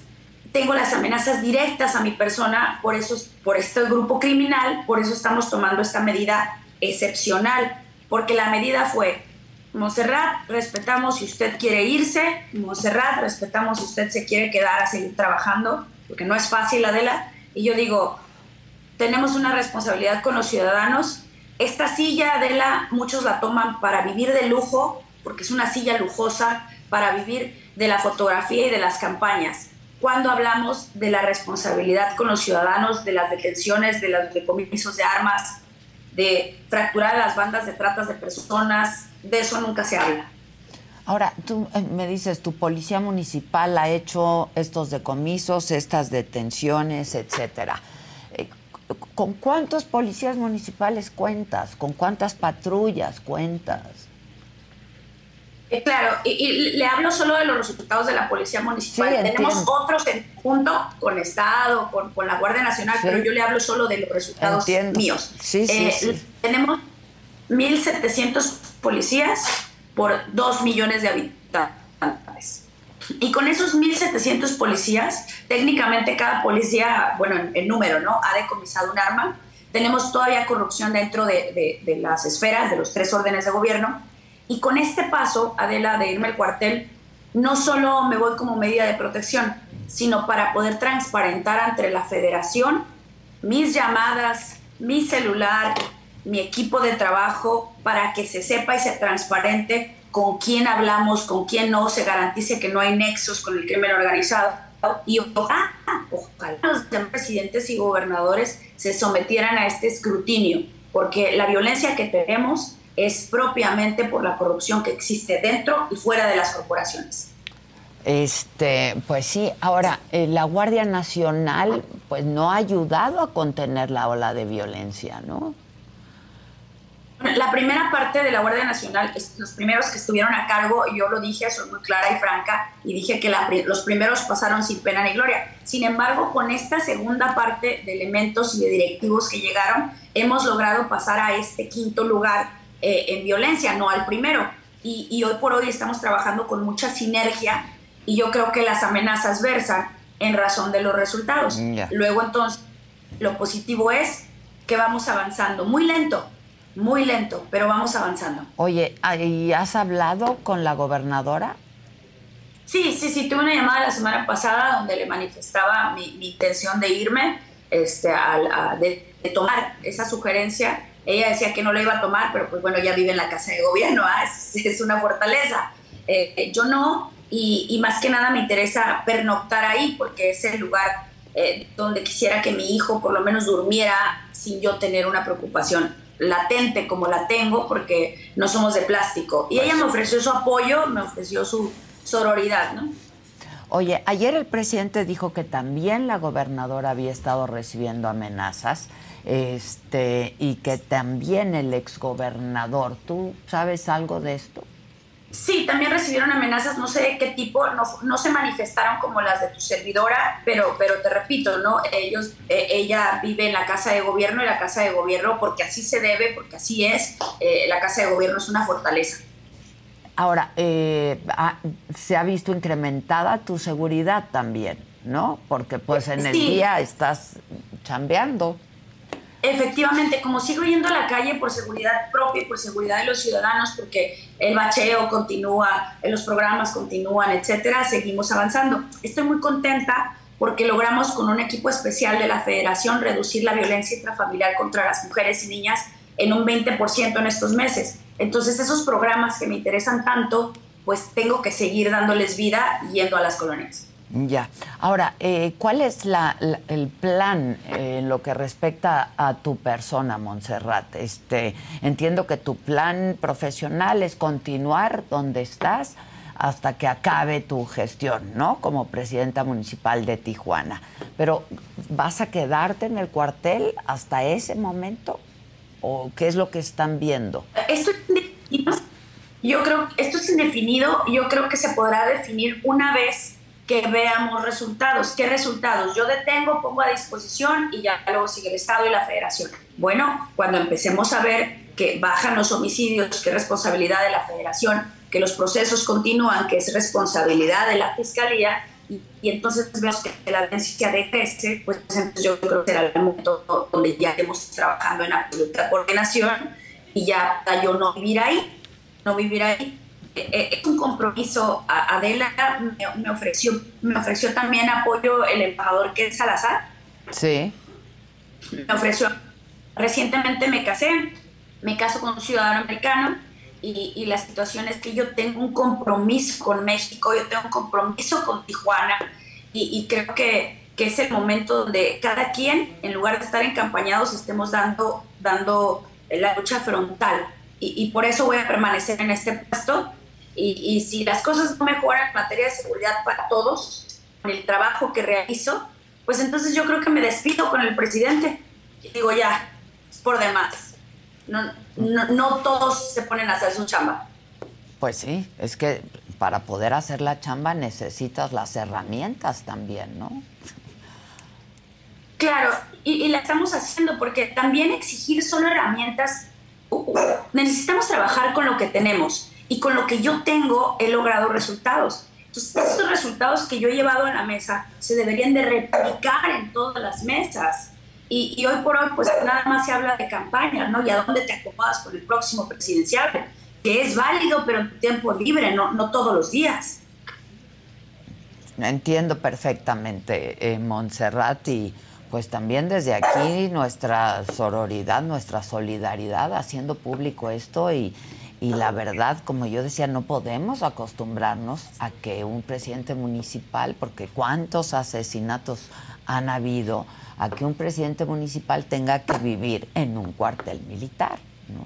tengo las amenazas directas a mi persona por, eso, por este grupo criminal, por eso estamos tomando esta medida excepcional, porque la medida fue Monserrat, respetamos si usted quiere irse, Monserrat, respetamos si usted se quiere quedar a seguir trabajando, porque no es fácil, Adela. Y yo digo, tenemos una responsabilidad con los ciudadanos. Esta silla, Adela, muchos la toman para vivir de lujo, porque es una silla lujosa, para vivir de la fotografía y de las campañas. Cuando hablamos de la responsabilidad con los ciudadanos, de las detenciones, de los decomisos de armas, de fracturar las bandas de tratas de personas, de eso nunca se habla. Ahora, tú eh, me dices, tu policía municipal ha hecho estos decomisos, estas detenciones, etcétera. Eh, ¿Con cuántos policías municipales cuentas? ¿Con cuántas patrullas cuentas? Eh, claro, y, le hablo solo de los resultados de la Policía Municipal. Tenemos otros en junto con Estado, con, la Guardia Nacional, pero yo le hablo solo de los resultados míos. Sí, sí, sí. Tenemos 1.700 policías por 2 millones de habitantes. Y con esos 1.700 policías, técnicamente cada policía, bueno, en, número, ¿no? Ha decomisado un arma. Tenemos todavía corrupción dentro de, de, las esferas, de los tres órdenes de gobierno. Y con este paso, Adela, de irme al cuartel, no solo me voy como medida de protección, sino para poder transparentar entre la federación mis llamadas, mi celular, mi equipo de trabajo para que se sepa y se transparente con quién hablamos, con quién no, se garantice que no hay nexos con el crimen organizado. Y ojalá, ojalá los presidentes y gobernadores se sometieran a este escrutinio, porque la violencia que tenemos es propiamente por la corrupción que existe dentro y fuera de las corporaciones. Este, pues sí, ahora eh, la Guardia Nacional pues no ha ayudado a contener la ola de violencia, ¿no? La primera parte de la Guardia Nacional, los primeros que estuvieron a cargo, yo lo dije, soy muy clara y franca, y dije que los primeros pasaron sin pena ni gloria. Sin embargo, con esta segunda parte de elementos y de directivos que llegaron, hemos logrado pasar a este quinto lugar eh, en violencia, no al primero. Y, hoy por hoy estamos trabajando con mucha sinergia y yo creo que las amenazas versan en razón de los resultados. Luego entonces, lo positivo es que vamos avanzando muy lento, muy lento, pero vamos avanzando. Oye, ¿y has hablado con la gobernadora? Sí, sí, sí, tuve una llamada la semana pasada donde le manifestaba mi, intención de irme, este, de, tomar esa sugerencia. Ella decía que no la iba a tomar, pero pues bueno, ya vive en la casa de gobierno, ¿ah? es, una fortaleza. Eh, yo no, y, más que nada me interesa pernoctar ahí porque es el lugar eh, donde quisiera que mi hijo por lo menos durmiera sin yo tener una preocupación latente como la tengo porque no somos de plástico. Y ella me ofreció su apoyo, me ofreció su sororidad, ¿no? Oye, ayer el presidente dijo que también la gobernadora había estado recibiendo amenazas este, y que también el exgobernador. ¿Tú sabes algo de esto? Sí, también recibieron amenazas, no sé de qué tipo, no, no, se manifestaron como las de tu servidora, pero, pero te repito, ¿no? Ellos, eh, ella vive en la casa de gobierno y la casa de gobierno, porque así se debe, porque así es, eh, la casa de gobierno es una fortaleza. Ahora, eh, se ha visto incrementada tu seguridad también, ¿no? Porque pues en el Sí. día estás chambeando. Efectivamente, como sigo yendo a la calle por seguridad propia y por seguridad de los ciudadanos, porque el bacheo continúa, los programas continúan, etcétera, seguimos avanzando. Estoy muy contenta porque logramos con un equipo especial de la Federación reducir la violencia intrafamiliar contra las mujeres y niñas en un 20% en estos meses. Entonces, esos programas que me interesan tanto, pues tengo que seguir dándoles vida yendo a las colonias. Ya. Ahora, eh, ¿cuál es la- el plan eh, en lo que respecta a tu persona, Montserrat? Este, entiendo que tu plan profesional es continuar donde estás hasta que acabe tu gestión, ¿no? Como presidenta municipal de Tijuana. Pero, ¿vas a quedarte en el cuartel hasta ese momento? ¿O qué es lo que están viendo? Esto. Yo creo esto es indefinido. Yo creo que se podrá definir una vez que veamos resultados. ¿Qué resultados? Yo detengo, pongo a disposición y ya luego sigue el Estado y la Federación. Bueno, cuando empecemos a ver que bajan los homicidios, que es responsabilidad de la Federación, que los procesos continúan, que es responsabilidad de la Fiscalía, y, y entonces vemos que la violencia decrece, pues entonces yo creo que será el momento donde ya estemos trabajando en absoluta coordinación y ya yo no vivir ahí, no vivir ahí. Eh, eh, Es un compromiso. Adela me, me ofreció, me ofreció también apoyo el embajador que es Salazar. Sí. Me ofreció. Recientemente me casé, me caso con un ciudadano americano y, y la situación es que yo tengo un compromiso con México, yo tengo un compromiso con Tijuana y, y creo que, que es el momento donde cada quien, en lugar de estar encampañados, estemos dando, dando la lucha frontal. Y, y por eso voy a permanecer en este puesto. Y, y si las cosas no mejoran en materia de seguridad para todos, con el trabajo que realizo, pues entonces yo creo que me despido con el presidente. Y digo, ya, es por demás. No, no, no todos se ponen a hacer su chamba. Pues sí, es que para poder hacer la chamba necesitas las herramientas también, ¿no? Claro, y, y la estamos haciendo porque también exigir son herramientas. Necesitamos trabajar con lo que tenemos y con lo que yo tengo he logrado resultados. Entonces, esos resultados que yo he llevado a la mesa se deberían de replicar en todas las mesas. Y, y hoy por hoy, pues nada más se habla de campaña, ¿no? Y a dónde te acomodas con el próximo presidencial, que es válido, pero en tu tiempo libre, no, no todos los días. Entiendo perfectamente, eh, Montserrat, y pues también desde aquí nuestra sororidad, nuestra solidaridad haciendo público esto y, y la verdad, como yo decía, no podemos acostumbrarnos a que un presidente municipal, porque cuántos asesinatos han habido, a que un presidente municipal tenga que vivir en un cuartel militar, ¿no?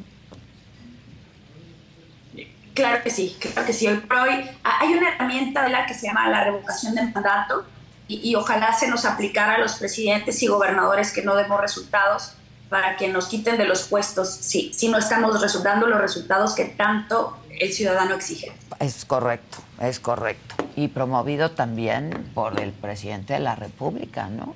Claro que sí, claro que sí. Hoy por hoy ah, hay una herramienta de la que se llama la revocación de mandato y, y ojalá se nos aplicara a los presidentes y gobernadores que no demos resultados para que nos quiten de los puestos si, si no estamos resultando los resultados que tanto el ciudadano exige. Es correcto, es correcto. Y promovido también por el presidente de la República, ¿no?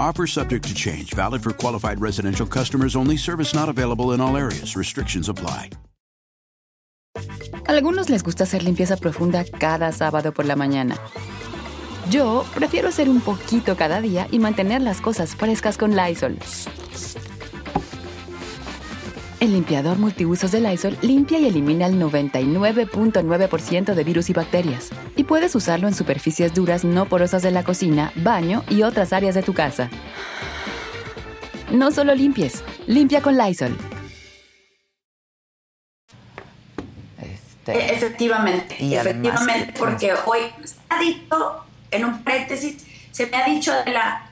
Offer subject to change, valid for qualified residential customers only, service not available in all areas. Restrictions apply. Algunos les gusta hacer limpieza profunda cada sábado por la mañana. Yo prefiero hacer un poquito cada día y mantener las cosas frescas con Lysol. El limpiador multiusos de Lysol limpia y elimina el 99.9% de virus y bacterias. Y puedes usarlo en superficies duras no porosas de la cocina, baño y otras áreas de tu casa. No solo limpies, limpia con Lysol. E- Efectivamente, Y además, efectivamente, porque hoy se ha dicho, en un paréntesis, se me ha dicho de la,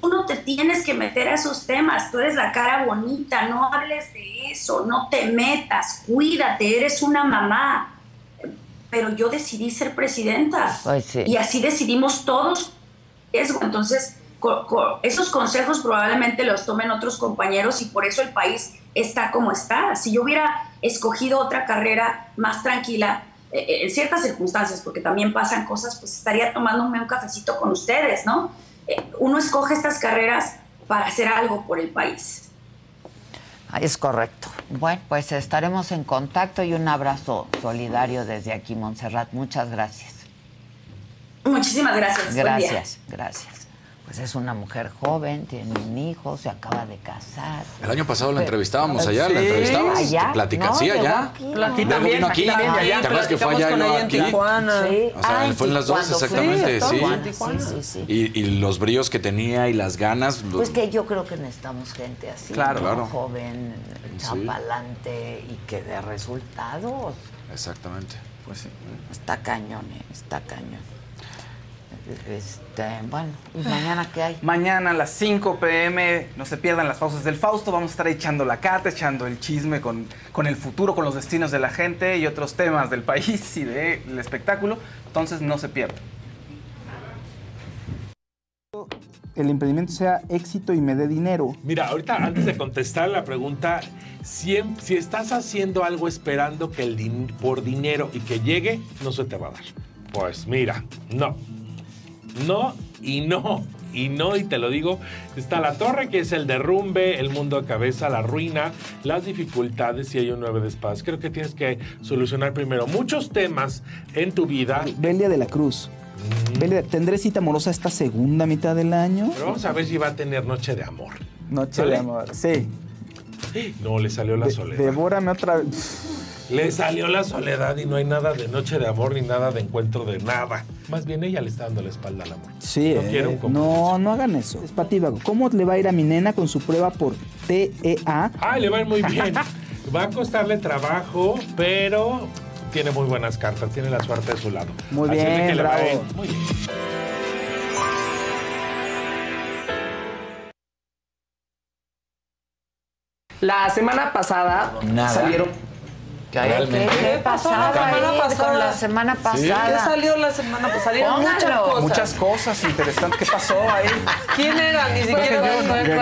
tú no te tienes que meter a esos temas, tú eres la cara bonita, no hables de eso, no te metas, cuídate, eres una mamá. Pero yo decidí ser presidenta Pues sí. y así decidimos todos. Entonces, esos consejos probablemente los tomen otros compañeros y por eso el país está como está. Si yo hubiera escogido otra carrera más tranquila, eh, eh, en ciertas circunstancias, porque también pasan cosas, pues estaría tomándome un cafecito con ustedes, ¿no? Eh, uno escoge estas carreras para hacer algo por el país. Es correcto. Bueno, pues estaremos en contacto y un abrazo solidario desde aquí, Montserrat. Muchas gracias. Muchísimas gracias. Gracias, gracias. Pues es una mujer joven, tiene un hijo, se acaba de casar. El año pasado la Pero- entrevistábamos allá, Sí. la entrevistabas. ¿Allá? Platica, No, sí, allá. aquí. Aquí vino también, aquí. aquí también, allá. ¿Te acuerdas que fue allá no ella en aquí? Tijuana. Sí. O sea, Ah, fue en las dos, exactamente, sí. Sí, sí, sí. Y, y los bríos que tenía y las ganas. lo- Pues que yo creo que necesitamos gente así, Claro. Claro. joven, Sí. chapalante y que dé resultados. Exactamente. Pues sí. Está cañón, eh, está cañón. Este, bueno, ¿y mañana qué hay? Mañana a las 5 pm, no se pierdan las pausas del Fausto, vamos a estar echando la cata, echando el chisme con, con el futuro, con los destinos de la gente y otros temas del país y del espectáculo, entonces no se pierdan. El emprendimiento sea éxito y me dé dinero. Mira, ahorita antes de contestar la pregunta, si, si estás haciendo algo esperando que el din- por dinero y que llegue, no se te va a dar. Pues mira, no. No y no. Y no, y te lo digo, está la torre que es el derrumbe, el mundo de cabeza, la ruina, las dificultades y hay un nueve de espadas. Creo que tienes que solucionar primero muchos temas en tu vida. Belia de la Cruz. Belia, ¿tendré cita amorosa esta segunda mitad del año? Pero vamos a ver si va a tener noche de amor. Noche ¿Sale? de amor, sí. No, le salió la De- soledad. devórame otra vez. Le salió la soledad y no hay nada de noche de amor ni nada de encuentro de nada. Más bien ella le está dando la espalda al amor. Sí, No eh, un no, no hagan eso. Es patívago. ¿Cómo le va a ir a mi nena con su prueba por E TEA? Ay, le va a ir muy bien. Va a costarle trabajo, pero tiene muy buenas cartas, tiene la suerte de su lado. Muy Así bien, que le va a ir bravo. muy bien. La semana pasada Nada. salieron. ¿Qué, qué, qué pasaba La semana pasada. con la semana ¿Qué salió la semana pasada? Salieron muchas cosas. Muchas cosas interesantes. ¿Qué pasó ahí? ¿Quién era? Ni siquiera me acuerdo.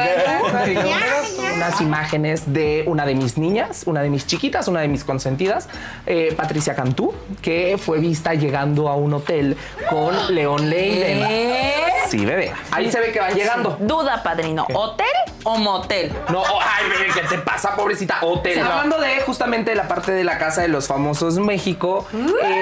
unas imágenes de una de mis niñas, una de mis chiquitas, una de mis consentidas, eh, Patricia Cantú, que fue vista llegando a un hotel con León Leiden. ¿Qué? Sí, bebé. Ahí se ve que van llegando. Duda, padrino. ¿Hotel o motel? No, oh, ay, bebé, ¿qué te pasa, pobrecita? Hotel. Sí, no. Hablando de justamente la parte de la Casa de los Famosos México,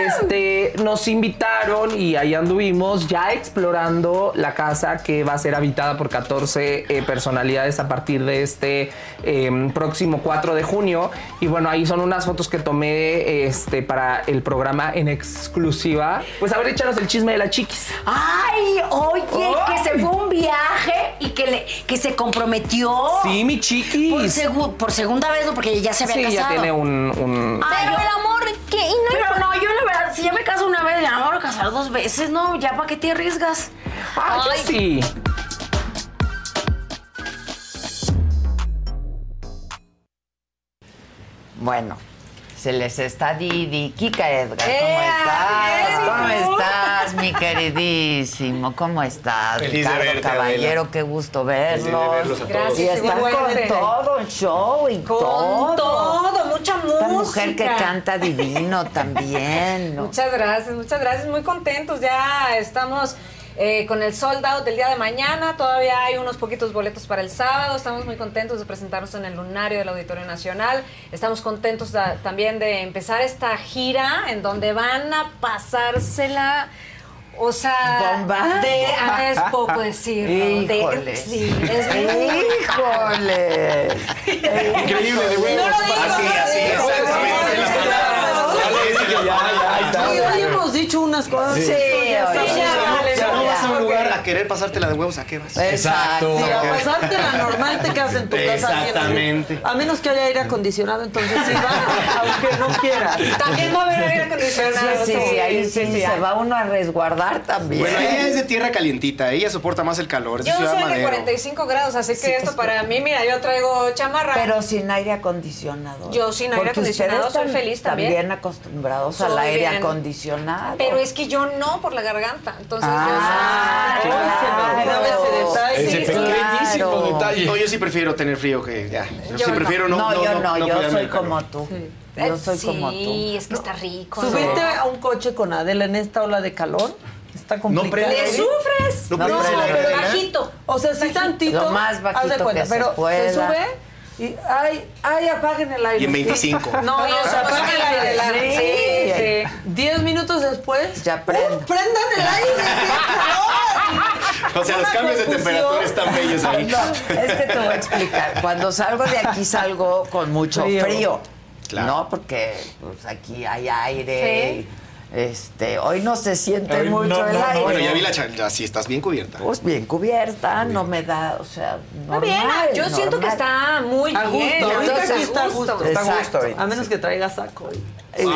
este, nos invitaron y ahí anduvimos ya explorando la casa que va a ser habitada por 14 eh, personalidades a partir de este eh, próximo 4 de junio. Y bueno, ahí son unas fotos que tomé este, para el programa en exclusiva. Pues a ver, échanos el chisme de la chiquis. Ay, oye, que se fue un viaje y que, le, que se comprometió. Sí, mi chiquis. Por, segu- por segunda vez, ¿no? Porque ya se había Sí, casado. ya tiene un... un- Pero el amor, ¿qué? Y no Pero no, yo la verdad, si ya me caso una vez, ya no me voy a casar dos veces, ¿no? ¿Ya para qué te arriesgas? Ay, yo sí. Bueno, se les está Didi. Kika Edgar, ¿cómo estás? ¿Cómo estás, mi queridísimo? ¿Cómo estás? Feliz de Ricardo verte, Caballero, Adela. qué gusto verlos. verlos a todos. Gracias, y están igualmente. con todo el show y Con todo. todo, mucha Esta mujer que canta divino también. ¿no? Muchas gracias, muchas gracias. Muy contentos. Ya estamos eh, con el sold out del día de mañana. Todavía hay unos poquitos boletos para el sábado. Estamos muy contentos de presentarnos en el Lunario del Auditorio Nacional. Estamos contentos también de empezar esta gira en donde van a pasársela. O sea, Bomba. de, ah, es poco decirlo. de- Híjole. sí, es Híjole. Increíble, de huevos. No lo digas, Así, no lo así, exactamente ya, ya. Sí, hoy hemos dicho unas cosas. Sí. ya ya, Ya no ya. vas a un lugar a querer pasártela de huevos, ¿a qué vas? Exacto. A pasarte la normal te quedas en tu casa. Exactamente. A menos que haya aire acondicionado, entonces sí va, aunque no quieras. También va a haber aire acondicionado. Sí, sí, sí, ahí sí, se va uno a resguardar también. Bueno, ella es de tierra calientita, ella soporta más el calor, es de Yo soy de Madero. 45 grados, así que esto para mí, mira, yo traigo chamarra. Pero sin aire acondicionado. Yo sin aire Porque acondicionado soy feliz también. También acostumbrados al aire bien. acondicionado. Pero es que yo no por la garganta. Entonces Ah, Ese pequeñísimo detalle. No, yo sí prefiero tener frío que ya. Yo, sí Yo prefiero no. no, yo no, yo soy como tú. Yo soy como tú. Sí, es que está rico. Subirte a un coche con Adela en esta ola de calor está complicado. prende ¿Le sufres? No aire, pero bajito. O sea, sí tantito. Lo más haz bajito de cuenta, que se pero pueda. se sube y ay, ay, apaguen el aire. Y en 25. No, No, no, se apaga el aire. aire. Sí, Sí, sí. Diez minutos después. Ya prendo. ¡uf! prendan el aire. O sea, los cambios de temperatura están bellos ahí. No, es que te voy a explicar. Cuando salgo de aquí salgo con mucho frío. Frío. Claro. No, porque pues, aquí hay aire. y, Este, hoy no se siente mucho no, el no, no. aire. Bueno, ya vi la charla. Sí, estás bien cubierta. Pues bien cubierta, no me da, o sea, Está normal. bien, yo siento que está muy A gusto, bien. ahorita Entonces, aquí está a gusto. Está a gusto A menos que traiga saco. Y, y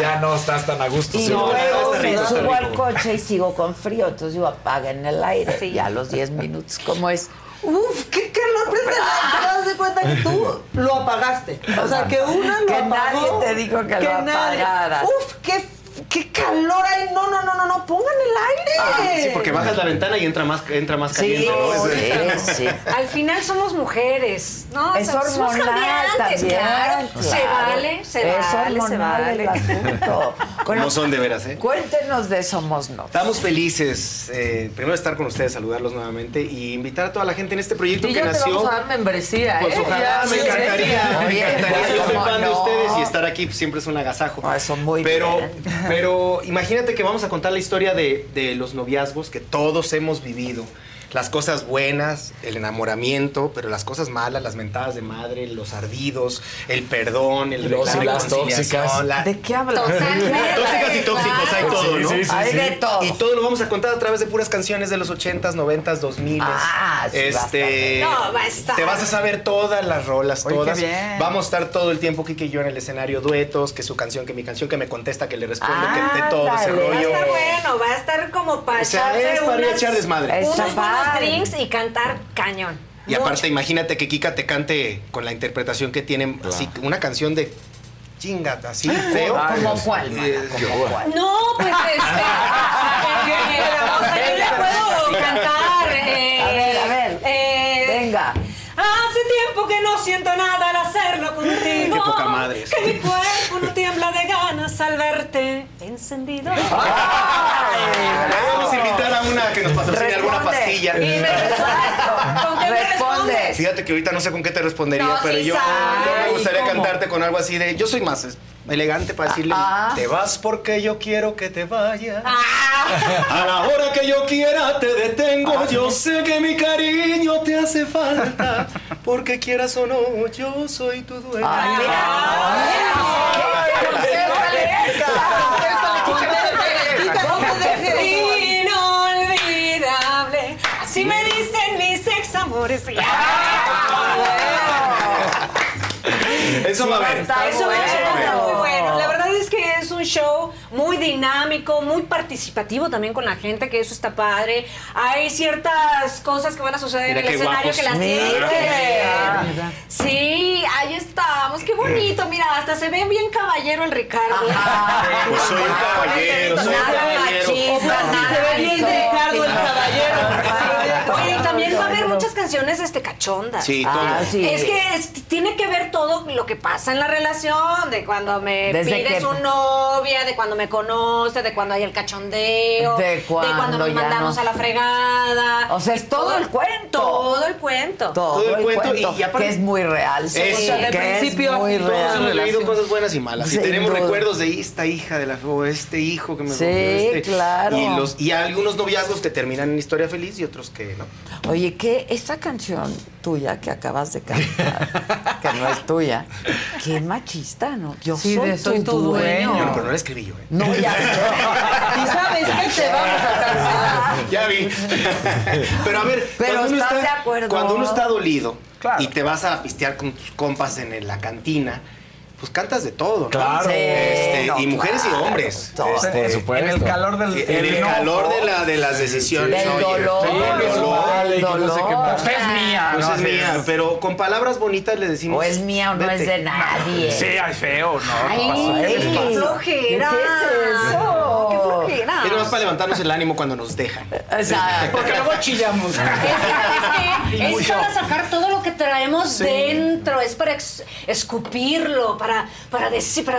ya no estás tan a gusto. Y sí. luego me subo al coche y sigo con frío, entonces digo, apaguen el aire. Ya a los 10 minutos, ¿cómo es? Uf, qué calor prende. ¿Te das de cuenta que tú lo apagaste? O sea, que una lo Que apagó. nadie te dijo que lo nadie- apagaras. Uf, qué, qué calor hay. No, no, no, no, no, pongan el aire. Ah, sí, porque bajas la ventana y entra más, entra más Sí, caliente, ¿no? Es- sí, sí. Al final somos mujeres, ¿no? Es O sea, hormonal también, claro. Se claro. vale, se Es vale, se hormonal vale. el asunto. Bueno, ¿Cómo son de veras, eh? cuéntenos de Somos No. Estamos felices, eh, primero de estar con ustedes, saludarlos nuevamente y invitar a toda la gente en este proyecto Y que ya te nació. vamos a dar membresía, Pues ¿eh? ojalá, Ya, me sí, encantaría, me encantaría. Yo soy ¿cómo fan de no? ustedes y estar aquí siempre es un agasajo. No, eso muy pero, bien. Pero imagínate que vamos a contar la historia de, de los noviazgos que todos hemos vivido. Las cosas buenas, el enamoramiento, pero las cosas malas, las mentadas de madre, los ardidos, el perdón, el Los y la las reconciliación, tóxicas. la- ¿De qué hablas? Tóxicas y tóxicos, hay todo, ¿no? Sí, sí, sí, Hay sí. de todo. Y todo lo vamos a contar a través de puras canciones de los 80s, 90s, 2000s. Ah, sí, este, No, va a estar. Te vas a saber todas las rolas, Oye, qué todas. bien. Vamos a estar todo el tiempo Kike y yo en el escenario duetos, que su canción, que mi canción, que me contesta, que le respondo, que de todo ese Ándale. Va a rollo. estar bueno, va a estar como para O sea, es para echar desmadre. Unos padre. drinks y cantar cañón. Y aparte, imagínate que Kika te cante con la interpretación que tiene, así, una canción de chingata, así feo. ¿Cómo cuál, mana? Eh, ¿Cómo cuál? No, pues este. o sea, yo le puedo cantar. eh, A ver, a ver. eh, Venga. Hace tiempo que no siento nada al hacerlo contigo. Qué poca madre, Que mi cuerpo no tiembla de ganas al verte encendido. Le vamos a invitar a una que nos patrocine alguna Responde. pastilla. Y me respondes. ¿Con qué me Responde. respondes? Fíjate que ahorita no sé con qué te respondería, No, pero sí yo, sabe. yo me gustaría ¿Cómo? cantarte con algo así de. Yo soy más es- elegante para decirle: Ah. Te vas porque yo quiero que te vayas. Ah. A la hora que yo quiera te detengo. Yo sé que mi cariño te hace falta. Porque quieras o no, yo soy tu dueño. Ay, Inolvidable. Así me dicen mis Eso va a ver. Eso está muy bueno. La verdad es que es un show muy dinámico, muy participativo también con la gente, que eso está padre. Hay ciertas cosas que van a suceder Mira en el escenario guapos. que las ver. Sí, ahí estamos. Qué bonito. Mira, hasta se ve bien caballero el Ricardo. Pues soy un caballero, soy un Nada caballero. machista, nada Se ve bien Ricardo el caballero. Canciones este cachondas. Sí, todo. Ah, sí. Es que es- tiene que ver todo lo que pasa en la relación, de cuando me Desde pides que- un novia, de cuando me conoce, de cuando hay el cachondeo, De cuando nos ya mandamos no- a la fregada. O sea, es todo el cuento. Todo el cuento. Todo, Todo el el cuento cuento, y- aparte- que es muy real. Eso. que O sea, de es principio a muy fin, todos Todos real. hemos relación. cosas buenas y malas. Sin y tenemos duda. recuerdos de esta hija de la o este hijo que me Sí, rompió, este- claro. Y, los, y algunos noviazgos que terminan en historia feliz y otros que no. Oye, que canción tuya que acabas de cantar, que no es tuya, qué machista, ¿no? Yo Sí, soy, de soy tu, tu dueño. dueño. Pero no la escribí yo, ¿eh? No, ya. ¿Y sabes qué? Te vamos a cancelar. Ya vi. Pero a ver, Pero cuando, uno ¿estás está, de acuerdo? cuando uno está dolido Claro. y te vas a pistear con tus compas en la cantina, pues cantas de todo, ¿no? Claro. Este, no, y mujeres claro, y hombres. todo. Este, Por supuesto. En el calor del En el calor de, la, de las decisiones. Del dolor. Sí, del dolor. No sé. Pues es mía. Pues ¿no? es mía, pero con palabras bonitas le decimos. O es mía o no vete. es de nadie. Sí, ay, feo, ¿no? Ay, ¿Qué pasó? ¿Qué les qué pasa? flojera. ¿Qué es eso? Es nomás para levantarnos el ánimo cuando nos dejan. Exacto. Porque luego chillamos. Es que, ¿sabes qué? Y Es mucho. para sacar todo lo que traemos Sí. dentro, es para escupirlo, para, para decir, para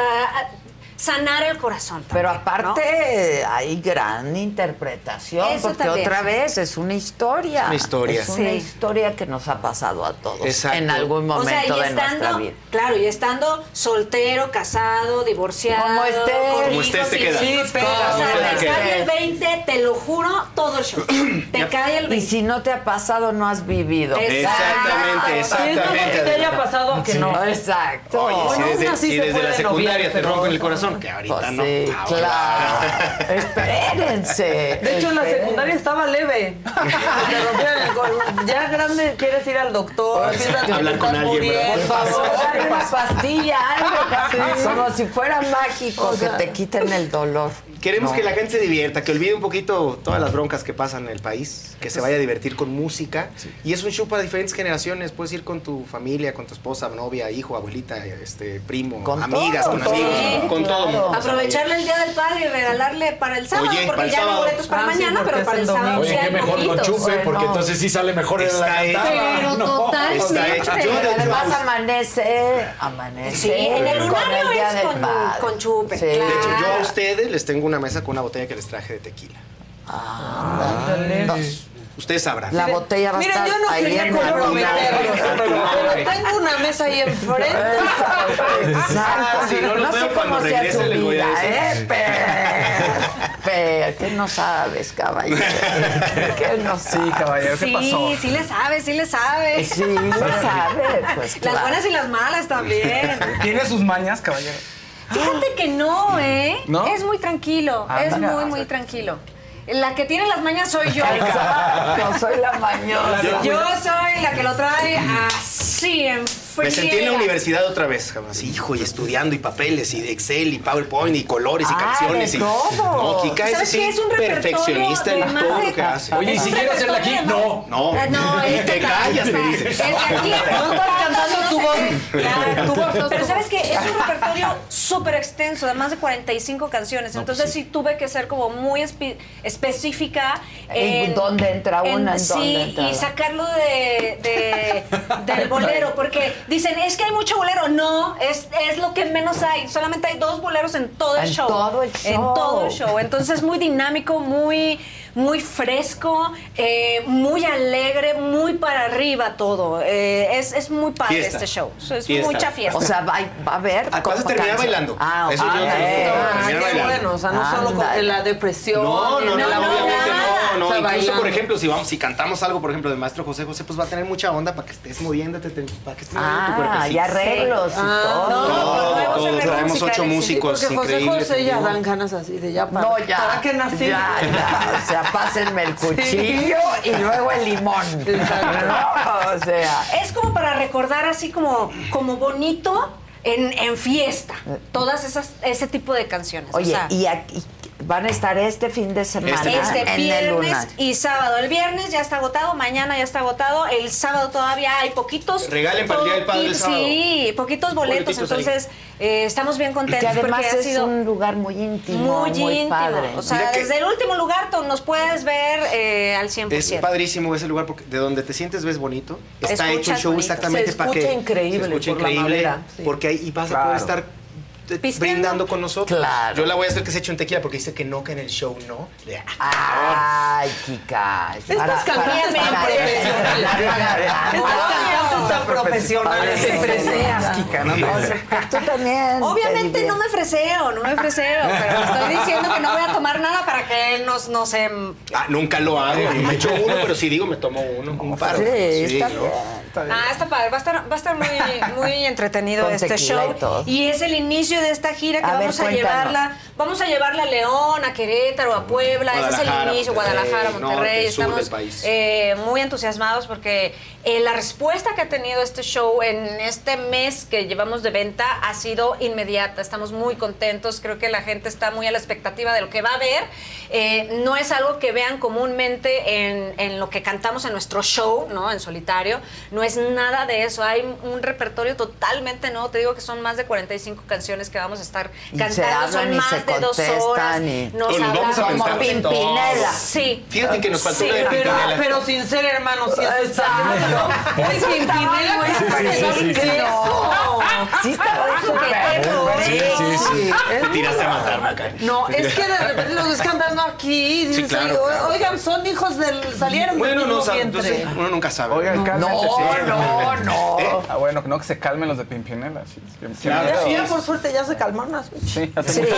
sanar el corazón. Pero también, aparte hay gran interpretación, Eso porque también. otra vez es una historia. Es una historia. Es una Sí. historia que nos ha pasado a todos Exacto. en algún O sea, momento y de nuestra estando, vida. claro, y estando soltero, casado, divorciado, Como estés. con Como te sin queda. Sí, pero- o sea, te cae el 20, te lo juro, todo el show. Te cae el Y 20. si no te ha pasado, no has vivido. Exactamente, exactamente. que te haya pasado a que Sí. no. Exacto. Oye, si desde, si se desde la secundaria te pero- rompen el corazón, que ahorita Pues no. sí, Ahora. claro. Espérense. De hecho, en la espérense. secundaria estaba leve. Te rompían el cor- Ya grande quieres ir al doctor, piensas que Hablar con alguien. Por favor, una pastilla, algo. Sí. Como si fuera mágico que te quiten el dolor. Queremos No. que la gente se divierta, que olvide un poquito todas las broncas que pasan en el país, que se vaya a divertir con música. Y es un show para diferentes generaciones. Puedes ir con tu familia, con tu esposa, novia, hijo, abuelita, este, primo, Con amigas, todo, con amigos, Sí, con todo. Aprovecharle el día del padre y regalarle para el sábado, Oye, porque el ya no boletos para Ah, mañana, pero para el el sábado Oye, qué mejor con poquitos. chupe, porque Bueno. entonces sí sale mejor en la cantada. Pero No. totalmente. Está hecho. Además amanece, amanece. Sí, en el lunario es con- con chupe, Sí. de hecho, yo a ustedes les tengo una mesa con una botella que les traje de tequila. Dos. Ustedes sabrán. La botella va a Miren, estar yo no ahí quería en la comprometerlos, pero tengo una mesa ahí enfrente. Exacto. Si no no sé cómo sea regrese, tu les voy a vida. ¿eh? Pero, pero, ¿qué no sabes, caballero? ¿Qué no sabes? Sí, caballero, ¿qué Sí, pasó? sí le sabe, sí le sabe. Sí, le sabe, pues Las claro. buenas y las malas también. ¿Tiene sus mañas, caballero? Fíjate que no, ¿eh? ¿No? Es muy tranquilo, Ah, es muy, muy tranquilo. La que tiene las mañas soy yo. Exacto, soy la mañosa. Yo soy la que lo trae así en Me sentí en la universidad otra vez, jamás. Hijo, y estudiando, y papeles, y Excel, y PowerPoint, y colores, y Ah, canciones. de y... todo. No, Kika es ¿Sabes así, qué? Es un repertorio perfeccionista en todo lo que hace. Oye, ¿y si quiero hacerla aquí? No. No, no, te callas, me dices. Es aquí. No estás cantando tu voz. Claro. Tu voz, Pero sabes que es un repertorio súper extenso, de más de 45 canciones. Entonces sí tuve que ser como muy espe- específica. ¿En dónde entra una? ¿En sí, dónde entra y la- sacarlo de, de- del bolero. Porque dicen, es que hay mucho bolero. No, es, es lo que menos hay. Solamente hay dos boleros en todo el En show. todo el En show. todo el show. Entonces muy dinámico, muy, muy fresco, eh, muy alegre, muy para arriba todo. Eh, es, es muy padre Fiesta. este show. Es Fiesta. mucha fiesta. O sea, va, va a haber. Ah, vas a como terminar canción. bailando. Ah, Eso ok. yo lo Ah, bueno, o sea, no solo con la depresión. No, no, ni no, la obviamente no, no. O sea, Incluso, bailando. por ejemplo, si vamos, si cantamos algo, por ejemplo, del maestro José José, pues va a tener mucha onda para que estés moviéndote, te- para que estés moviendo tu Ah, cuerpecito. y arreglos y Ah, todo. no, Todo, nuevos todo. arreglos Traemos ocho músicos Porque José increíbles. José ya dan ganas así de ya para. No, ya. ¿Para qué nací? Ya, ya. O sea, pásenme el cuchillo y luego el limón. No, o sea. Es como para recordar así como, como bonito en, en fiesta. Todas esas, ese tipo de canciones. o Oye, sea, y aquí van a estar este fin de semana Este en el viernes y sábado. El viernes ya está agotado, mañana ya está agotado. El sábado todavía hay poquitos. Regalen para el Día del Padre el sábado. Sí, poquitos boletos. Boletitos entonces, eh, estamos bien contentos Que además porque ha es sido un lugar muy íntimo, muy, muy, íntimo. padre. O sea, Mira que- desde el último lugar tú nos puedes ver eh, al 100%. Es padrísimo ese lugar porque de donde te sientes ves bonito. Está Escuchas hecho el show bonito. exactamente Se para que escucha increíble se escucha por la increíble madera, sí. porque ahí y vas a poder estar Pisteando. brindando con nosotros. Claro. Yo la voy a hacer que se eche un tequila porque dice que no, que en el show no. Ay, Kika. Estas cantantes tan profesionales. Estas tan profesionales Kika, no te- O sea, tú también. Obviamente te no me freseo, no me freseo, pero estoy diciendo que no voy a tomar nada para que él nos, no se... Ah, nunca lo hago. Me echo uno, pero si digo me tomo uno, un par. Sí, está bien, está bien. Ah, está padre, va a estar, va a estar muy, muy entretenido este show. Y es el inicio de esta gira que A ver, vamos a cuéntanos. llevarla. Vamos a llevarla a León, a Querétaro, a Puebla. Ese es el Guadalajara, inicio, Monterrey, Guadalajara, Monterrey. norte, sur del Estamos país. eh, muy entusiasmados porque eh, la respuesta que ha tenido este show en este mes que llevamos de venta ha sido inmediata. Estamos muy contentos. Creo que la gente está muy a la expectativa de lo que va a ver. Eh, no es algo que vean comúnmente en, en lo que cantamos en nuestro show, ¿no? En solitario. No es nada de eso. Hay un repertorio totalmente nuevo. Te digo que son más de 45 canciones canciones que vamos a estar cantando son más de dos horas. y- Nos O nos vamos a todo. Pimpinela. Sí. Fíjate que nos faltó Sí, una de Pero, Pimpinela. pero sin ser hermanos, sí, eso está Exacto. Ay, Pimpinela, güey, Sí, ¿qué sí, es sí, sí. Sí, Sí, sí, sí. Es Te tiraste a matar, Macari. No, es que de repente los ves cantando aquí. y Sí, claro, "Oye, claro. Oigan, son hijos del. salieron Bueno, del no, mismo vientre. entonces, uno nunca sabe. Oigan, cálmense. No, sí. no, no. Ah, bueno, que no que se calmen los de Pimpinela. Sí, Claro, ya, por suerte ya se calmaron las Sí, hace Sí, mucho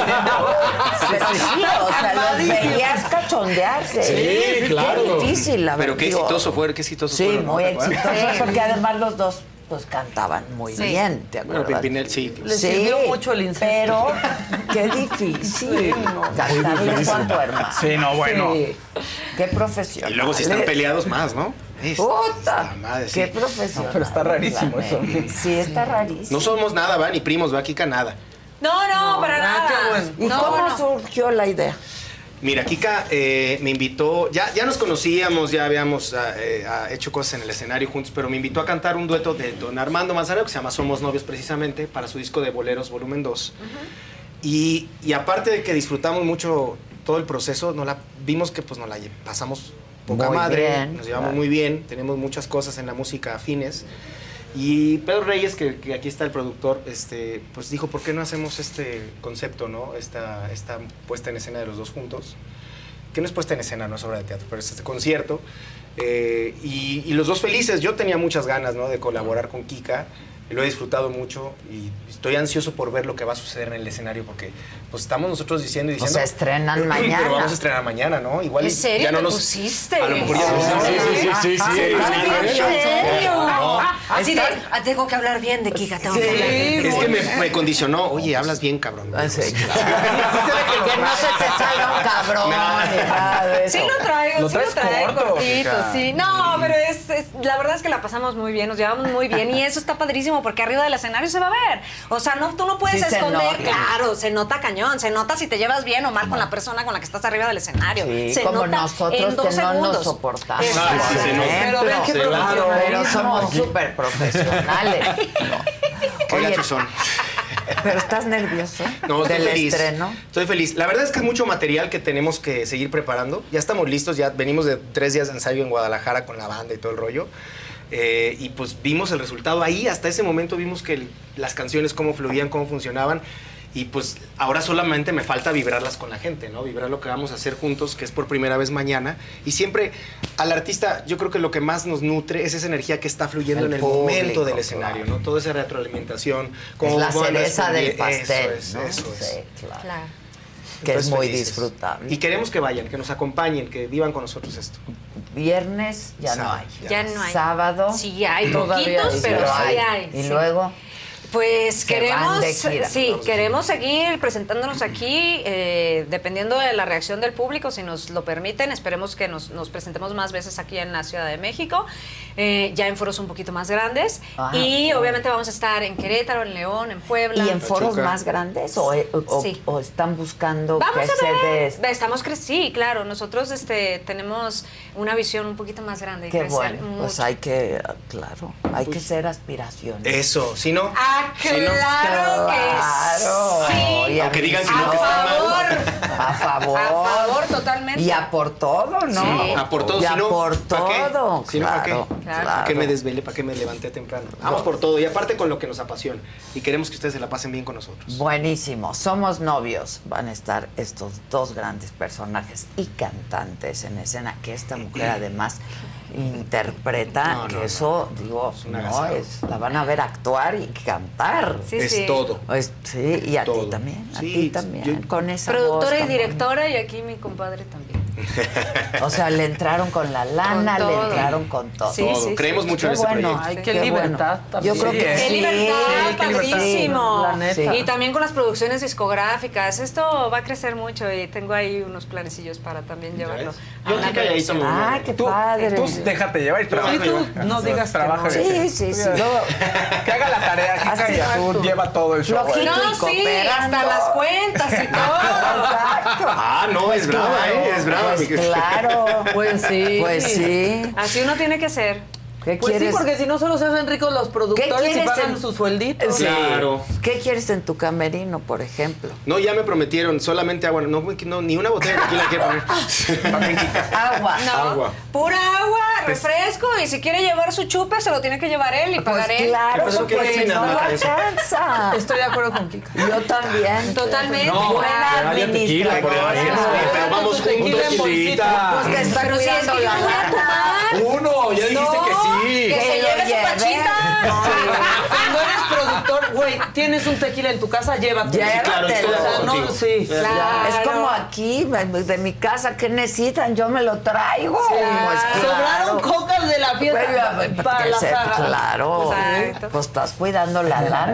pero sí, o sea, los veías cachondearse. Sí, claro. Qué difícil, la Pero qué verdad. exitoso fue, qué exitoso Sí, fueron, ¿no? muy exitoso, porque además los dos pues cantaban muy Sí. bien, ¿te Bueno, acuerdas? Pimpinel, sí. Le sirvió mucho el incesto. Pero qué difícil cantarle a tu hermano. Sí, no, bueno. Sí. Qué profesional. Y luego si están peleados más, ¿no? Puta, madre, sí. qué profesional. Pero está rarísimo eso. Sí, está rarísimo. No somos nada, va, ni primos, va, Kika, nada. No, no, para ah, nada. bueno. ¿Y No, cómo no. surgió la idea? Mira, Kika eh, me invitó, ya, ya nos conocíamos, ya habíamos ah, eh, ah, hecho cosas en el escenario juntos, pero me invitó a cantar un dueto de don Armando Manzanero que se llama Somos Novios precisamente, para su disco de Boleros Volumen 2. y, y aparte de que disfrutamos mucho todo el proceso, nos la, vimos que pues nos la pasamos poca Muy madre, bien, nos llevamos claro. muy bien, tenemos muchas cosas en la música afines. Y Pedro Reyes, que, que aquí está el productor, este, pues dijo, ¿por qué no hacemos este concepto, no? Esta, esta puesta en escena de los dos juntos. Que no es puesta en escena, no es obra de teatro, pero es este concierto. Eh, y, y los dos felices. Yo tenía muchas ganas, ¿no? De colaborar con Kika. Lo he disfrutado mucho y estoy ansioso por ver lo que va a suceder en el escenario porque pues estamos nosotros diciendo y O diciendo. sea, estrenan Pero mañana. vamos a estrenar mañana, ¿no? Igual ¿En serio ya no nos pusiste? A lo mejor ya no Sí, sí, sí, sí, sí, sí, Sí, ¿En serio? No. Así de, ah, tengo que hablar bien de Kika, tengo Sí, que hablar bien. es que me, me condicionó. Oye, hablas bien, cabrón. Ah, sí. que no se te salga un cabrón. Sí lo traigo, Lo sí lo traigo corto, cortito, Kika. sí. No, pero es, es- la verdad es que la pasamos muy bien, nos llevamos muy bien y eso está padrísimo porque arriba del escenario se va a ver. O sea, no, tú no puedes Sí esconder, claro, se nota cañón, se nota si te llevas bien o mal con la persona con la que estás arriba del escenario. Sí, se como nota nosotros en dos que no nos segundos. soportamos. Ay, sí. Pero qué somos súper profesionales. Qué Oye, gachos son. pero estás nervioso No, estoy del feliz. estreno. Estoy feliz. La verdad es que es mucho material que tenemos que seguir preparando. Ya estamos listos, ya venimos de tres días de ensayo en Guadalajara con la banda y todo el rollo. Eh, y pues vimos el resultado ahí. Hasta ese momento vimos que el- las canciones, cómo fluían, cómo funcionaban. Y pues ahora solamente me falta vibrarlas con la gente, ¿no? Vibrar lo que vamos a hacer juntos, que es por primera vez mañana. Y siempre al artista, yo creo que lo que más nos nutre es esa energía que está fluyendo El en el público, momento del claro. escenario, ¿no? Toda esa retroalimentación. Es cómo la cereza del pastel. Eso ¿no? es, eso es. Sí, claro. Claro. Que es muy felices. disfrutable. Y queremos que vayan, que nos acompañen, que vivan con nosotros esto. Viernes ya no hay. Ya no hay. Sábado. Sí hay, todavía poquitos, pero sí hay. Y sí. luego. Pues queremos, sí, queremos seguir presentándonos aquí, eh, dependiendo de la reacción del público, si nos lo permiten, esperemos que nos, nos presentemos más veces aquí en la Ciudad de México, eh, ya en foros un poquito más grandes, Ah, y bueno. obviamente vamos a estar en Querétaro, en León, en Puebla. ¿Y en foros Pachuca. más grandes o, o- Sí. o están buscando Vamos que a se ver. des? Estamos cre sí, claro. Nosotros este, tenemos una visión un poquito más grande. y Qué crecer bueno, pues mucho. hay que, claro, hay que ser aspiraciones. Eso, si no. Ah, claro que Claro. sí. Y a Aunque digan que no, está mal. A favor. A favor, totalmente. Y a por todo, ¿no? Sí. A por todo, Y si a no, por ¿pa' qué? todo. Si no, ¿pa' qué? claro. ¿Para qué me claro. desvelé? ¿Para qué me levanté temprano? Vamos por todo. Y aparte con lo que nos apasiona. Y queremos que ustedes se la pasen bien con nosotros. Buenísimo. Somos novios. Van a estar estos dos grandes personajes y cantantes en escena que esta mujer además interpreta, No, no, que no. eso, digo, Es no, es, la van a ver actuar y cantar. Sí, es sí. todo. Sí, y a ti también, a Sí, ti también, yo- con esa Productora voz y directora y aquí mi compadre también. O sea, le entraron con la lana, Con le entraron con todo. Sí, Todo. sí, Creemos sí. mucho en ese bueno. proyecto. Ay, qué qué libertad Yo también. creo que Qué sí. libertad, qué libertad. padrísimo. La neta. Y también con las producciones discográficas. Esto va a crecer mucho y tengo ahí unos planecillos para también llevarlo. Yo aquí calladito. Ah, qué Tú, padre. tú déjate llevar y trabaja. Sí, tú no digas trabaja. no. Sí, sí, sí. Que haga la tarea, exacto. lleva todo el show. No, sí, hasta las cuentas y todo. Exacto. Ah, no, es brava, ¿eh? Es brava. Pues claro. Pues sí. Pues sí. Así uno tiene que ser. ¿Qué Pues sí, porque si no solo se hacen ricos los productores y pagan en- sus suelditos. Sí. Claro. ¿Qué quieres en tu camerino, por ejemplo? No, ya me prometieron solamente agua. No, no, ni una botella de tequila quiero poner. Agua. No, Agua. pura agua, refresco, y si quiere llevar su chupe, se lo tiene que llevar él y pagar él. claro, ¿Pero qué porque vecinas, no alcanza. Estoy de acuerdo con Kika. Yo también. Totalmente. No, buena administradora. pero- vamos juntos. Pues te está cuidando la. Uno, ya dijiste que sí. Que se lleve su pachita. Cuando eres productor, güey, tienes un tequila en tu casa, llévatelo. De O sea, no, sí. Claro. Es como aquí, de mi casa, ¿qué necesitan? Yo me lo traigo. Pues claro. Sobraron cocas de la fiesta Bueno, para la saga. Claro. Exacto. Pues estás cuidando la lana.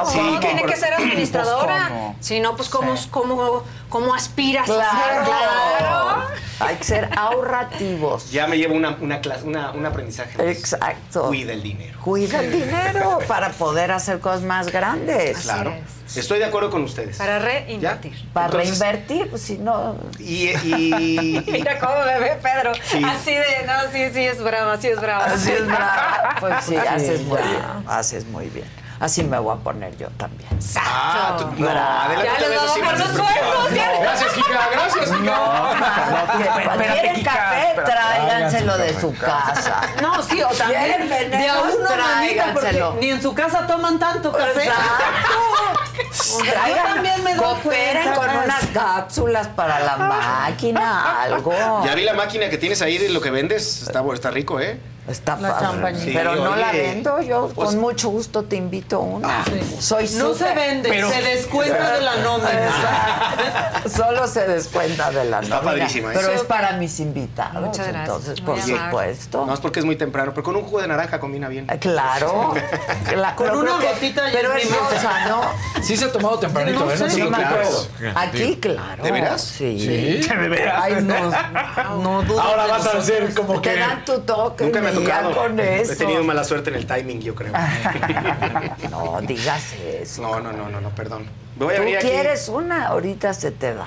pues, si no, tiene que ser administradora. Pues. Si no, pues cómo, cómo, cómo aspiras a ser. Claro. Hay que ser ahorrativos. Ya me llevo una, una clase, una, un aprendizaje. Exacto. Cuida el dinero. Cuida el dinero para poder hacer cosas más grandes. Claro. Estoy de acuerdo con ustedes. Para reinvertir. Para Entonces- reinvertir, pues si no. Y, y- Mira cómo me ve Pedro. Sí. Así de, no, sí, sí es brava, sí es brava. Así es brava. Pues sí, Sí. haces muy bien. Haces muy bien. Así me voy a poner yo también. Ah, tú- no, adelante. Ya les vamos a los sueldos. Gracias, Kika. Gracias, Kika. No, que quieren café, tráiganselo de su casa. No, sí, o también ¿Quieren de a uno, manita, porque Tráiganselo. ni en su casa toman tanto café. Exacto. Yo también me doy Cooperen cuenta. con unas cápsulas para la máquina, algo. Ya vi la máquina que tienes ahí de lo que vendes. Está, está rico, ¿eh? Está La padre. champaña. Sí, Pero no la vendo yo. Pues- con mucho gusto te invito una. Soy No se vende, Pero- se descuenta de la nómina. Solo se descuenta de la Está nómina, padrísima, ¿eh? Pero es para mis invitados. Muchas gracias. Entonces, Muy por amable. supuesto. No es porque es muy temprano, pero con un jugo de naranja combina bien. Eh, Claro. La- Con pero una que- gotita ya Pero es rosa, ¿no? Sí se ha tomado tempranito, No ¿eh? sé. Sí, claro. Aquí, claro. ¿De veras? Sí. ¿De veras? Ay, no, no dudes Ahora vas a hacer como Te que... dan tu toque. Nunca me ha mira, tocado. con eso. He tenido mala suerte en el timing, yo creo. No digas eso. No, no, no, no, no, perdón. Voy a Tú venir aquí. quieres una, ahorita se te da.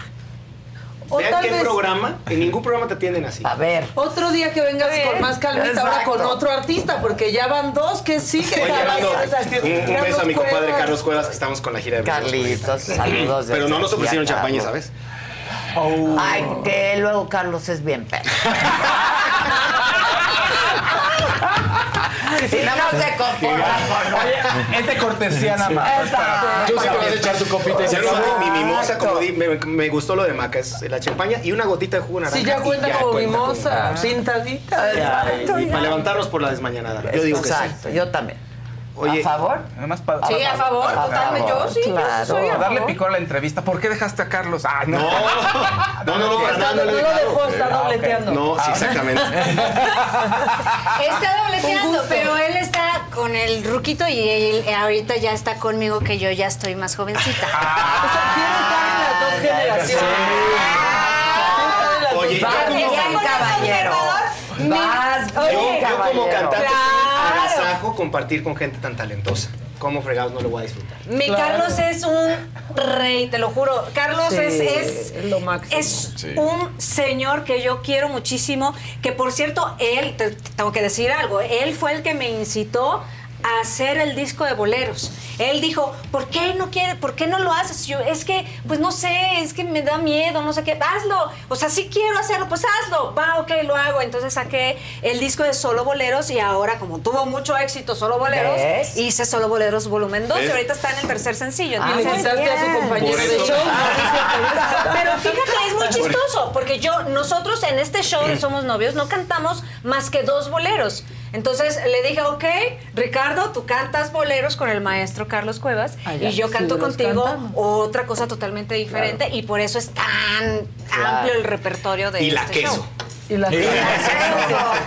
O Vean qué vez- programa. En ningún programa te atienden así. A ver. Otro día que vengas con más calmita, ahora con otro artista, porque ya van dos que sí que Oye, hablando, o sea, que- un, un beso a mi compadre Cuevas. Carlos Cuevas, que estamos con la gira de Carlitos, saludos. Pero no nos ofrecieron champaña. ¿sabes? Ay, que luego Carlos es bien perro. Si no, no se Es de cortesía nada más. Para- Tú sí te vas a echar tu copita y mi mimosa, como di, me, me gustó lo de maca, es la champaña y una gotita de jugo naranja. Sí, ya cuenta como mimosa, como- pintadita. Exacto, y para levantarnos por la desmañanada. Yo digo que sí. Exacto, yo también. Oye, ¿A favor? Nada más para, Sí, a favor, A totalmente. Yo favor, sí, yo claro. soy a para darle favor. picor a la entrevista. ¿Por qué dejaste a Carlos? Ah, no. No, no, no, no, para nada, no lo dejó, está Ah, dobleteando. No, sí, exactamente. Está dobleteando, pero él está con el ruquito y él ahorita ya está conmigo que yo ya estoy más jovencita. O sea, quiere estar en las dos generaciones. Oye, yo como, bien, caballero. Vas yo, como caballero. cantante Compartir con gente tan talentosa. ¿Cómo fregados no lo voy a disfrutar? Mi Claro. Carlos es un rey, te lo juro. Carlos Sí, es, es, es lo máximo. es un señor que yo quiero muchísimo. Que por cierto, él, te, te tengo que decir algo, él fue el que me incitó a hacer el disco de boleros. Él dijo, ¿por qué no quiere, por qué no lo haces? Yo, es que, pues no sé, es que me da miedo, no sé qué, hazlo. O sea, si quiero hacerlo, pues hazlo. Va, ok, lo hago. Entonces saqué el disco de Solo Boleros y ahora, como tuvo mucho éxito Solo Boleros, ¿Ves? hice Solo Boleros volumen 2 y ahorita está en el tercer sencillo. Y le Entonces, quitaste a su bien. compañero Por de show. pero fíjate, es muy chistoso, porque yo, nosotros en este show de Somos Novios no cantamos más que dos boleros. Entonces le dije, ok, Ricardo, tú cantas boleros con el maestro Carlos Cuevas Ah, y yo canto contigo cantamos. otra cosa totalmente diferente y por eso es tan Claro. amplio el repertorio de Y la este queso. show. Y la que,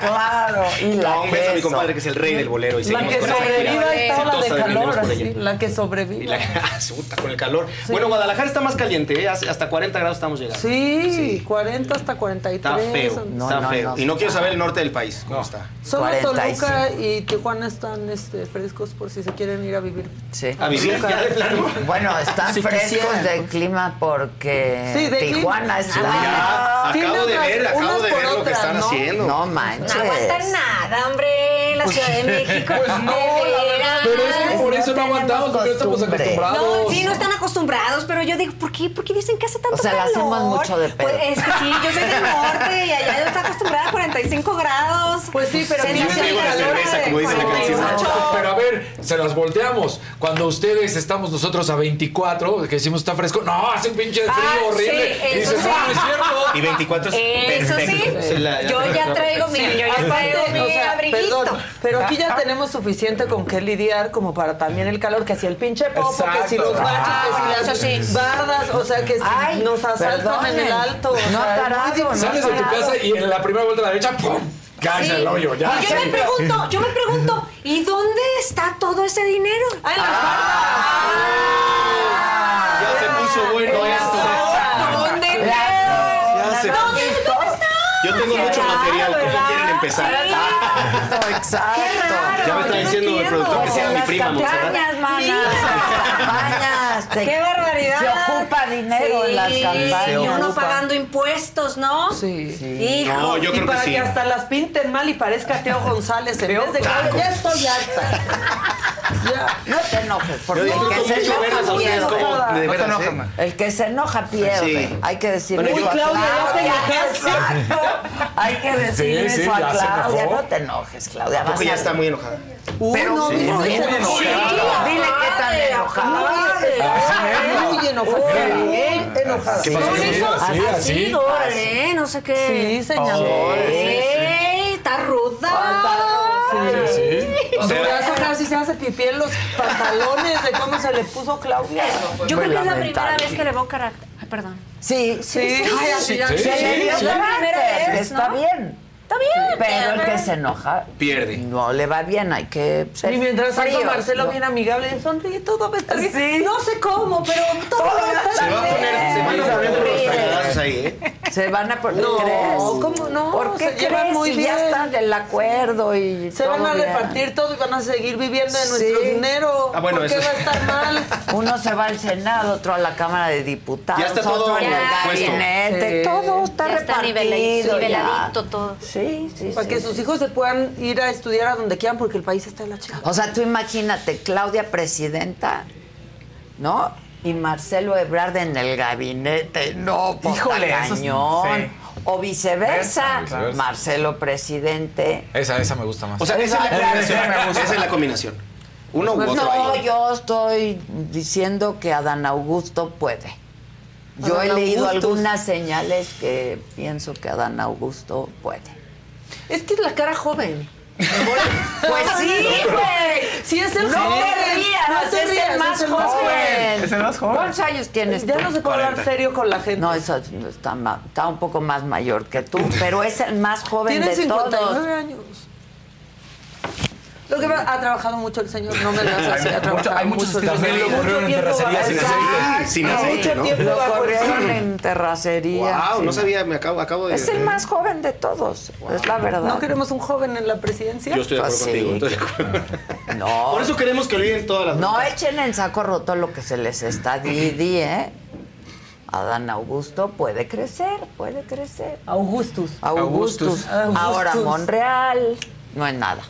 claro. Y la No, un beso a mi compadre que es el rey del bolero y la que sobreviva está la de calor, así, la que Y sobreviva. la Asuta, con el calor. Bueno, Guadalajara está más caliente, ¿eh? Hasta 40 grados estamos llegando. Sí, 40 hasta 43. Está feo, No, está no, feo. no, y no quiero saber el norte del país, ¿cómo está? Solo 45. Toluca y Tijuana están este, frescos por si se quieren ir a vivir. Sí. A vivir ya de plano. Bueno, están Si frescos de clima porque Sí, de Tijuana clima. está. Ya, Tiene acabo de ver, acabo de ver por lo que están ¿no? haciendo. No manches. No aguantan nada, hombre. la Ciudad de México. Pues no, la verdad, pero es que por eso no aguantamos, porque no estamos acostumbrados. No, sí, no están acostumbrados, pero yo digo, ¿por qué, ¿Por qué dicen que hace tanto O sea, la calor? hacemos mucho de pedo. Pues es que sí, yo soy del norte y allá está acostumbrada a 45 grados. Pues sí, pero Sí, yo la calor cerveza, como dice la 48. Pero a ver, se las volteamos. Cuando ustedes estamos nosotros a 24, que decimos está fresco, no, hace un pinche frío Ah, horrible. sí, y dices, sí. no, no es cierto. Y 24 es Eso perfecto. Sí, la- yo ya traigo mi, Sí, yo ya traigo mi o sea, abriguito. perdón, pero aquí ya tenemos suficiente con qué lidiar como para también el calor, que si el pinche popo, que si los Exacto. baches, que si Ah, las eso sí. bardas, o sea, que si Ay, nos asaltan en el alto. o No sea, muy tarado, difícil. Sales de tu casa y en la primera vuelta a la derecha, ¡pum! Sí. el hoyo, ya. Y yo me pregunto, yo me pregunto, ¿y dónde está todo ese dinero? Ah, en las Ya se puso bueno esto. ¿Dónde Ya se ¿Dónde, ¿Dónde está? Yo tengo mucho material. ¿Cómo quieren empezar? Exacto. Ya me está diciendo el productor que sea mi prima, Montserrat. campañas, mana. Campañas. ¡Qué barbaridad! Dinero en las Sí, campañas. Y uno pagando impuestos, ¿no? Sí. Hijo. No, yo y creo para que que, sí. hasta las pinten mal y parezca Teo González en vez de ya estoy harta. No te enojes, porque Yo el que se enoja pierde. No ¿eh? El que se enoja pierde. Sí. Hay que decir Bueno, eso yo- a Claudia, ya te enojaste. Hay que Sí, sí, eso a ya Claudia. No te enojes, Claudia. Porque ya está muy enojada. Uy, no, Sí, muy enojada. Dile qué tan enojada. Muy enojada. Enojada. ¿Qué pasó? Sí, así, órale, no sé qué. Sí, señor. ¡Ey! ¡Está ruda! Sí, sí. Casi se hace pipí en los pantalones de cómo se le puso Claudia. Yo creo que es la primera vez que le veo carácter. Ay, perdón. Sí, sí, sí. Sí, Está bien. Está bien. Pero el que se enoja Pierde. no le va bien, hay que ser Y mientras tanto frío, Marcelo ¿no? bien amigable, sonríe, todo va a estar bien. Sí. No sé cómo, pero todo va a estar Se va a bien. poner, se van a poner Sonríe. fregadazos ahí, ¿eh? Se van a poner, No, ¿crees? ¿cómo no? ¿Por qué Se llevan crees? muy Si ya bien. están del acuerdo y Se van todo a bien. repartir todo y van a seguir viviendo de Sí. nuestro dinero. Ah, bueno, ¿Por qué eso va a es- estar mal? Uno se va al Senado, otro a la Cámara de Diputados, Ya está todo otro en el puesto. gabinete, Sí. todo está Ya está repartido. ya. niveladito todo. Sí, sí, Para sí, que sí. sus hijos se puedan ir a estudiar a donde quieran porque el país está en la chica. O sea, tú imagínate, Claudia presidenta, ¿no? Y Marcelo Ebrard en el gabinete, no, pues Híjole, está eso es- cañón. sí. O viceversa, Viceversa. Marcelo presidente. Esa, esa me gusta más. O sea, esa es la combinación. me gusta. Esa es la combinación. Uno u Pues otro no, ahí. yo estoy diciendo que Adán Augusto puede. Yo Adán he leído Augustus. algunas señales que pienso que Adán Augusto puede. Es que es la cara joven. Pues sí, güey. Sí, es el No joven. te rías, No te es rías, el más joven. Es el más joven. ¿Cuántos años tienes Ya tú? no se puede hablar 40. serio con la gente. No, eso está, ma- está un poco más mayor que tú, pero es el más joven Tiene de 59 todos. años. Lo que va- ha trabajado mucho el señor, no me lo hagas así, ha trabajado hay muchos mucho. estilos de vida. Mucho Corrieron en tiempo terracería sin aceite. Sin No, Lo corrieron en terracería. Wow, sí. no sabía, me acabo, acabo de. Es el más joven de todos, es la verdad. ¿No queremos un joven en la presidencia? Yo estoy de acuerdo Pues sí. contigo. estoy de acuerdo. No, Por eso queremos que olviden todas las. no echen en saco roto lo que se les está di, di, ¿eh? Adán Augusto puede crecer, puede crecer. Augustus. Augustus. Augustus. Ahora Monreal, no es nada.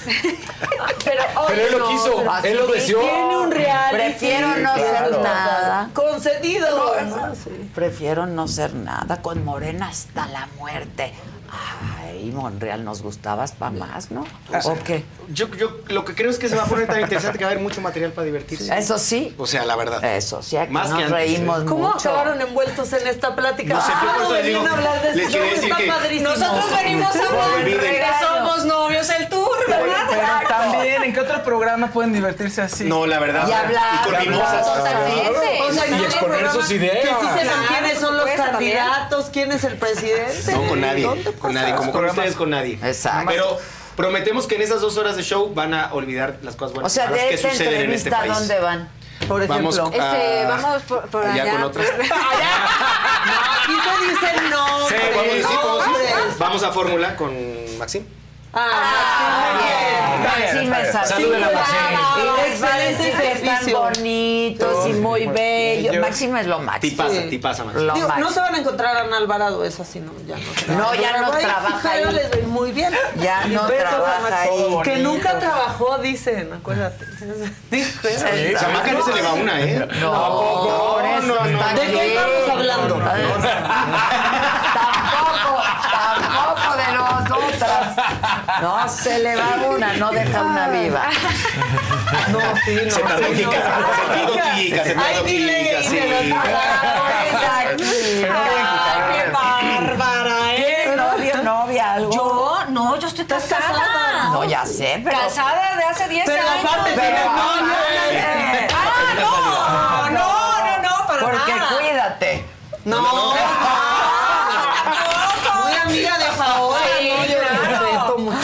Pero, Pero él lo quiso, él lo deseó. Tiene un reality. Prefiero no ser nada. Concedido. Prefiero no ser nada. Con Morena hasta la muerte. Ay, Monreal, nos gustabas para más, ¿no? ¿O qué? Yo, yo lo que creo es que se va a poner tan interesante que va a haber mucho material para divertirse. Eso sí. O sea, la verdad. Eso sí, aquí Más nos que antes, reímos. ¿Cómo mucho. acabaron envueltos en esta plática? No sé, yo Ah, por les venían digo, a hablar de les decir que- padrísimo. Nosotros venimos a No hablar de Somos Novios el Tour, ¿verdad? Pero también, ¿en qué otro programa pueden divertirse así? No, la verdad. Y hablar, con y hablar. mimosas. O sea, Y exponer sus ideas. Que sí sepan Claro, quiénes son los por candidatos, quién es el presidente. No, con nadie. ¿Dónde Con nadie. Como con. Ustedes, con nadie. Exacto. Pero prometemos que en esas dos horas de show van a olvidar las cosas O buenas sea, malas de que esta suceden en este entrevista, ¿a país. dónde van? Por Vamos ejemplo. a- Este, vamos por, por allá allá. con otro. por- Aquí se dice no. Sí, decir. Vamos a Fórmula con Maxim. Maxime es así. Saluden a Maxime. Y les va a decir Excelente que están servicio. bonitos y muy bellos. Maxime es lo máximo. Lo Digo, no se van a encontrar a Ana Alvarado, es así, no, ya no. No, ya no trabaja ahí. les doy muy bien. Ya no trabaja ahí. Que nunca trabajó, dicen, acuérdate. Sí, Chamaca no se le va una, ¿eh? No, no, no. ¿De qué estamos hablando? Nosotras. No se le va una, no deja una viva. No, sí, no. Se tardó sí, Kika, no. se tardó Kika, se Ay, tardó dile, sí. no, Ay, qué bárbara, ¿eh? ¿Tienes novio, novia, algo? Yo, no, yo estoy casada. No, ya sé, pero... Casada de hace 10 Pero años. aparte Pero tienes novio. aparte- Ah, no, no, no, no, para Porque cuídate. No, Muy amiga de Paola. Sí, ¿no? Yo claro. respeto mucho.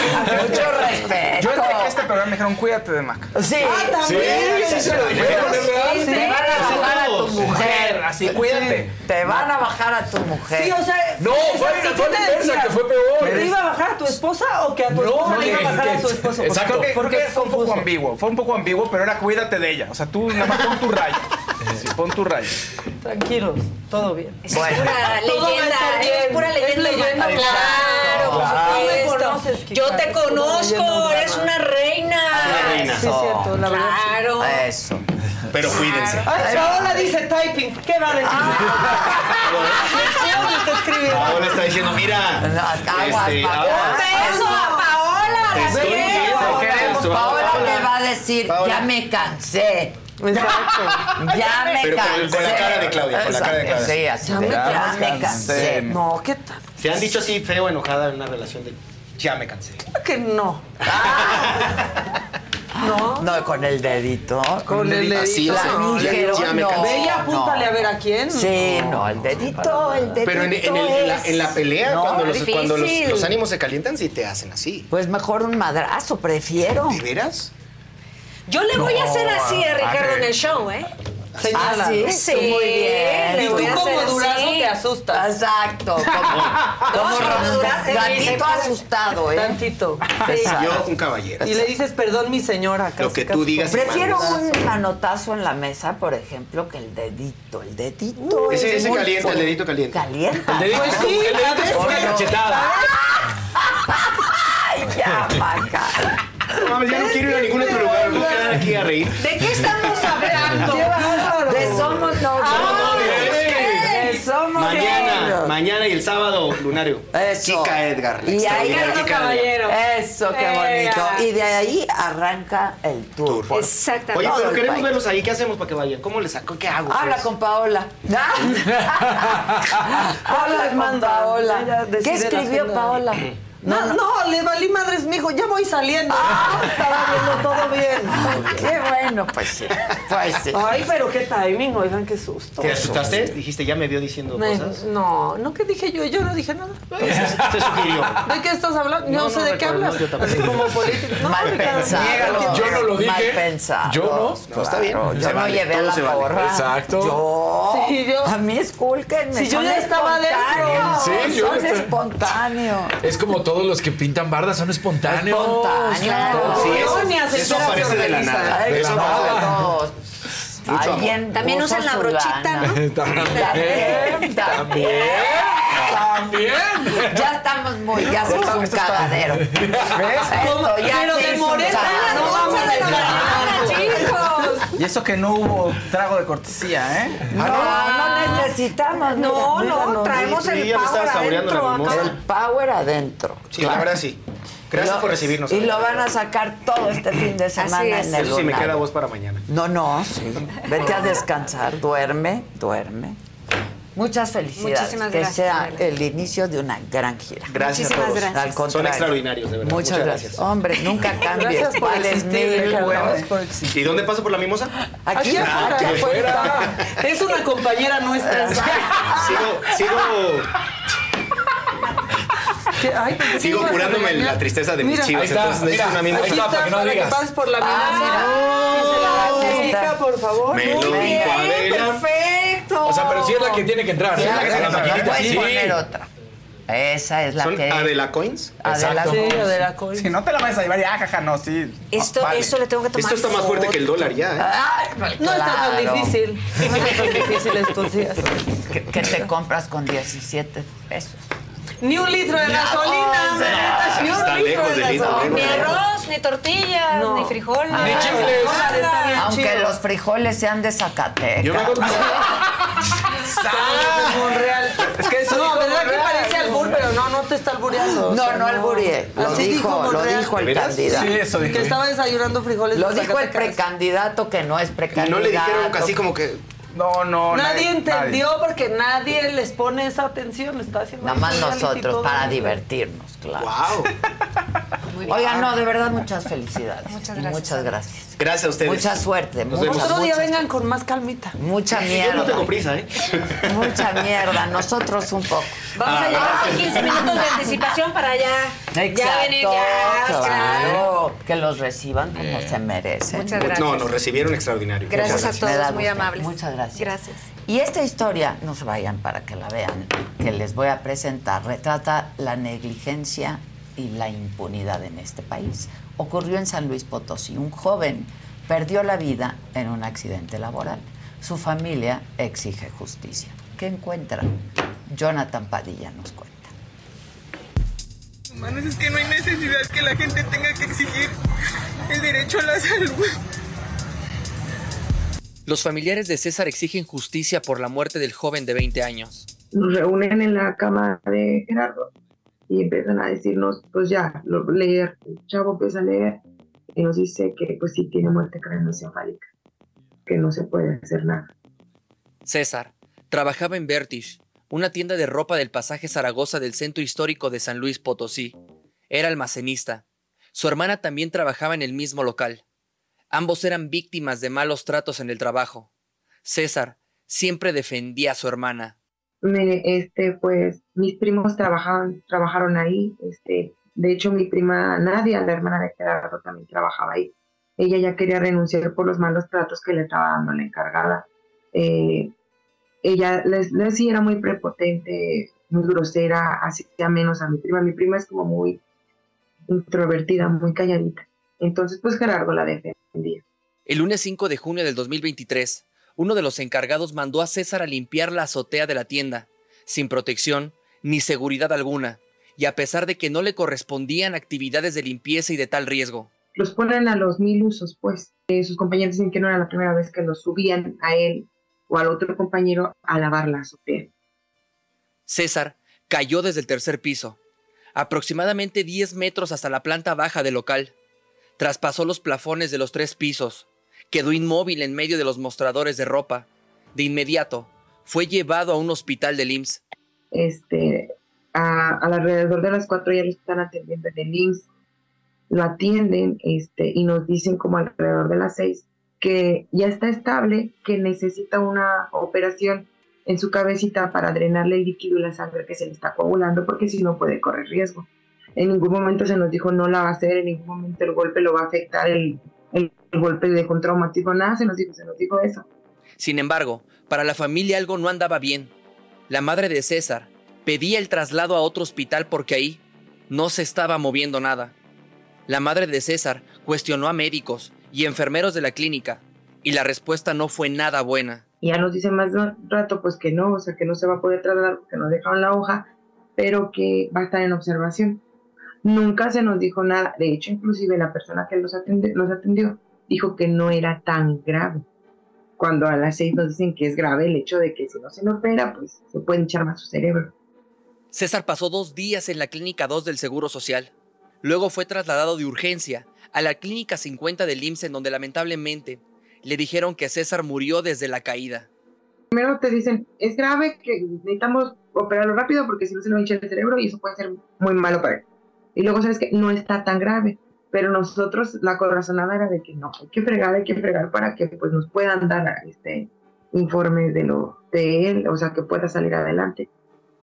Mucho respeto. Yo entré a este programa y me dijeron, cuídate de Mac. Sí. Ah, también. Sí, sí, se lo dijeron, es real. Sí, Te van a bajar a tu mujer. Así, cuídate. Te van a bajar a tu mujer. Sí, o sea. No, fue- ¿qué fue te la inversa, que fue peor. ¿Que te iba a bajar a tu esposa o que a tu No, esposa le iba a que- bajar a su esposo? Exacto. Creo que, creo Porque fue un poco ambiguo. Fue un poco ambiguo, pero era cuídate de ella. O sea, tú nada más pon tu raya. Sí, pon tu raya. Tranquilos, todo bien. Es pura leyenda, es pura Es leyenda. Claro, por supuesto. Yo te conozco, eres una reina. Una reina. Sí, es cierto, la verdad. Claro. Eso. Pero cuídense. Ay, Paola dice typing. ¿Qué va a decir? ¿Dónde está escribiendo? Paola está diciendo, mira. Aguas, este, Paola. aguas. Beso a Paola, Te estoy diciendo, Paola Paola. le va a decir, Paola. ya me cansé. Exacto. Ya me Pero cansé. con la cara de Claudia, con la cara de Claudia. Sí, así ya me cansé. No, ¿qué tal? ¿Te han dicho así feo, enojada en una relación de ya me cansé? Claro que no. No. No, con el dedito. Con el dedito. Así, La así, ya- ya me cansé. Ve y apúntale no. a ver a quién. Sí, no, el dedito, el dedito Pero en, en el- en la, en la pelea, No, cuando, los, cuando los, difícil. los ánimos se calientan, sí te hacen así. Pues mejor un madrazo, prefiero. ¿De veras? Yo le voy a hacer así a Ricardo en el show, ¿eh? Señala. Ah, sí, Sí, tú muy bien. Y tú como durazo así. te asustas. Exacto, como, como sí. asustado, ¿eh? Tantito. Yo, un caballero. Y le dices, perdón, mi señora. Lo casi, que tú casi digas. Prefiero un manotazo en la mesa, por ejemplo, que el dedito. El dedito. Ese, es ese muy calienta, el dedito calienta. Calienta. El dedito, Pues sí, el dedito es una sí. cachetada. Ay, ya, Maca. No mames, ya no quiero ir a ningún otro lugar. Me voy a quedar aquí a reír. ¿De qué estamos hablando? ¡Qué bárbaro! De somos novios. De somos Mañana, y el sábado, lunario. Eso. Kika Edgar. la Y ahí Edgar. Caballero. Eso, qué Eh, bonito. Y de ahí arranca el tour. por Exactamente. Oye, pero queremos país. verlos ahí. ¿Qué hacemos para que vayan? ¿Cómo les saco? ¿Qué hago? Habla pues? con Paola. Habla con manda. Paola. ¿Qué escribió. Paola? No, no, le valí madres, mijo. Ya voy saliendo. Ah. Estaba viendo todo bien. Qué bueno, pues sí. Pues sí. Ay, pero qué timing, oigan, qué susto. ¿Te asustaste? Dijiste, ya me vio diciendo Me- cosas. no, no, ¿qué dije yo? Yo no dije nada. Sugirió. ¿De qué estás hablando? Yo No, no sé no de qué hablas. no, yo tampoco. Así como político. No, Mal pensado. Yo no lo dije. Mal pensado. Yo no. No, está bien. Claro, Se Yo no vale, llevé a todo la se vale. porra. Exacto. Yo. Sí, yo- A mí escúlquenme. Si yo ya estaba dentro. Sí, yo Son espontáneos. Es como todos los que pintan bardas son espontáneos. Espontáneos. Sí, No, eso, eso aparece de la nada. Eso de la nada. Alguien También usan la brochita. ¿no? También, también. También. Ya estamos muy, ya se hizo un cagadero. ¿Ves? Esto ya Pero de Morena, no vamos a descargar, chicos. Y eso que no hubo trago de cortesía, ¿eh? No, no necesitamos. No, mira, no, traemos Sí, el ya me power estaba saboreando la adentro. El power adentro. Sí, la verdad sí. Gracias Lo- por recibirnos. Y lo van a sacar todo este fin de semana es. en el Eso sí me queda voz para mañana. No, no, sí. Vete a descansar, duerme, duerme. Muchas felicidades. Muchísimas que gracias, sea Adela. el inicio de una gran gira. Gracias a Muchísimas todos. gracias. Al contrario. Son extraordinarios, de verdad. Muchas, Muchas gracias. gracias. Hombre, nunca cambies. Gracias por existir. Gracias por existir. ¿Y dónde paso por la mimosa? Aquí, Aquí afuera, aquí afuera. Es una compañera nuestra. Sigo, sigo. Ay, ¿por qué sigo a curándome la tristeza de mis Mira, chivas. ahí está, entonces necesito mira, una mimosa. ahí Aquí está, para que no para que digas. pases por la Ah, mimosa. Que se la mira. Jessica, por favor. Me lo Muy dijo bien, Adela. perfecto. O sea, pero sí es la que tiene que entrar. ¿sí? Claro, La claro, maquinita, puedes sí. poner otra. Esa es la ¿Son que... Adela Coins? Adela Exacto. Coins. Sí, Adela Coins. Si no te la vas a llevar ya, jaja, no, sí. Esto, Vale. esto le tengo que tomar Esto está más fuerte que el dólar ya, ¿eh? Ay, pues, No está tan claro. difícil. No está tan difícil estos días. ¿Qué, qué te compras con 17 pesos? Ni un litro de gasolina. neta, Ni un Está litro lejos de del litro, gasolina. Ni arroz, ni tortillas, No. ni frijoles. Ni chifles. Aunque chido. los frijoles sean de Zacatecas. Yo me Monreal. Es que eso No, dijo ¿verdad que parece albur? Pero no, no te está albureando. o No, sea, no alburé. Lo Así dijo, lo Monreal. dijo el ¿De candidato. Sí, eso dijo. Que estaba desayunando frijoles. Lo de dijo el precandidato que no es Y precandidato. no le dijeron casi como que... No, no, Nadie entendió nadie. porque nadie les pone esa atención. Está haciendo Nada más nosotros, para divertirnos, claro. ¡Wow! Oigan, no, de verdad, muchas felicidades. Muchas Y gracias, Muchas gracias. Gracias a ustedes. Mucha suerte. Nos mucha, vemos. Otro día mucha- vengan con más calmita. Mucha Yo mierda. no tengo prisa, ¿eh? Mucha mierda. Nosotros un poco. Vamos a llegar con 15 minutos de anticipación para ya, ya venir ya. claro. Que los reciban como se merecen. Muchas gracias. No, nos recibieron extraordinario. Gracias a Me da todos, muy gusto. amables. Muchas gracias. Gracias. Y esta historia, no se vayan para que la vean, que les voy a presentar, retrata la negligencia y la impunidad en este país. Ocurrió en San Luis Potosí. Un joven perdió la vida en un accidente laboral. Su familia exige justicia. ¿Qué encuentra? Jonathan Padilla nos cuenta. Humanos, es que no hay necesidad que la gente tenga que exigir el derecho a la salud. Los familiares de César exigen justicia por la muerte del joven de 20 años. nos reúnen en la cama de Gerardo y empiezan a decirnos, pues ya, lo, leer. El chavo empieza a leer y nos dice que pues sí tiene muerte craneoencefálica, que no se puede hacer nada. César trabajaba en Vertish, una tienda de ropa del pasaje Zaragoza del centro histórico de San Luis Potosí. Era almacenista. Su hermana también trabajaba en el mismo local. Ambos eran víctimas de malos tratos en el trabajo. César siempre defendía a su hermana. Me- este, pues mis primos trabajaban, trabajaron ahí, este, de hecho mi prima Nadia, la hermana de Gerardo, también trabajaba ahí. Ella ya quería renunciar por los malos tratos que le estaba dando la encargada. Eh, ella les, les- sí era muy prepotente, muy grosera, hacía menos a mi prima. Mi prima es como muy introvertida, muy calladita. Entonces, pues Gerardo la defendía. El lunes 5 de junio del 2023, uno de los encargados mandó a César a limpiar la azotea de la tienda, sin protección ni seguridad alguna, y a pesar de que no le correspondían actividades de limpieza y de tal riesgo. los ponen a los mil usos, pues. Eh, sus compañeros dicen que no era la primera vez que los subían a él o al otro compañero a lavar la azotea. César cayó desde el tercer piso, aproximadamente 10 metros hasta la planta baja del local. Traspasó los plafones de los tres pisos, quedó inmóvil en medio de los mostradores de ropa. De inmediato, fue llevado a un hospital del IMSS. Este, a, al alrededor de las cuatro ya lo están atendiendo en el IMSS, lo atienden este, y nos dicen como alrededor de las seis que ya está estable, que necesita una operación en su cabecita para drenarle el líquido y la sangre que se le está coagulando, porque si no puede correr riesgo. En ningún momento se nos dijo no la va a hacer, en ningún momento el golpe lo va a afectar, el, el, el golpe de un traumatismo, nada se nos dijo, se nos dijo eso. Sin embargo, para la familia algo no andaba bien. La madre de César pedía el traslado a otro hospital porque ahí no se estaba moviendo nada. La madre de César cuestionó a médicos y enfermeros de la clínica y la respuesta no fue nada buena. Y ya nos dicen más de un rato pues que no, o sea que no se va a poder trasladar porque nos dejaron la hoja, pero que va a estar en observación. Nunca se nos dijo nada, de hecho inclusive la persona que nos atendió, nos atendió dijo que no era tan grave. Cuando a las seis nos dicen que es grave el hecho de que si no se lo opera, pues se puede hinchar más su cerebro. César pasó dos días en la Clínica 2 del Seguro Social. Luego fue trasladado de urgencia a la Clínica 50 del IMSS en donde lamentablemente le dijeron que César murió desde la caída. Primero te dicen, es grave, que necesitamos operarlo rápido porque si no se nos hincha el cerebro y eso puede ser muy malo para él. Y luego sabes que no está tan grave, pero nosotros la corazonada era de que no, hay que fregar, hay que fregar para que pues nos puedan dar este informe de lo de él, o sea, que pueda salir adelante.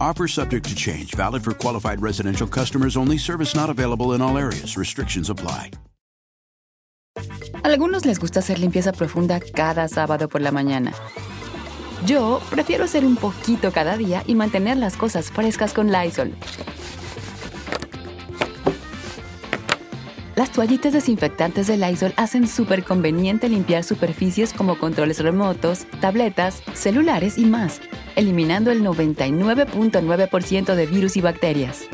Offer subject to change, valid for qualified residential customers only, service not available in all areas. Restrictions apply. Algunos les gusta hacer limpieza profunda cada sábado por la mañana. Yo prefiero hacer un poquito cada día y mantener las cosas frescas con Lysol. Las toallitas desinfectantes de Lysol hacen súper conveniente limpiar superficies como controles remotos, tabletas, celulares y más, eliminando el 99.9% de virus y bacterias.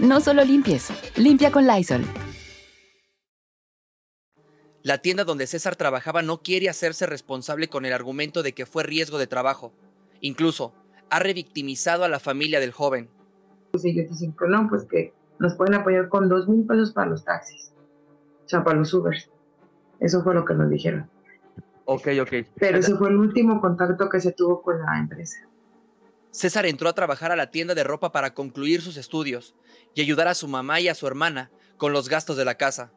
No solo limpies, limpia con Lysol. La tienda donde César trabajaba no quiere hacerse responsable con el argumento de que fue riesgo de trabajo. Incluso, ha revictimizado a la familia del joven. Pues ellos dicen que no, pues que nos pueden apoyar con dos mil pesos para los taxis, o sea, para los Ubers. Eso fue lo que nos dijeron. Ok, ok. Pero ese fue el último contacto que se tuvo con la empresa. César entró a trabajar a la tienda de ropa para concluir sus estudios y ayudar a su mamá y a su hermana con los gastos de la casa.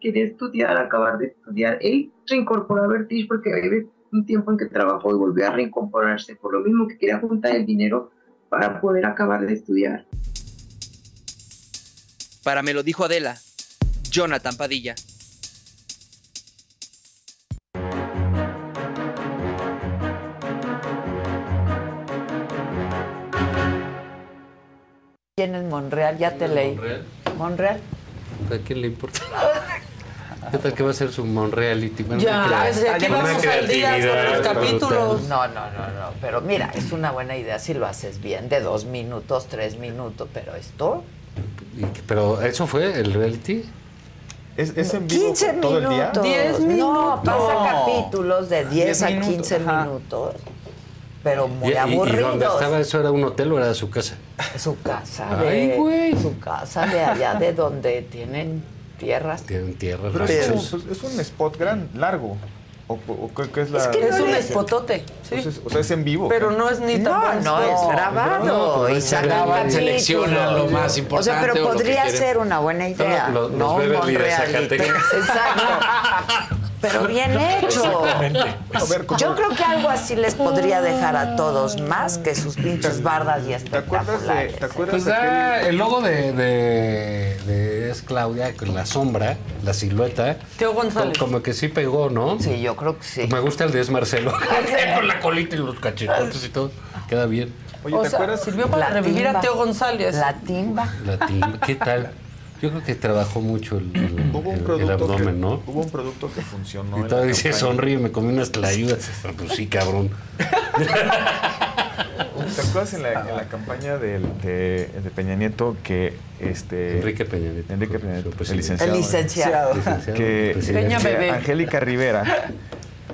Quería estudiar, acabar de estudiar. Él reincorporó a Vertiz porque había un tiempo en que trabajó y volvió a reincorporarse por lo mismo que quería juntar el dinero para poder acabar de estudiar. Para me lo dijo Adela, Jonathan Padilla. ¿Quién es Monreal? Ya te leí. Monreal. ¿A quién le importa? ¿Qué tal que va a ser su Monreality? Bueno, Ya, desde aquí vamos al día con los capítulos. No, no, no, no. Pero mira, es una buena idea si lo haces bien, de dos minutos, tres minutos. Pero esto, Pero eso fue el reality. ¿Es, es en vivo 15 todo el día? minutos. Diez No, minutos. pasa capítulos de 10 Diez a minutos, 15 ajá. minutos. Pero muy y, y- y aburridos. donde estaba eso era un hotel o era su casa. Su casa Ay, de. güey. Su casa de allá de donde tienen tierras. Tienen tierra. Pero es, ranchos. un- es un spot gran, largo. ¿O, o qué, qué es la...? Es que no Es un espotote, sí. Entonces, o sea, es en vivo. Pero ¿qué? no es ni tan No, no, es grabado. No, y pues, sacan seleccionan lo más O sea, importante pero o lo que podría ser una buena idea. Los- los no. Zacatecas. Exacto. Pero bien hecho. Yo creo que algo así les podría dejar a todos más que sus pinches bardas y espectaculares. ¿Te acuerdas Pues de da aquel- el logo de, de, de es Claudia con la sombra, la silueta. Teo González. Como, como que sí pegó, ¿no? Sí, yo creo que sí. Me gusta el de es Marcelo. con la colita y los cachetotes y todo. Queda bien. Oye, o ¿te sea, acuerdas? sirvió para La revivir timba. a Teo González. La timba. La timba, ¿qué tal? Yo creo que trabajó mucho el, el- Hubo un el- el producto abdomen, que, ¿no? Hubo un producto que funcionó. Y todavía dice, sonríe, me comí unas tlayudas. Pues sí, cabrón. ¿Te acuerdas en la, en la campaña del, de, de Peña Nieto que este Enrique Peña Nieto. Enrique Peña Nieto, el presidente. licenciado, El licenciado. Licenciado, que. Peña que Bebé. Angélica Rivera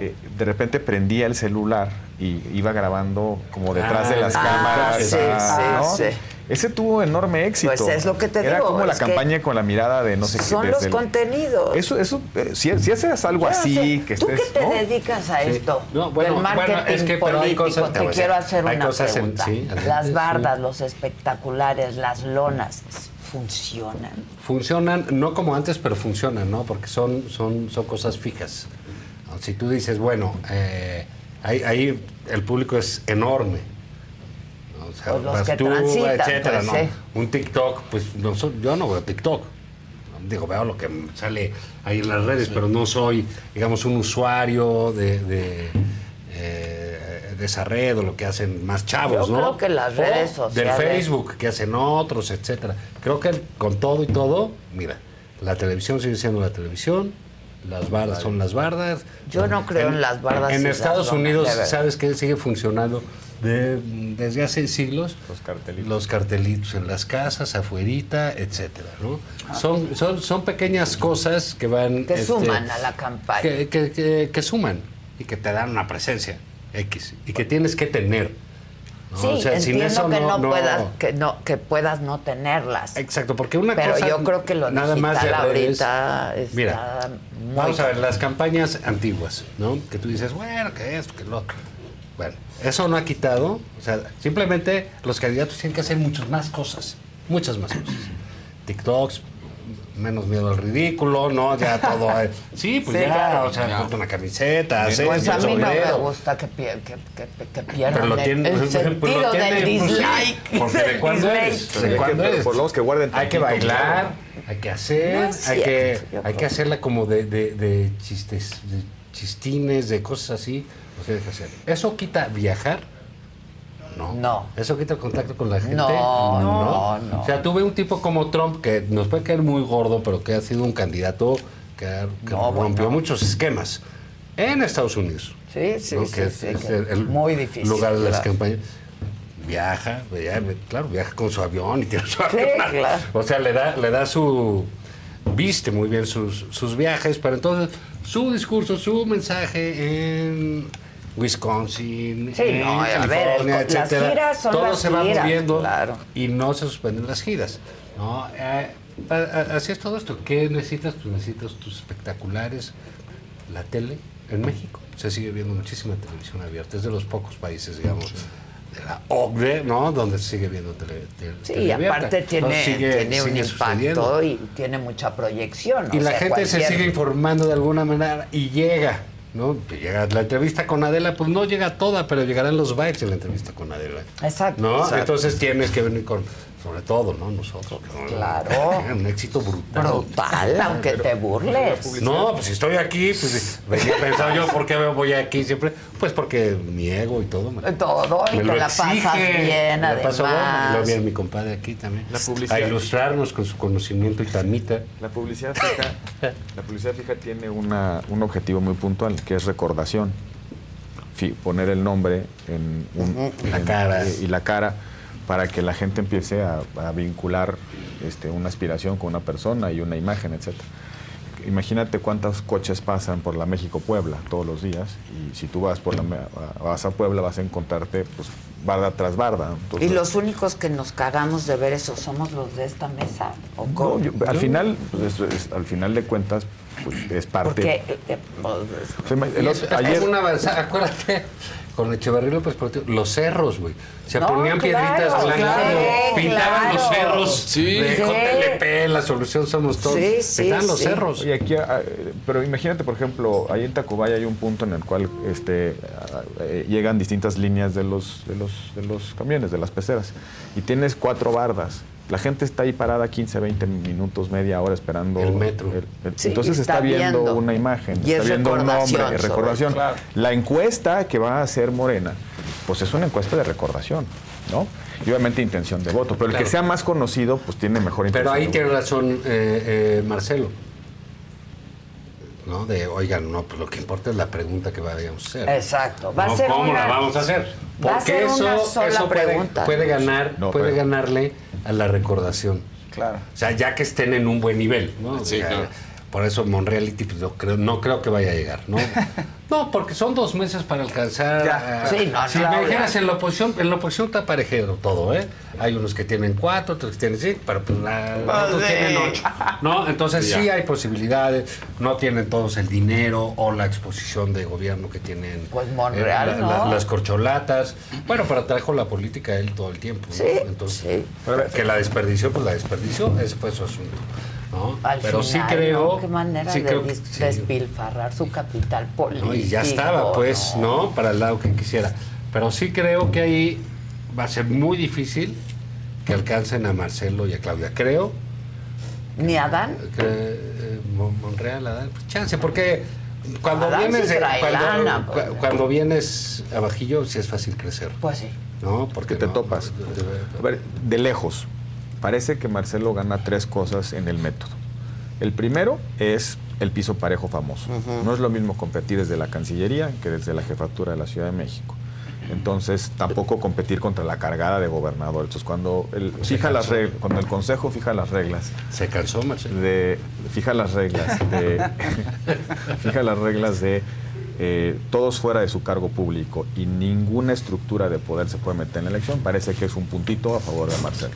eh, de repente prendía el celular y iba grabando como detrás de las Ah, cámaras. sí, ah, sí, ¿no? sí. Ese tuvo enorme éxito. Pues es lo que te Era digo, como la campaña con la mirada de no sé qué. Son los el- contenidos. Eso, eso, eh, si, si haces algo Yo no así, sé, que ¿Tú estés, que te ¿no? dedicas a Sí. esto? No, bueno, del marketing bueno, es que, pero hay político, cosas- te quiero hacer hay una cosas en- pregunta. sí, las sí. bardas, los espectaculares, las lonas, ¿funcionan? Funcionan, no como antes, pero funcionan, ¿no? Porque son, son, son cosas fijas. Si tú dices, bueno, eh, ahí, ahí el público es enorme. O sea, Pues los vas que tú, transitan, etcétera, pues. Un TikTok, pues no yo no veo TikTok. Digo, veo lo que sale ahí en las redes, pero no soy, digamos, un usuario de, de, eh, de esa red o lo que hacen más chavos, Yo ¿no? creo que las O redes Del sociales- Facebook, que hacen otros, etcétera. Creo que con todo y todo, mira, la televisión sigue siendo la televisión, las bardas son las bardas. Yo no creo en las bardas En Estados Unidos. ¿sabes qué sigue funcionando? De- desde hace siglos. Los cartelitos. Los cartelitos en las casas, afuerita, etcétera, ¿no? Son, son, son pequeñas cosas que van... Que este, suman a la campaña. que, que- que- que suman y que te dan una presencia X y que tienes que tener. ¿no? Sí, O sea, sin entiendo eso que no, no- puedas, que no, que puedas no tenerlas. Exacto, porque una Pero cosa. yo creo que lo nada más de digital redes- ahorita está Mira, muy Vamos a ver, las campañas antiguas, ¿no? Que tú dices, bueno, que esto, que lo otro. Bueno, eso no ha quitado. O sea, simplemente los candidatos tienen que hacer muchas más cosas. Muchas más cosas. TikToks, menos miedo al ridículo, ¿no? Ya todo. hay- Sí, pues Sí, ya, claro. o sea, Ya. ponte una camiseta, haces Pues a el mí no me gusta que, pier- que, que, que pierdan Pero lo el- tiene, el, pues lo sentido tiene, del pues, sí, dislike. porque de cuándo eres, Pero de hay que- cuándo eres. por lo menos que guarden Hay que bailar, claro. hay que hacer, No es hay que, cierto, hay que hacerla como de, de, de chistes, de chistines, de cosas así. Que hacer. ¿Eso quita viajar? No. No. ¿Eso quita el contacto con la gente? No, no, no. O sea, tuve un tipo como Trump que nos puede caer muy gordo, pero que ha sido un candidato que, ha- que No, rompió bueno. muchos esquemas en Estados Unidos. Sí, sí, ¿no? sí, que es, sí, es que el, el muy difícil, lugar de las campañas. Viaja, via- claro, viaja con su avión y tiene su Sí, avión. claro. O sea, le da, le da su. Viste muy bien sus, sus viajes, pero entonces su discurso, su mensaje en Wisconsin, Sí, en no, ver, California, el- las etcétera, giras son todo las se va giras, moviendo claro. y no se suspenden las giras. ¿no? Eh, así es todo esto. ¿Qué necesitas? Pues necesitas tus espectaculares, la tele en México. Se sigue viendo muchísima televisión abierta. Es de los pocos países, digamos, de la OCDE, ¿no? Donde se sigue viendo tele, tele- Sí, tele y aparte tiene, Entonces, sigue- tiene un impacto sucediendo. y tiene mucha proyección. Y o la sea, gente se sigue informando de alguna manera y llega, ¿no? Llega la entrevista con Adela, pues no llega toda, pero llegarán los bytes en la entrevista con Adela. Exacto. ¿No? exacto. Entonces tienes que venir con, sobre todo, ¿no? Nosotros. ¿no? Claro. Un éxito brutal. Brutal, aunque te burles. No, pues si estoy aquí, pues venía pensando yo, ¿por qué me voy aquí siempre? Pues porque mi ego y todo. me- Todo, y me te lo la pasas exige. bien, Me la paso bien, además. y luego viene mi compadre aquí también. La publicidad. A ilustrarnos con su conocimiento y tamita. La publicidad fija, la publicidad fija tiene una- un objetivo muy puntual, que es recordación. Poner el nombre en, un-. La en- cara. y la cara para que la gente empiece a, a vincular este, una aspiración con una persona y una imagen, etc. Imagínate cuántos coches pasan por la México-Puebla todos los días y si tú vas por la vas a Puebla vas a encontrarte pues barda tras barda. Y Entonces, los únicos que nos cagamos de ver eso somos los de esta mesa. ¿o no, yo- al final, pues, es- al final de cuentas, pues, es parte. Porque eh, eh, pues, O sea, el Y ayer- es una avanzada, acuérdate, con Echeverría López Portillo, los cerros, güey. Se No, ponían claro, piedritas blancas, claro, pintaban los cerros Sí. de. JLP, la solución somos todos. Sí, sí, pintaban los sí. cerros. Y aquí, ah, pero imagínate, por ejemplo, ahí en Tacubaya hay un punto en el cual este, ah, eh, llegan distintas líneas de los, de, los, de los camiones, de las peceras, y tienes cuatro bardas. La gente está ahí parada 15, 20 minutos, media hora esperando El metro. el- el- Sí, entonces está, está viendo, viendo. una imagen, Y está es viendo un nombre, recordación. La encuesta que va a hacer Morena, pues es una encuesta de recordación, ¿no? Y obviamente intención de voto, pero el Claro. que sea más conocido, pues tiene mejor intención. Pero ahí de tiene voto. razón eh, eh, Marcelo. ¿No? De, oigan, no, pues lo que importa es la pregunta que vayamos a hacer. Exacto. Va a ser ¿Cómo una- la vamos a hacer? va a Porque eso, una sola eso puede, pregunta. puede ganar, No, puede pero- ganarle a la recordación. Claro. O sea, ya que estén en un buen nivel, ¿no? Sí, O sea, claro. Por eso Monreality pues, no, creo, no creo que vaya a llegar, ¿no? no, porque son dos meses para alcanzar. Ya. Sí, no, si no, me dijeras en la oposición, en la oposición está parejero todo, ¿eh? Hay unos que tienen cuatro, otros que tienen cinco, pero pues la- otros sí. tienen ocho. ¿No? Entonces Ya. sí hay posibilidades, no tienen todos el dinero o la exposición de gobierno que tienen Pues Monreal, eh, la- la- ¿no? las corcholatas. Bueno, pero trajo la política él todo el tiempo. ¿no? Sí, Entonces, sí. que la desperdició, pues la desperdició, ese fue su asunto. ¿No? Al pero final, sí creo. ¿no? Qué manera sí de creo sí. despilfarrar su capital político. No, y ya estaba, pues, ¿no? Para el lado que quisiera. Pero sí creo que ahí va a ser muy difícil que alcancen a Marcelo y a Claudia. Creo Ni Adán. que eh, Mon- Monreal, Adán, pues chance, porque cuando Adán vienes cuando, lana, pues. cuando vienes abajillo sí es fácil crecer, Pues sí. ¿no? Porque que te no- topas. no- A ver, de lejos, parece que Marcelo gana tres cosas en el método. El primero es el piso parejo famoso. No es lo mismo competir desde la Cancillería que desde la jefatura de la Ciudad de México. Entonces, tampoco competir contra la cargada de gobernadores. Entonces, cuando el, Se fija las cansó. reg- cuando el Consejo fija las reglas, Se cansó Marcelo. de, fija las reglas de, fija las reglas de eh, todos fuera de su cargo público y ninguna estructura de poder se puede meter en la elección, parece que es un puntito a favor de Marcelo.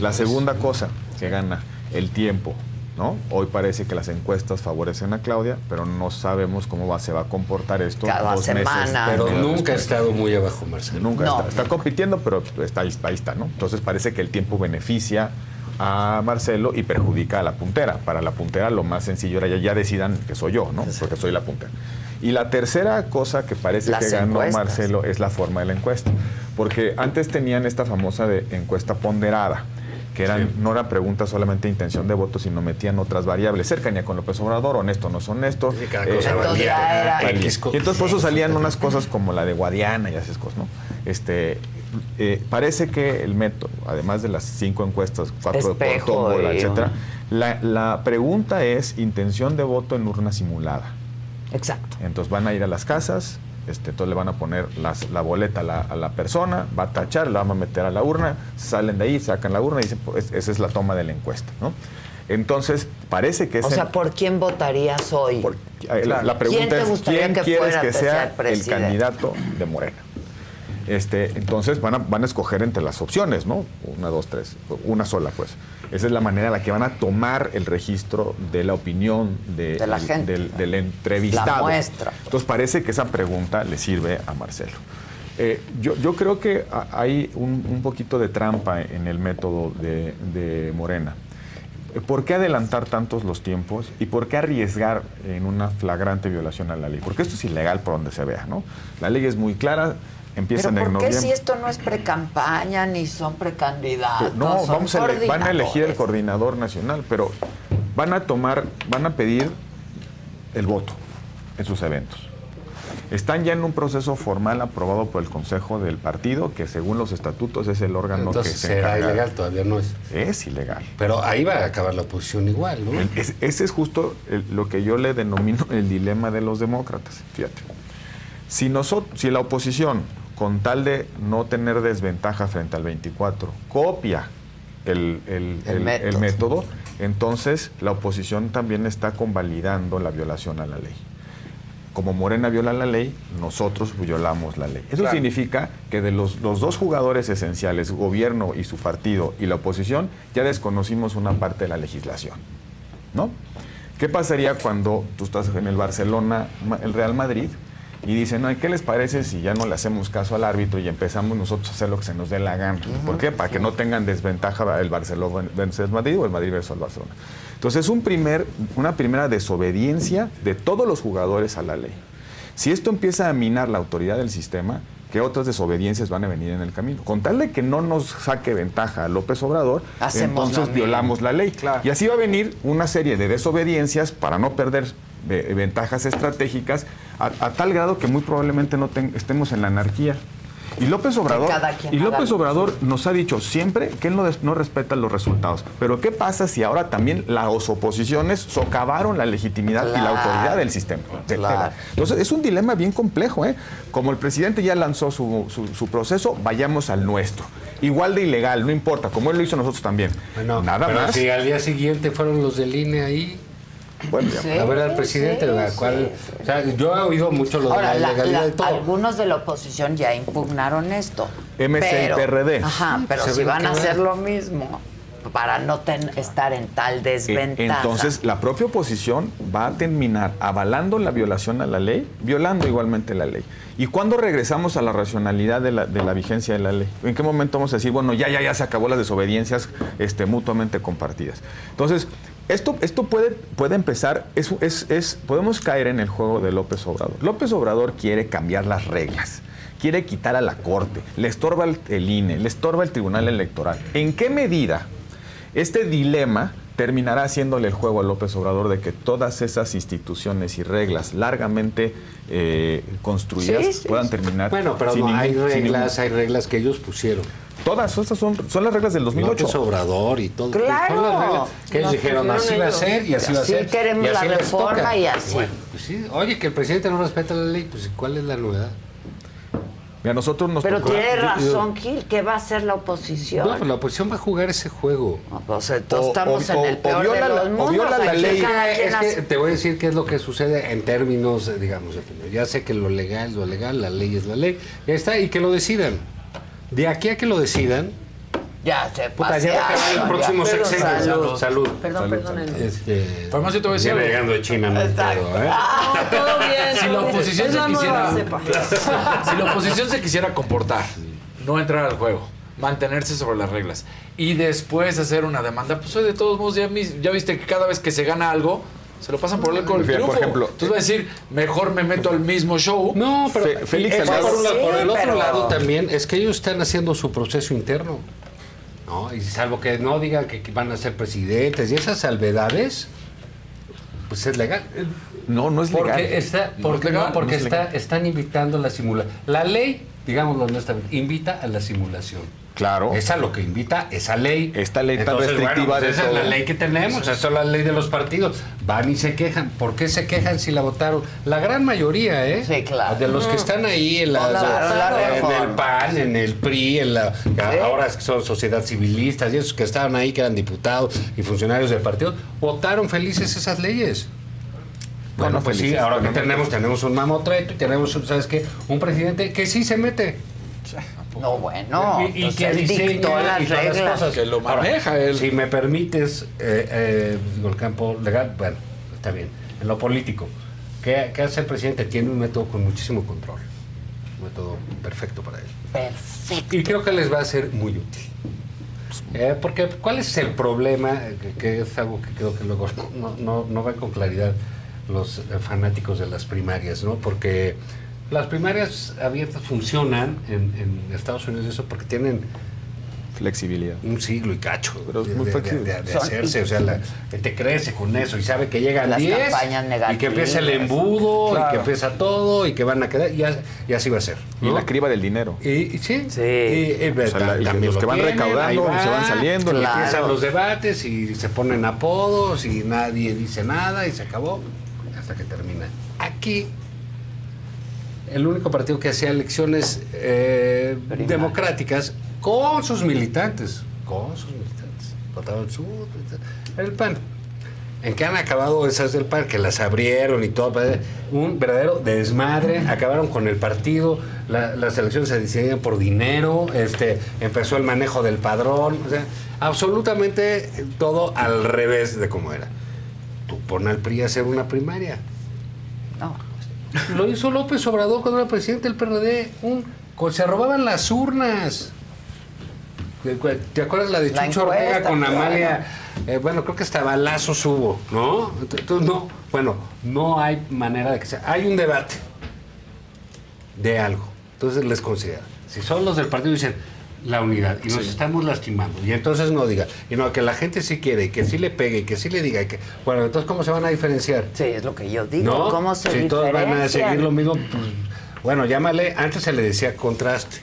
La segunda cosa que gana, el tiempo. ¿No? Hoy parece que las encuestas favorecen a Claudia, pero no sabemos cómo va, se va a comportar esto Cada dos semana. meses. Pero nunca ha estado muy abajo, Marcelo. Nunca No. está, está compitiendo, pero está ahí, ahí está, ¿no? Entonces parece que el tiempo beneficia a Marcelo y perjudica a la puntera. Para la puntera lo más sencillo era ya, ya decidan que soy yo, ¿no? Porque soy la puntera. Y la tercera cosa que parece Las que ganó encuestas. Marcelo es la forma de la encuesta. Porque antes tenían esta famosa de encuesta ponderada que eran, no era pregunta solamente de intención de voto, sino metían otras variables, cercanía con López Obrador, honesto, no son honesto. cada cosa valía. Entonces ya era- valía. X Y entonces por eso salían unas cosas como la de Guadiana y esas cosas, ¿no? Este, eh, parece que el método, además de las cinco encuestas, cuatro Espejo de por tómbola, etcétera, la, la pregunta es intención de voto en urna simulada. Exacto. Entonces van a ir a las casas, este, entonces le van a poner las- la boleta a la, a la persona, va a tachar, la van a meter a la urna, salen de ahí, sacan la urna y dicen, pues, esa es la toma de la encuesta, ¿no? Entonces, parece que O sea, ¿por quién votarías hoy? eh, la, la pregunta ¿Quién te es, ¿quién que quieres fuera que sea el candidato de Morena? Este, entonces van a, van a escoger entre las opciones, ¿no? Una, dos, tres, una sola, pues. Esa es la manera en la que van a tomar el registro de la opinión de, De la gente. del, del entrevistado. La muestra. Entonces parece que esa pregunta le sirve a Marcelo. Eh, yo, yo creo que ha- hay un, un poquito de trampa en el método de, de Morena. ¿Por qué adelantar tantos los tiempos y por qué arriesgar en una flagrante violación a la ley? Porque esto es ilegal por donde se vea, ¿no? La ley es muy clara, empiezan ¿Pero en por qué noviembre. si esto no es pre-campaña ni son precandidatos? No, son vamos a, van a elegir el coordinador nacional, pero van a tomar, van a pedir el voto en sus eventos. Están ya en un proceso formal aprobado por el Consejo del Partido, que según los estatutos es el órgano Entonces que se será encarga- ilegal, todavía no es. Es ilegal. Pero ahí va a acabar la oposición igual, ¿no? Es- ese es justo el- lo que yo le denomino el dilema de los demócratas. Fíjate. Si, nosotros, si la oposición, con tal de no tener desventaja frente al 24, copia el, el- El el- método. el método, entonces la oposición también está convalidando la violación a la ley. Como Morena viola la ley, nosotros violamos la ley. Eso Claro. significa que de los, los dos jugadores esenciales, gobierno y su partido y la oposición, ya desconocimos una parte de la legislación. ¿No? ¿Qué pasaría cuando tú estás en el Barcelona, el Real Madrid, y dicen, no, ¿qué les parece si ya no le hacemos caso al árbitro y empezamos nosotros a hacer lo que se nos dé la gana? ¿Por qué? Para que no tengan desventaja el Barcelona versus el Madrid o el Madrid versus el Barcelona. Entonces, un primer, una primera desobediencia de todos los jugadores a la ley. Si esto empieza a minar la autoridad del sistema, ¿qué otras desobediencias van a venir en el camino? Con tal de que no nos saque ventaja a López Obrador, Hacemos entonces violamos la ley. Y así va a venir una serie de desobediencias para no perder ventajas estratégicas a, a tal grado que muy probablemente no ten- estemos en la anarquía. Y López Obrador, y López Obrador nos ha dicho siempre que él no, des- no respeta los resultados. Pero ¿qué pasa si ahora también las oposiciones socavaron la legitimidad y la autoridad del sistema? De- Claro. Entonces es un dilema bien complejo. ¿eh? Como el presidente ya lanzó su, su- su proceso, vayamos al nuestro. Igual de ilegal, no importa, como él lo hizo nosotros también. Nada Pero más. si al día siguiente fueron los del INE ahí. Bueno, ya. a ver al Sí, presidente, sí, la cual, o sea, yo he oído mucho lo Ahora, de la la- ilegalidad la- de todo. algunos de la oposición ya impugnaron esto. MC y pero- PRD. Ajá, Sí, pero si van a hacer lo mismo para no ten- estar en tal Eh, desventaja. Entonces, la propia oposición va a terminar avalando la violación a la ley, violando igualmente la ley. ¿Y cuándo regresamos a la racionalidad de la, de la vigencia de la ley? ¿En qué momento vamos a decir, bueno, ya, ya, ya se acabó las desobediencias este, mutuamente compartidas? Entonces, esto, esto puede, puede empezar, es, es- es- podemos caer en el juego de López Obrador. López Obrador quiere cambiar las reglas, quiere quitar a la Corte, le estorba el, el INE, le estorba el Tribunal Electoral. ¿En qué medida este dilema terminará haciéndole el juego a López Obrador de que todas esas instituciones y reglas largamente eh, construidas Sí, sí, puedan sí. terminar Bueno, pero sin no, ningún- hay ningún- reglas, hay reglas que ellos pusieron. Todas, esas son, son las reglas del 2008. López Obrador y todo. Claro. Son las reglas que ellos dijeron, así va a ser y así va a Así ser. queremos y así la reforma toca. y así. Bueno, pues sí. Oye, que el presidente no respeta la ley, pues ¿cuál es la novedad? Mira, nosotros nos Pero tocó- tiene razón Gil, ¿qué va a hacer la oposición? No, pues la oposición va a jugar ese juego. pues entonces estamos en el peor de los mundos. aquí cada Es quien que hace- te voy a decir qué es lo que sucede en términos, digamos, de- ya sé que lo legal es lo legal, la ley es la ley, ya está, y que lo decidan. De aquí a que lo decidan, Ya se puta, ya va a acabar el próximo sexenio. salud. Salud. Perdón, Salud, perdónenme. salud. Este, Farmacia, te voy a decir viene llegando de China, no pedo, ¿eh? todo bien. Si la oposición se quisiera. si la oposición se quisiera comportar, no entrar al juego, mantenerse sobre las reglas y después hacer una demanda, pues hoy de todos modos ya, mis- ya viste que cada vez que se gana algo. Se lo pasan por el arco del Fíjate, por triunfo. ejemplo, Entonces va a decir, mejor me meto al mismo show. No, pero Félix Salgado- por. Por el otro pero- lado también es que ellos están haciendo su proceso interno. ¿no? Y salvo que no digan que, van a ser presidentes y esas salvedades, pues es legal. No, no es porque legal. Está, No porque es no, legal, porque no es está, legal. están invitando a la simulación. La ley, digámoslo honestamente, invita a la simulación. Claro. Esa lo que invita esa ley. Esta ley tan restrictiva bueno, pues de esa es la ley que tenemos, esa es la ley de los partidos. Van y se quejan. ¿Por qué se quejan si la votaron? La gran mayoría, ¿eh? Sí, claro. De los que están ahí en, la en el PAN, en el PRI, en la, ahora son sociedad civilistas y esos que estaban ahí, que eran diputados y funcionarios del partido, votaron felices esas leyes. Bueno, Bueno, pues sí, felices, ahora que tenemos, tenemos un mamotreto y tenemos, ¿sabes qué? Un presidente que sí se mete. No, bueno. Y, y que dictó las reglas. cosas. Que lo maneja él. Si me permites, eh, eh, digo, el campo legal, bueno, está bien. En lo político, ¿qué, qué hace el presidente? Tiene un método con muchísimo control. Un método perfecto para él. Perfecto. Y creo que les va a ser muy útil. Eh, porque, ¿cuál es el problema? Que, que es algo que creo que luego no, no, no ven con claridad los fanáticos de las primarias, ¿no? Porque las primarias abiertas funcionan en, en Estados Unidos eso porque tienen Flexibilidad. un siglo y cacho Pero es de, muy de- flexible. de- hacerse, o sea, la gente crece con eso y sabe que llegan Las 10 campañas y que empieza el embudo y que empieza todo y que van a quedar y, y así va a ser. Y la criba del dinero. Y, y sí, Sí. y- y- O sea, la- y también los lo que van tienen, recaudando, se van saliendo, y Claro. empiezan los debates y se ponen apodos y nadie dice nada y se acabó hasta que termina. Aquí el único partido que hacía elecciones eh, democráticas con sus militantes, con sus militantes, votaban su el PAN. ¿En qué han acabado esas del PAN? Que las abrieron y todo. Un verdadero desmadre. Acabaron con el partido. la- las elecciones se decidían por dinero. Este, empezó el manejo del padrón. O sea, absolutamente todo al revés de cómo era. Tú pon al PRI a hacer una primaria. Lo hizo López Obrador cuando era presidente del PRD. Un, se robaban las urnas. ¿Te acuerdas la de La Chucho Ortega con. Amalia? Eh, bueno, creo que hasta balazos hubo, ¿no? Entonces, no, bueno, no hay manera de que sea. Hay un debate de algo. Entonces les considera. Si son los del partido dicen la unidad y nos Sí. estamos lastimando. Y entonces no diga, y no, que la gente sí quiere, y que sí le pegue, y que sí le diga. y que, bueno, entonces ¿cómo se van a diferenciar? Sí, es lo que yo digo. ¿No? ¿Cómo se Si todos van a seguir lo mismo, pues, bueno, llámale, antes se le decía contraste,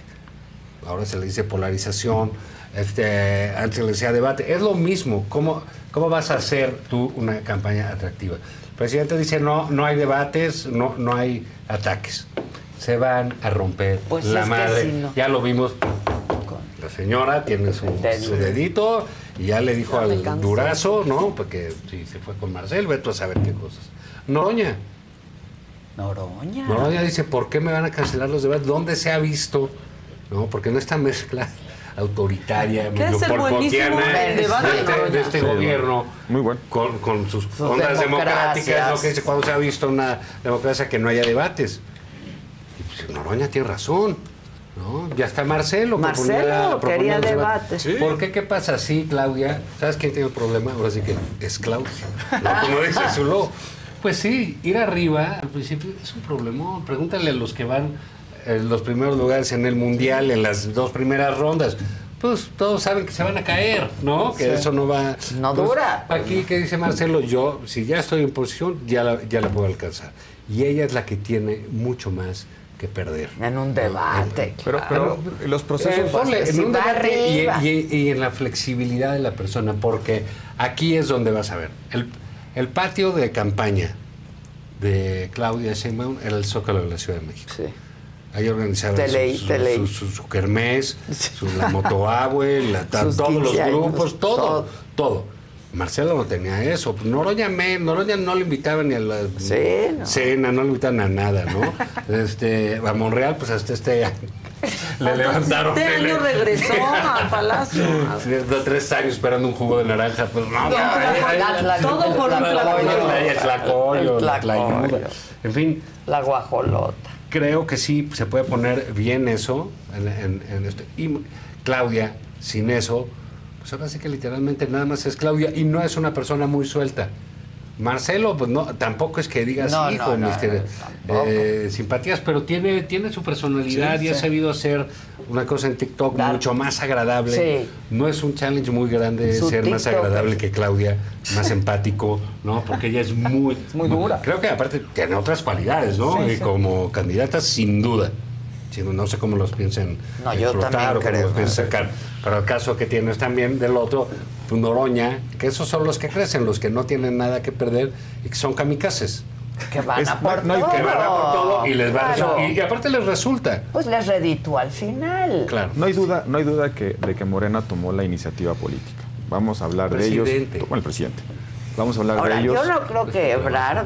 ahora se le dice polarización, este, antes se le decía debate, es lo mismo, ¿cómo, cómo vas a hacer tú una campaña atractiva? El presidente dice, no, no hay debates, no, no hay ataques, se van a romper Pues la madre, sí, ¿no? ya lo vimos, señora tiene su, su dedito y ya le dijo Ya al cansé. durazo, ¿no? Porque si se fue con Marcel, ve tú a saber qué cosas. Noroña. Noroña. Noroña dice, ¿por qué me van a cancelar los debates? ¿Dónde se ha visto? ¿No? Porque no esta mezcla autoritaria, ¿Qué es medio el buenísimo porpotiana del debate de de este, Noroña? de este Sí, gobierno Muy bueno. con, con sus, Sus ondas democráticas, ¿no? Que dice, cuando se ha visto una democracia que no haya debates? Y pues, Noroña tiene razón. ¿No? Ya está Marcelo. que Marcelo proponía quería debate. debates. ¿Por qué? ¿Qué pasa? Sí, Claudia. ¿Sabes quién tiene el problema? Ahora sí que es Claudia. ¿no? Como dice Zuló. Pues sí, ir arriba al principio es un problemón. Pregúntale a los que van en los primeros lugares en el mundial, en las dos primeras rondas. Pues todos saben que se van a caer, ¿no? Que Sí. eso no va. No Pues, dura. Aquí que dice Marcelo, yo, si ya estoy en posición, ya la, ya la puedo alcanzar. Y ella es la que tiene mucho más que perder. En un debate. Pero, claro. pero los procesos. Eh, pues, en si un debate y, arriba. y- y en la flexibilidad de la persona, porque aquí es donde vas a ver. El, el patio de campaña de Claudia Sheinbaum era el Zócalo de la Ciudad de México. Sí. Ahí organizaban leí, su, su- su- su kermés, la motoabue, la- todos los 15 años, grupos, todo, todo. todo. Marcelo no tenía eso. Noroña, me, Noroña no le invitaban ni a la Cena. cena, no le invitaban a nada, ¿no? este, a Monreal, pues hasta este año. Le levantaron. Este le- año regresó al palacio. Tres años esperando un jugo de naranja, pues no, todo por un tlacoyo. El tlacoyo, El la tlacoyo. En fin. La guajolota. Creo que sí se puede poner bien eso en, en- en esto. Y Claudia, sin eso, pues ahora sí que literalmente nada más es Claudia y no es una persona muy suelta. Marcelo, pues no, tampoco es que digas, No, hijo, no, no, eh, simpatías, pero tiene, tiene su personalidad Sí, y ha sabido hacer una cosa en TikTok mucho más agradable. Sí. No es un challenge muy grande Su ser más agradable que Claudia, más empático, ¿no? Porque ella es muy, muy dura. Creo que aparte tiene otras cualidades, ¿no? Y sí. como candidata, sin duda. Sí, no sé cómo los piensen No, yo explotar o cómo creo. los sacar. Pero el caso que tienes también del otro, pues, Noroña, que esos son los que crecen, los que no tienen nada que perder y que son kamikazes. Que van a por no, todo. que van a por todo y les va a Claro. y, y aparte les resulta. Pues les reditúa al final. Claro. No hay duda, no hay duda que, de que Morena tomó la iniciativa política. Vamos a hablar de ellos. Presidente. Bueno, el presidente. Vamos a hablar Ahora, de ellos. yo no creo que Ebrard,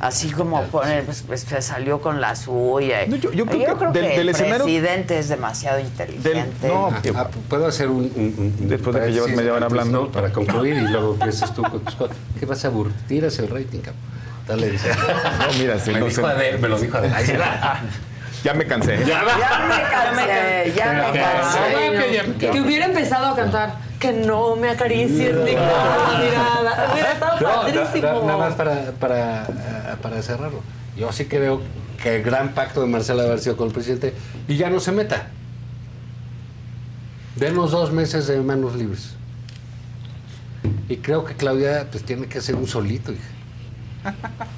así como pone, pues, pues, se salió con la suya. No, yo- yo creo que del- que del el escenario- presidente es demasiado inteligente. no, Ah, ah, puedo hacer un, un- un- Después de que llevas media hora hablando. ¿no? para concluir y luego empiezas tú con tus cosas. ¿Qué vas a aburrir? Tiras el rating, cabrón. Dale, dice. No, mira, si me no dijo se- Adel, me lo dijo Adel. Ya me cansé. Ya. Ya me cansé, ya me cansé. Ah, que ya- Que, que hubiera empezado a cantar que no me acaricies ni con la mirada. Hubiera estado No, da- padrísimo. da- nada más para, para, ah, para cerrarlo. Yo sí creo que el gran pacto de Marcelo haber sido con el presidente y ya no se meta. Denos dos meses de manos libres. Y creo que Claudia pues tiene que hacer un solito, hija.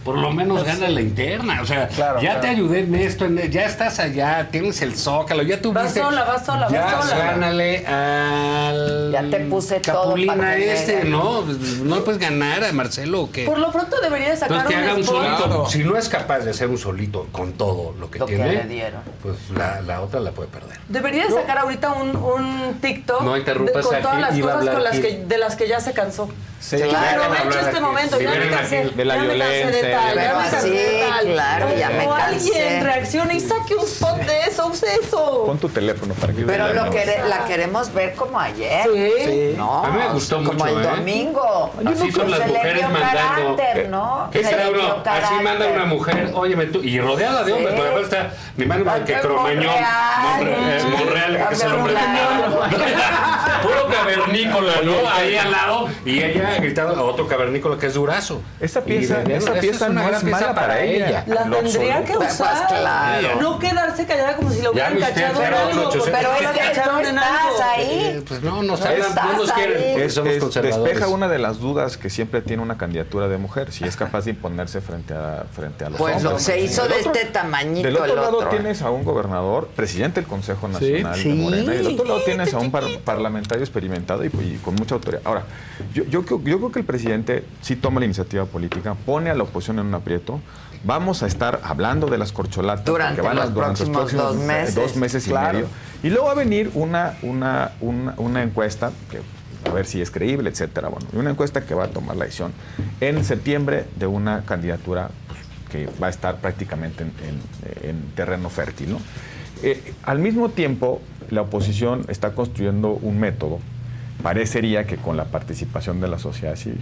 Por lo menos gana la interna. O sea, ya claro. te ayudé en esto, en- ya estás allá, tienes el zócalo, ya tuviste. Vas sola, vas sola, vas ya sola. gánale al. Ya te puse todo Capulina para me este. ¿no? No le puedes ganar a Marcelo o qué. Por lo pronto debería sacar Entonces que haga un spot. solito. Si no es capaz de hacer un solito con todo lo que Lo que tiene, le dieron. pues la, la otra la puede perder. Debería de sacar ahorita un, un TikTok No interrumpas de- con todas las cosas con las que, de las que ya se cansó. Sí, claro. aproveche Hablar este momento, ya me cansé. de la ya Sí, claro, ya me o cansé. alguien reaccione y saque un spot de eso, use eso. Pon tu teléfono para que Pero lo quere- la queremos ver como ayer. Sí. No, A mí me gustó como mucho, el ¿eh? domingo. Así son las mujeres mandando. carácter, ¿no? Así manda una mujer, óyeme tú, y rodeada de hombres, después está mi mano que cromañón, Monreal. Monreal, que es el hombre. Puro cavernícola, ¿no? Ahí al lado, y ella gritando a otro cavernícola que es durazo. Esa pieza, esa pieza es no es pieza mala para ella. La Lo tendría que usar. Pues claro. No quedarse callada como si lo hubieran cachado en algo. 800. Pero es que cacharon no en estás ahí. Eh, Pues no, despeja una de las dudas que siempre tiene una candidatura de mujer, si es capaz de imponerse frente a, frente a los Pues lo- hombres. se hizo de este tamañito Del otro lado tienes a un gobernador, presidente del Consejo Nacional de Morena, y del otro lado tienes a un par- parlamentario experimentado y, y con mucha autoridad. Ahora, yo, yo, creo- yo creo que el presidente sí toma la iniciativa política, pone a la oposición en un aprieto. Vamos a estar hablando de las corcholatas Durante porque van a- los durante próximos dos meses, dos meses y claro. medio. Y luego va a venir una, una, una, una encuesta que a ver si es creíble, etcétera. Bueno, una encuesta que va a tomar la decisión en septiembre de una candidatura pues, que va a estar prácticamente en, en- en terreno fértil. ¿no? Eh, al mismo tiempo, la oposición está construyendo un método, parecería que con la participación de la sociedad civil.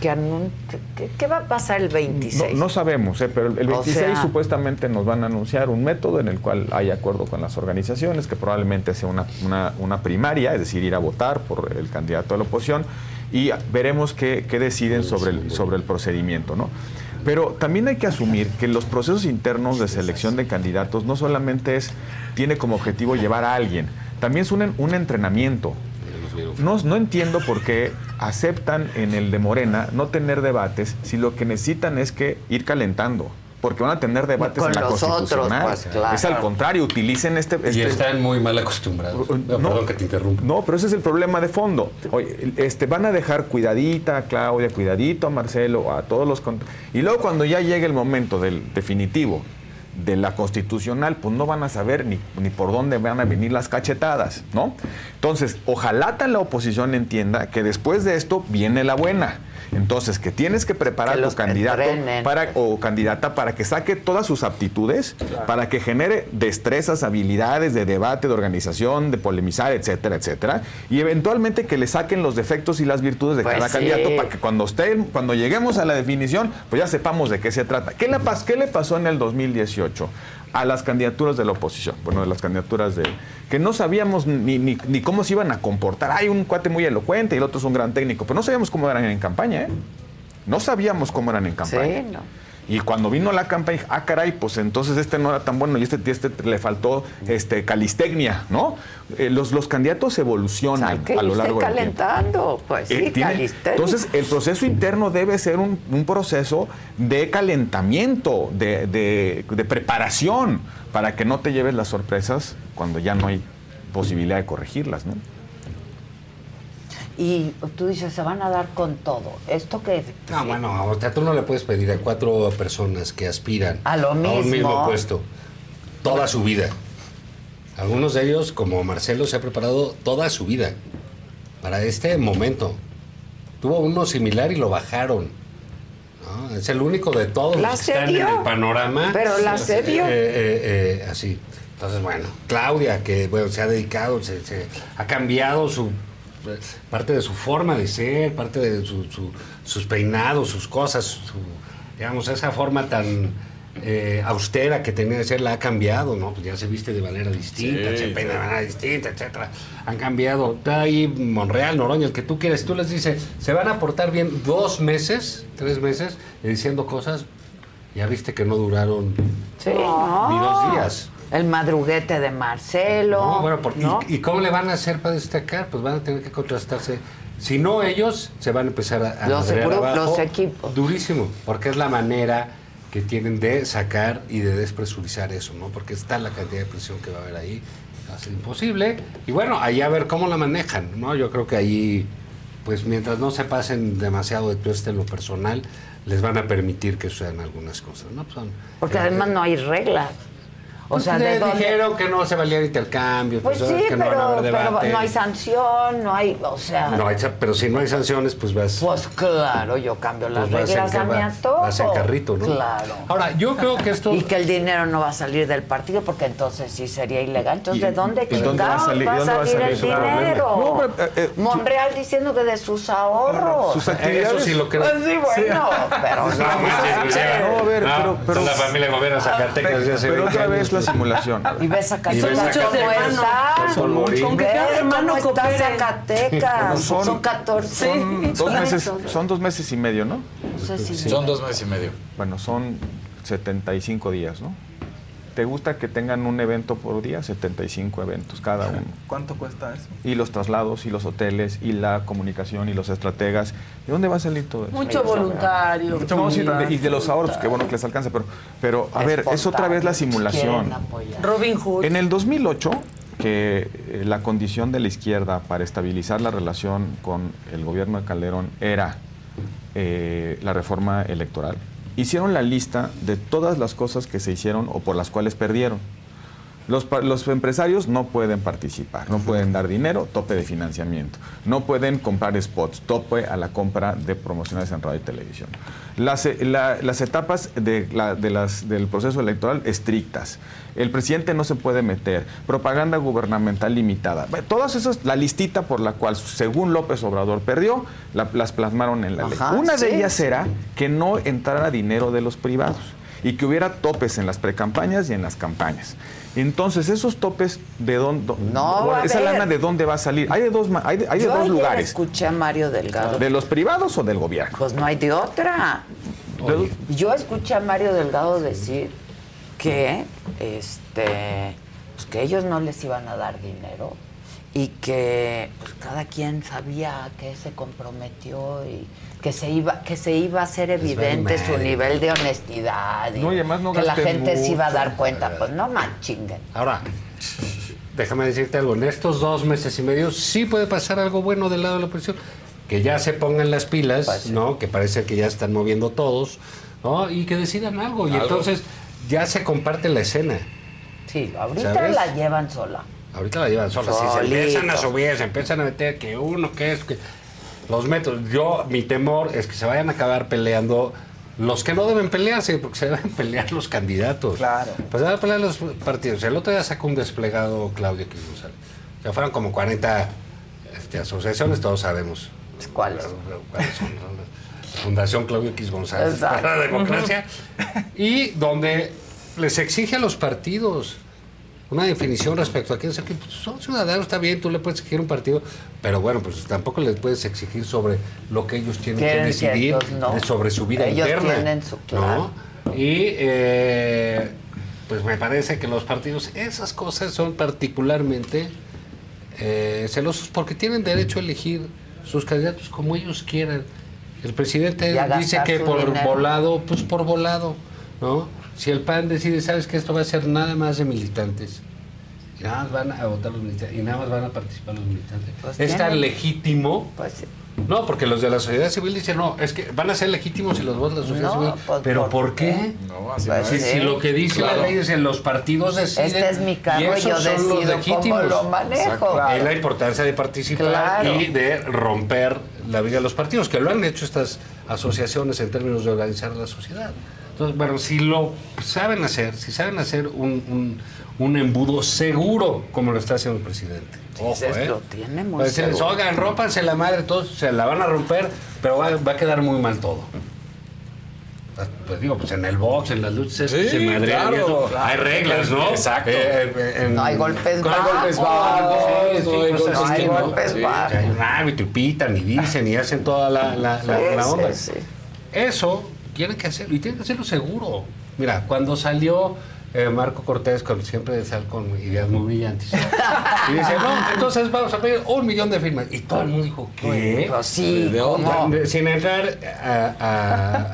¿Qué, anun- qué- qué va a pasar el 26? No, no sabemos, eh, pero el el O 26 sea- supuestamente nos van a anunciar un método en el cual hay acuerdo con las organizaciones, que probablemente sea una, una- una primaria, es decir, ir a votar por el candidato de la oposición, y veremos qué, qué deciden sobre el, sobre el procedimiento. ¿no? Pero también hay que asumir que los procesos internos de selección de candidatos no solamente es, tiene como objetivo llevar a alguien, también es un, un entrenamiento. No, no entiendo por qué aceptan en el de Morena no tener debates si lo que necesitan es que ir calentando. Porque van a tener debates Con en la los otros, constitucional. pues, claro. Es al contrario, utilicen este. Y este- están muy mal acostumbrados. No, perdón que te interrumpa. no, pero ese es el problema de fondo. Oye, este, van a dejar cuidadita a Claudia, cuidadito a Marcelo, a todos los... Y luego cuando ya llegue el momento del definitivo de la constitucional, pues no van a saber ni, ni por dónde van a venir las cachetadas, ¿no? Entonces, ojalá la oposición entienda que después de esto viene la buena. Entonces, que tienes que preparar a tu candidato para, o candidata para que saque todas sus aptitudes, para que genere destrezas, habilidades de debate, de organización, de polemizar, etcétera, etcétera, y eventualmente que le saquen los defectos y las virtudes de Pues cada sí. candidato para que cuando esté, cuando lleguemos a la definición, pues ya sepamos de qué se trata. ¿Qué le, pas- qué le pasó en el 2018 a las candidaturas de la oposición? Bueno, de las candidaturas de que no sabíamos ni, cómo se iban a comportar. Hay un cuate muy elocuente y el otro es un gran técnico, pero no sabíamos cómo eran en campaña, ¿eh? No sabíamos cómo eran en campaña. Y cuando vino la campaña, dije, ah, caray, pues entonces este no era tan bueno y este, este le faltó este, calistecnia, ¿no? Eh, los, los candidatos evolucionan a lo largo del tiempo. calentando, pues Eh, sí, tiene- entonces, el proceso interno debe ser un, un proceso de calentamiento, de, de- de preparación, para que no te lleves las sorpresas cuando ya no hay posibilidad de corregirlas, ¿no? Y tú dices, se van a dar con todo. ¿Esto que No, bueno, o sea, tú no le puedes pedir a cuatro personas que aspiran A lo un mismo. mismo puesto toda su vida. Algunos de ellos, como Marcelo, se ha preparado toda su vida para este momento. Tuvo uno similar y lo bajaron. ¿no? Es el único de todos los que están en el panorama. Pero la cedió. Eh, eh, eh, así. Entonces, bueno, Claudia, que bueno, se ha dedicado, se, se- ha cambiado su eh, parte de su forma de ser, parte de su- su- sus peinados, sus cosas, su- digamos, esa forma tan eh, austera que tenía de ser la ha cambiado, ¿no? Pues ya se viste de manera distinta, Sí, se peina sí. de manera distinta, etcétera. Han cambiado. Está ahí Monreal, Noroña, el que tú quieres. Tú les dices, se van a portar bien dos meses, tres meses, diciendo cosas, ya viste que no duraron Sí, ni dos días. El madruguete de Marcelo. No, bueno, por- y- ¿no? y, cómo le van a hacer para destacar? Pues van a tener que contrastarse. Si no ellos, se van a empezar a, a Los abajo los equipos. Durísimo, porque es la manera que tienen de sacar y de despresurizar eso, ¿no? Porque está la cantidad de presión que va a haber ahí. Va a ser imposible. Y bueno, ahí a ver cómo la manejan, ¿no? Yo creo que ahí, pues mientras no se pasen demasiado de tueste en lo personal, les van a permitir que sucedan algunas cosas, ¿no? Pues Porque además no hay reglas. O Pues sea, le ¿de dónde? dijeron que no se valía el intercambio, Pues pues, sí, que no van a pero, no hay sanción, no hay, o sea... No hay pero si no hay sanciones, pues vas. Pues claro, yo cambio las Pues reglas a mi antojo. vas en carrito, ¿no? Claro. Ahora, yo creo que esto. Y que el dinero no va a salir del partido porque entonces sí sería ilegal. Entonces, ¿Y- ¿de dónde y dónde va a chingados salir- va a y dónde va a salir, salir el dinero? No, pero, eh, eh, Monreal diciendo que de sus ahorros. Sus actividades- Eso sí lo creo. Pues sí, bueno, pero no. No, manches, ya. No, a ver, No, pero- pero- la familia gobierno Zacatecas de hace Pero 20 otra vez años. La simulación. Y ves a Y ves a cómo Zacatecas. está. Son morir. Con que cada hermano cómo está. Zacatecas. Son- Son, 14. Son dos, meses, son dos meses y medio, ¿no? Son dos meses y medio. Bueno, son 75 días, ¿no? ¿Te gusta que tengan un evento por día? 75 eventos cada uno. ¿Cuánto cuesta eso? Y los traslados, y los hoteles, y la comunicación, y los estrategas. ¿De dónde va a salir todo eso? Mucho voluntario. Mucho de- y de los ahorros, qué bueno que les alcanza, pero, pero a ver, es otra vez la simulación. Robin Hood. En el 2008, que eh, la condición de la izquierda para estabilizar la relación con el gobierno de Calderón era eh, la reforma electoral, hicieron la lista de todas las cosas que se hicieron o por las cuales perdieron. Los, los empresarios no pueden participar, no pueden dar dinero, tope de financiamiento, no pueden comprar spots, tope a la compra de promocionales en radio y televisión. Las, eh, la- las etapas de la- de las- del proceso electoral estrictas, el presidente no se puede meter, propaganda gubernamental limitada, todas esas, la listita por la cual según López Obrador perdió, la- las plasmaron en la Ajá, ley. Una de ellas era que no entrara dinero de los privados y que hubiera topes en las precampañas y en las campañas. Entonces, esos topes, ¿de dónde? No, esa ver. lana, ¿de dónde va a salir? Hay de dos, hay de, hay de Yo dos ayer lugares. escuché a Mario Delgado. ¿De los privados o del gobierno? Pues no hay de otra. Yo escuché a Mario Delgado decir que este pues que ellos no les iban a dar dinero y que pues, cada quien sabía a qué se comprometió y que se iba que se iba a hacer evidente su nivel de honestidad y No, y además no que la gente se iba a dar cuenta pues no manchinguen Ahora, déjame decirte algo. En estos dos meses y medio sí puede pasar algo bueno del lado de la oposición. Que ya se pongan las pilas, ¿no? Que parece que ya están moviendo todos, ¿no? Y que decidan algo. Y entonces ya se comparte la escena. Sí, ahorita ¿Sabes? la llevan sola. Ahorita la llevan sola. Si se empiezan a subir, se empiezan a meter que uno, que es, que. Los métodos. Yo, mi temor es que se vayan a acabar peleando los que no deben pelearse, porque se deben pelear los candidatos. Claro. Pues se van a pelear los partidos. El otro día sacó un desplegado Claudia X González. O sea, fueron como 40 este, asociaciones, todos sabemos. ¿Cuáles? ¿Cuáles son? Fundación Claudio X González Exacto. para la democracia. y donde les exige a los partidos una definición respecto a quién es que pues, son ciudadanos, está bien, tú le puedes exigir un partido, pero bueno, pues tampoco les puedes exigir sobre lo que ellos tienen que decidir no. de- sobre su vida Ellos interna. tienen su- ¿no? Y eh, pues me parece que los partidos, esas cosas son particularmente eh, celosos porque tienen derecho a elegir sus candidatos como ellos quieran. El presidente dice que por dinero. volado, pues por volado, ¿no? Si el PAN decide, sabes que esto va a ser nada más de militantes, y nada más van a votar los militantes, y nada más van a participar los militantes. Pues es tan legítimo. No, porque los de la sociedad civil dicen, no, es que van a ser legítimos si los vota la sociedad No, civil. pues, Pero ¿por ¿por qué? qué? No, así Pues no es. si, lo que dice Claro. la ley es en los partidos deciden. Este es mi carro y esos yo son los decido cómo legítimos. lo manejo. Claro. Es la importancia de participar Claro. y de romper la vida de los partidos, que lo han hecho estas asociaciones en términos de organizar la sociedad. Entonces, bueno, si lo saben hacer, si saben hacer un, un- un embudo seguro, como lo está haciendo el presidente. Ojo, Dices, ¿eh? lo tiene muy seguro. oigan, rómpanse la madre, todos se la van a romper, pero va, va a quedar muy mal todo. Pues digo, pues en el box, en las luchas, Sí, se madrean claro. hay reglas, ¿no? Exacto. Eh, en- No hay golpes no hay golpes bajos. bajos, sí, No hay cosas No hay ¿no? golpes Sí, bajos. Hay un árbitro y pitan y dicen y hacen toda la, la, la- Sí, la sí, onda. sí. Eso tienen que hacerlo y tienen que hacerlo seguro. Mira, cuando salió eh, Marco Cortés, con, siempre sale con ideas muy brillantes, y dice, no, entonces vamos a pedir un millón de firmas. Y todo el mundo dijo, ¿qué? Pues sí, ¿De dónde? ¿cómo? De- Sin entrar a,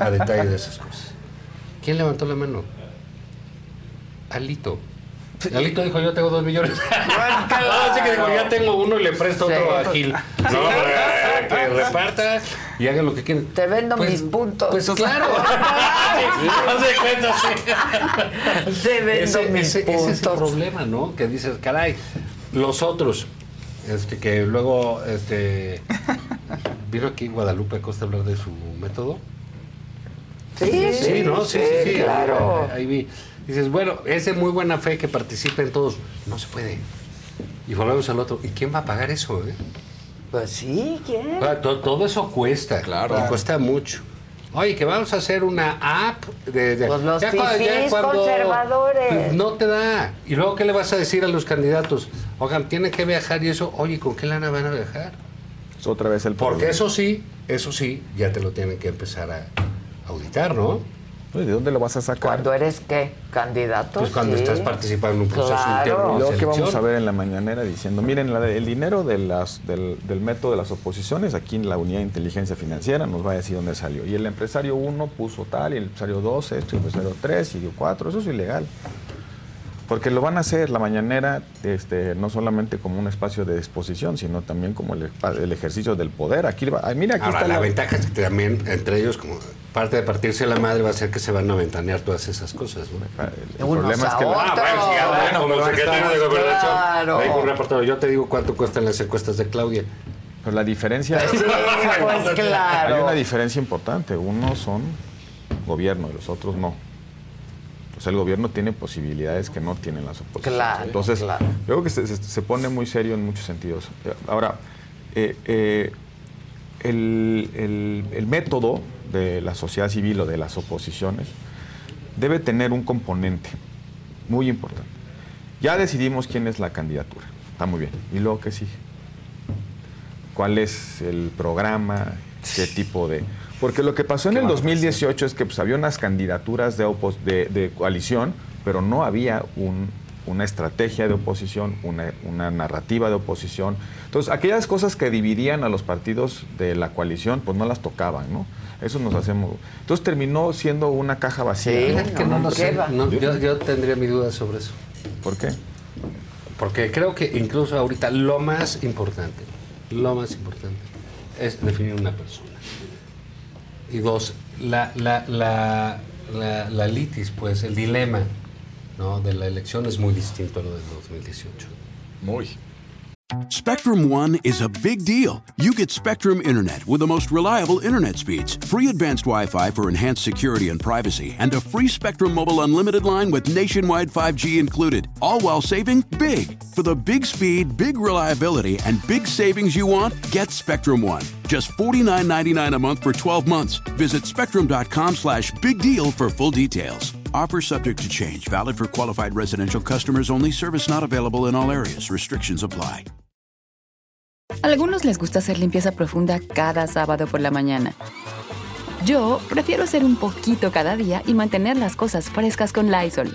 a, a detalle de esas cosas. ¿Quién levantó la mano? Alito. Alito dijo, yo tengo dos millones. Así que dijo, ya tengo uno y le presto Sí. otro a Gil. No, eh, que reparta y hagan lo que quieran. Te vendo mis puntos. Pues claro. Haz de cuenta, sí. Te vendo Ese, mis ese- ese es el puntos. problema, ¿no? Que dices, caray, los otros, este, que luego, este, vino aquí Guadalupe Costa hablar de su método. Sí, sí, ¿no? sí, claro. Ahí, ahí vi. Dices, bueno, es de muy buena fe que participen todos. No se puede. Y volvemos al otro. ¿Y quién va a pagar eso? Eh? Pues sí, ¿quién? To- todo eso cuesta. Claro. Y cuesta mucho. Oye, que vamos a hacer una app de... de- Pues los Ya ya conservadores. No te da. ¿Y luego qué le vas a decir a los candidatos? Oigan, tienen que viajar y eso. Oye, ¿con qué lana van a viajar? Es otra vez el Porque eso sí, eso sí, ya te lo tienen que empezar a auditar, ¿no? ¿De dónde lo vas a sacar? ¿Cuándo eres qué? ¿Candidato? Pues cuando Sí. estás participando en un proceso Claro. interno. Y luego que vamos a ver en la mañanera diciendo, miren, la- el dinero de las, del, del método de las oposiciones, aquí en la unidad de inteligencia financiera nos va a decir dónde salió. Y el empresario 1 puso tal, y el empresario 2 esto, y el empresario 3 y 4, eso es ilegal. Porque lo van a hacer la mañanera este, no solamente como un espacio de exposición, sino también como el, el ejercicio del poder. Aquí, va- mira, aquí Ahora, está la la, ventaja es que también entre ellos, como parte de partirse la madre, va a ser que se van a ventanear todas esas cosas. ¿no? El problema es que la- Ah, bueno, sí, ahora, Bueno, como pero secretario de gobernación, Claro. un reportero, yo te digo cuánto cuestan las encuestas de Claudia. Pues la diferencia Sí, pues claro. Hay una diferencia importante. Unos son gobierno y los otros no. Pues el gobierno tiene posibilidades que no tienen las oposiciones. Claro, Entonces, claro. yo creo que se, se- se pone muy serio en muchos sentidos. Ahora, eh, eh, el, el- el método de la sociedad civil o de las oposiciones debe tener un componente muy importante. Ya decidimos quién es la candidatura. Está muy bien. ¿Y luego qué sigue? ¿Cuál es el programa? ¿Qué tipo de...? Porque lo que pasó en el 2018 es que pues, había unas candidaturas de, de coalición, pero no había un- una estrategia de oposición, una, una narrativa de oposición. Entonces, aquellas cosas que dividían a los partidos de la coalición, pues no las tocaban, ¿no? Eso nos hacemos... Entonces terminó siendo una caja vacía. Fíjate que no lo sé. No, yo, yo tendría mi duda sobre eso. ¿Por qué? Porque creo que incluso ahorita lo más importante, lo más importante es definir una persona. Y dos, la, la, la, la, la litis, pues el dilema ¿no? de la elección es muy distinto a lo del 2018. Muy. Spectrum One is a big deal. You get Spectrum Internet with the most reliable internet speeds, free advanced Wi Fi for enhanced security and privacy, and a free Spectrum Mobile Unlimited line with nationwide 5G included, all while saving big. For the big speed, big reliability, and big savings you want, get Spectrum One. Just $49.99 a month for 12 months. Visit spectrum.com slash big deal for full details. Offer subject to change, valid for qualified residential customers only, service not available in all areas. Restrictions apply. Algunos les gusta hacer limpieza profunda cada sábado por la mañana. Yo prefiero hacer un poquito cada día y mantener las cosas frescas con Lysol.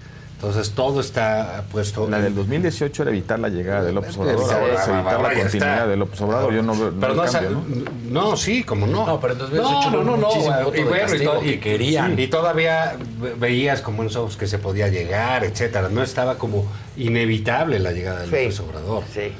Entonces todo está puesto. La del 2018 era evitar la llegada de López Obrador, ahora es evitar la continuidad está. de López Obrador. Yo no veo Pero no, cambio, ¿no? no, sí, como no. No, pero en 2018 no, no, no, y bueno, y, to- que querían. Y todavía ve- veías como en los ojos que se podía llegar, etcétera. No estaba como inevitable la llegada de López Obrador. Sí.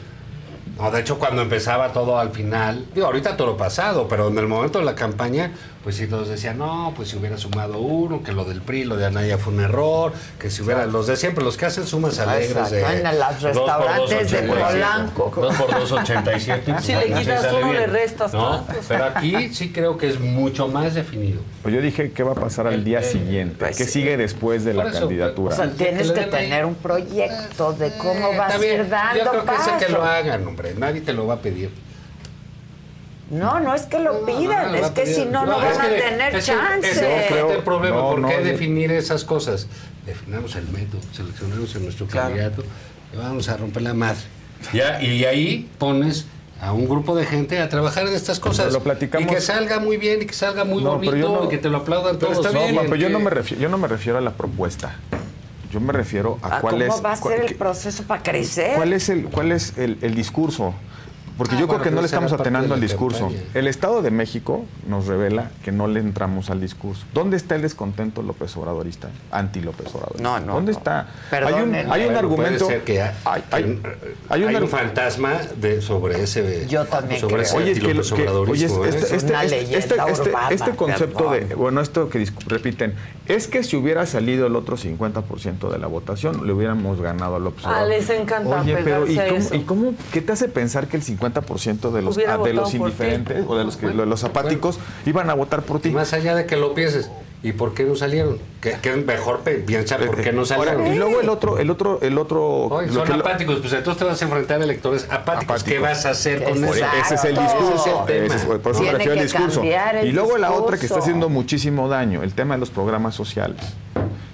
No, de hecho, cuando empezaba todo al final, digo, ahorita todo lo pasado, pero en el momento de la campaña, pues sí, todos decían, no, pues si hubiera sumado uno, que lo del PRI, lo de Anaya fue un error, que si hubiera, los de siempre, los que hacen sumas alegres Exacto, de... en los dos por restaurantes dos, de 87. Polanco. Dos por dos, 87. Si le quitas uno, bien. le restas No, pero aquí sí creo que es mucho más definido. Pues yo dije qué va a pasar al día el- siguiente, pues qué sí. sigue después de Por la eso, candidatura. O sea, tienes que tener un proyecto de cómo vas Está a ir dando Yo creo que que lo hagan, hombre, nadie te lo va a pedir. No, no es que lo pidan, no, es que si no, no van a tener chance. ese es el problema. No, ¿Por qué definir esas cosas? Definamos el método, seleccionamos a nuestro candidato y vamos a romper la madre. Ya, y ahí pones a un grupo de gente a trabajar en estas cosas. Lo platicamos- Y que salga muy bien y que salga muy No, bonito pero yo no- y que te lo aplaudan Pero todos. está bien, No, pero yo que- no me refiero, yo no me refiero a la propuesta. Yo me refiero a ¿A cuál ¿Cómo es va a cuál- ser el proceso para crecer? ¿Cuál es el, cuál es el, el discurso? Porque Ah, yo bueno, creo que no le estamos atenando de al discurso. campaña. El Estado de México nos revela que no le entramos al discurso. ¿Dónde está el descontento López Obradorista? Anti López Obradorista. No, no, ¿Dónde no. está? Perdón, hay un, eh, hay un argumento. Puede ser que ha- hay, hay- hay un hay un fantasma de, sobre ese. Yo también sobre creo. Oye, es que, que- oye, este, ¿eh? este, Es una este- este- este- urbana, este concepto de, perdón. bueno, esto que repiten, es que si hubiera salido el otro 50% de la votación, le hubiéramos ganado a López Ah, Obrador. les encanta Oye, pero ¿y cómo, eso. ¿y cómo, qué te hace pensar que el 50% de los, ah, de los indiferentes o de los, que, de los apáticos iban a votar por ti? Más allá de que lo pienses, ¿y por qué no salieron? Que, es mejor pe- piensa por qué no Ahora, salieron. y luego el otro, el otro, el otro. Oye, lo son que lo- apáticos, pues entonces te vas a enfrentar a electores apáticos. ¿Qué vas a hacer con eso? ese es el discurso. Ese es el ese es- tema. por eso me refiero al discurso. el Y luego la otra que está haciendo muchísimo daño, el tema de los programas sociales.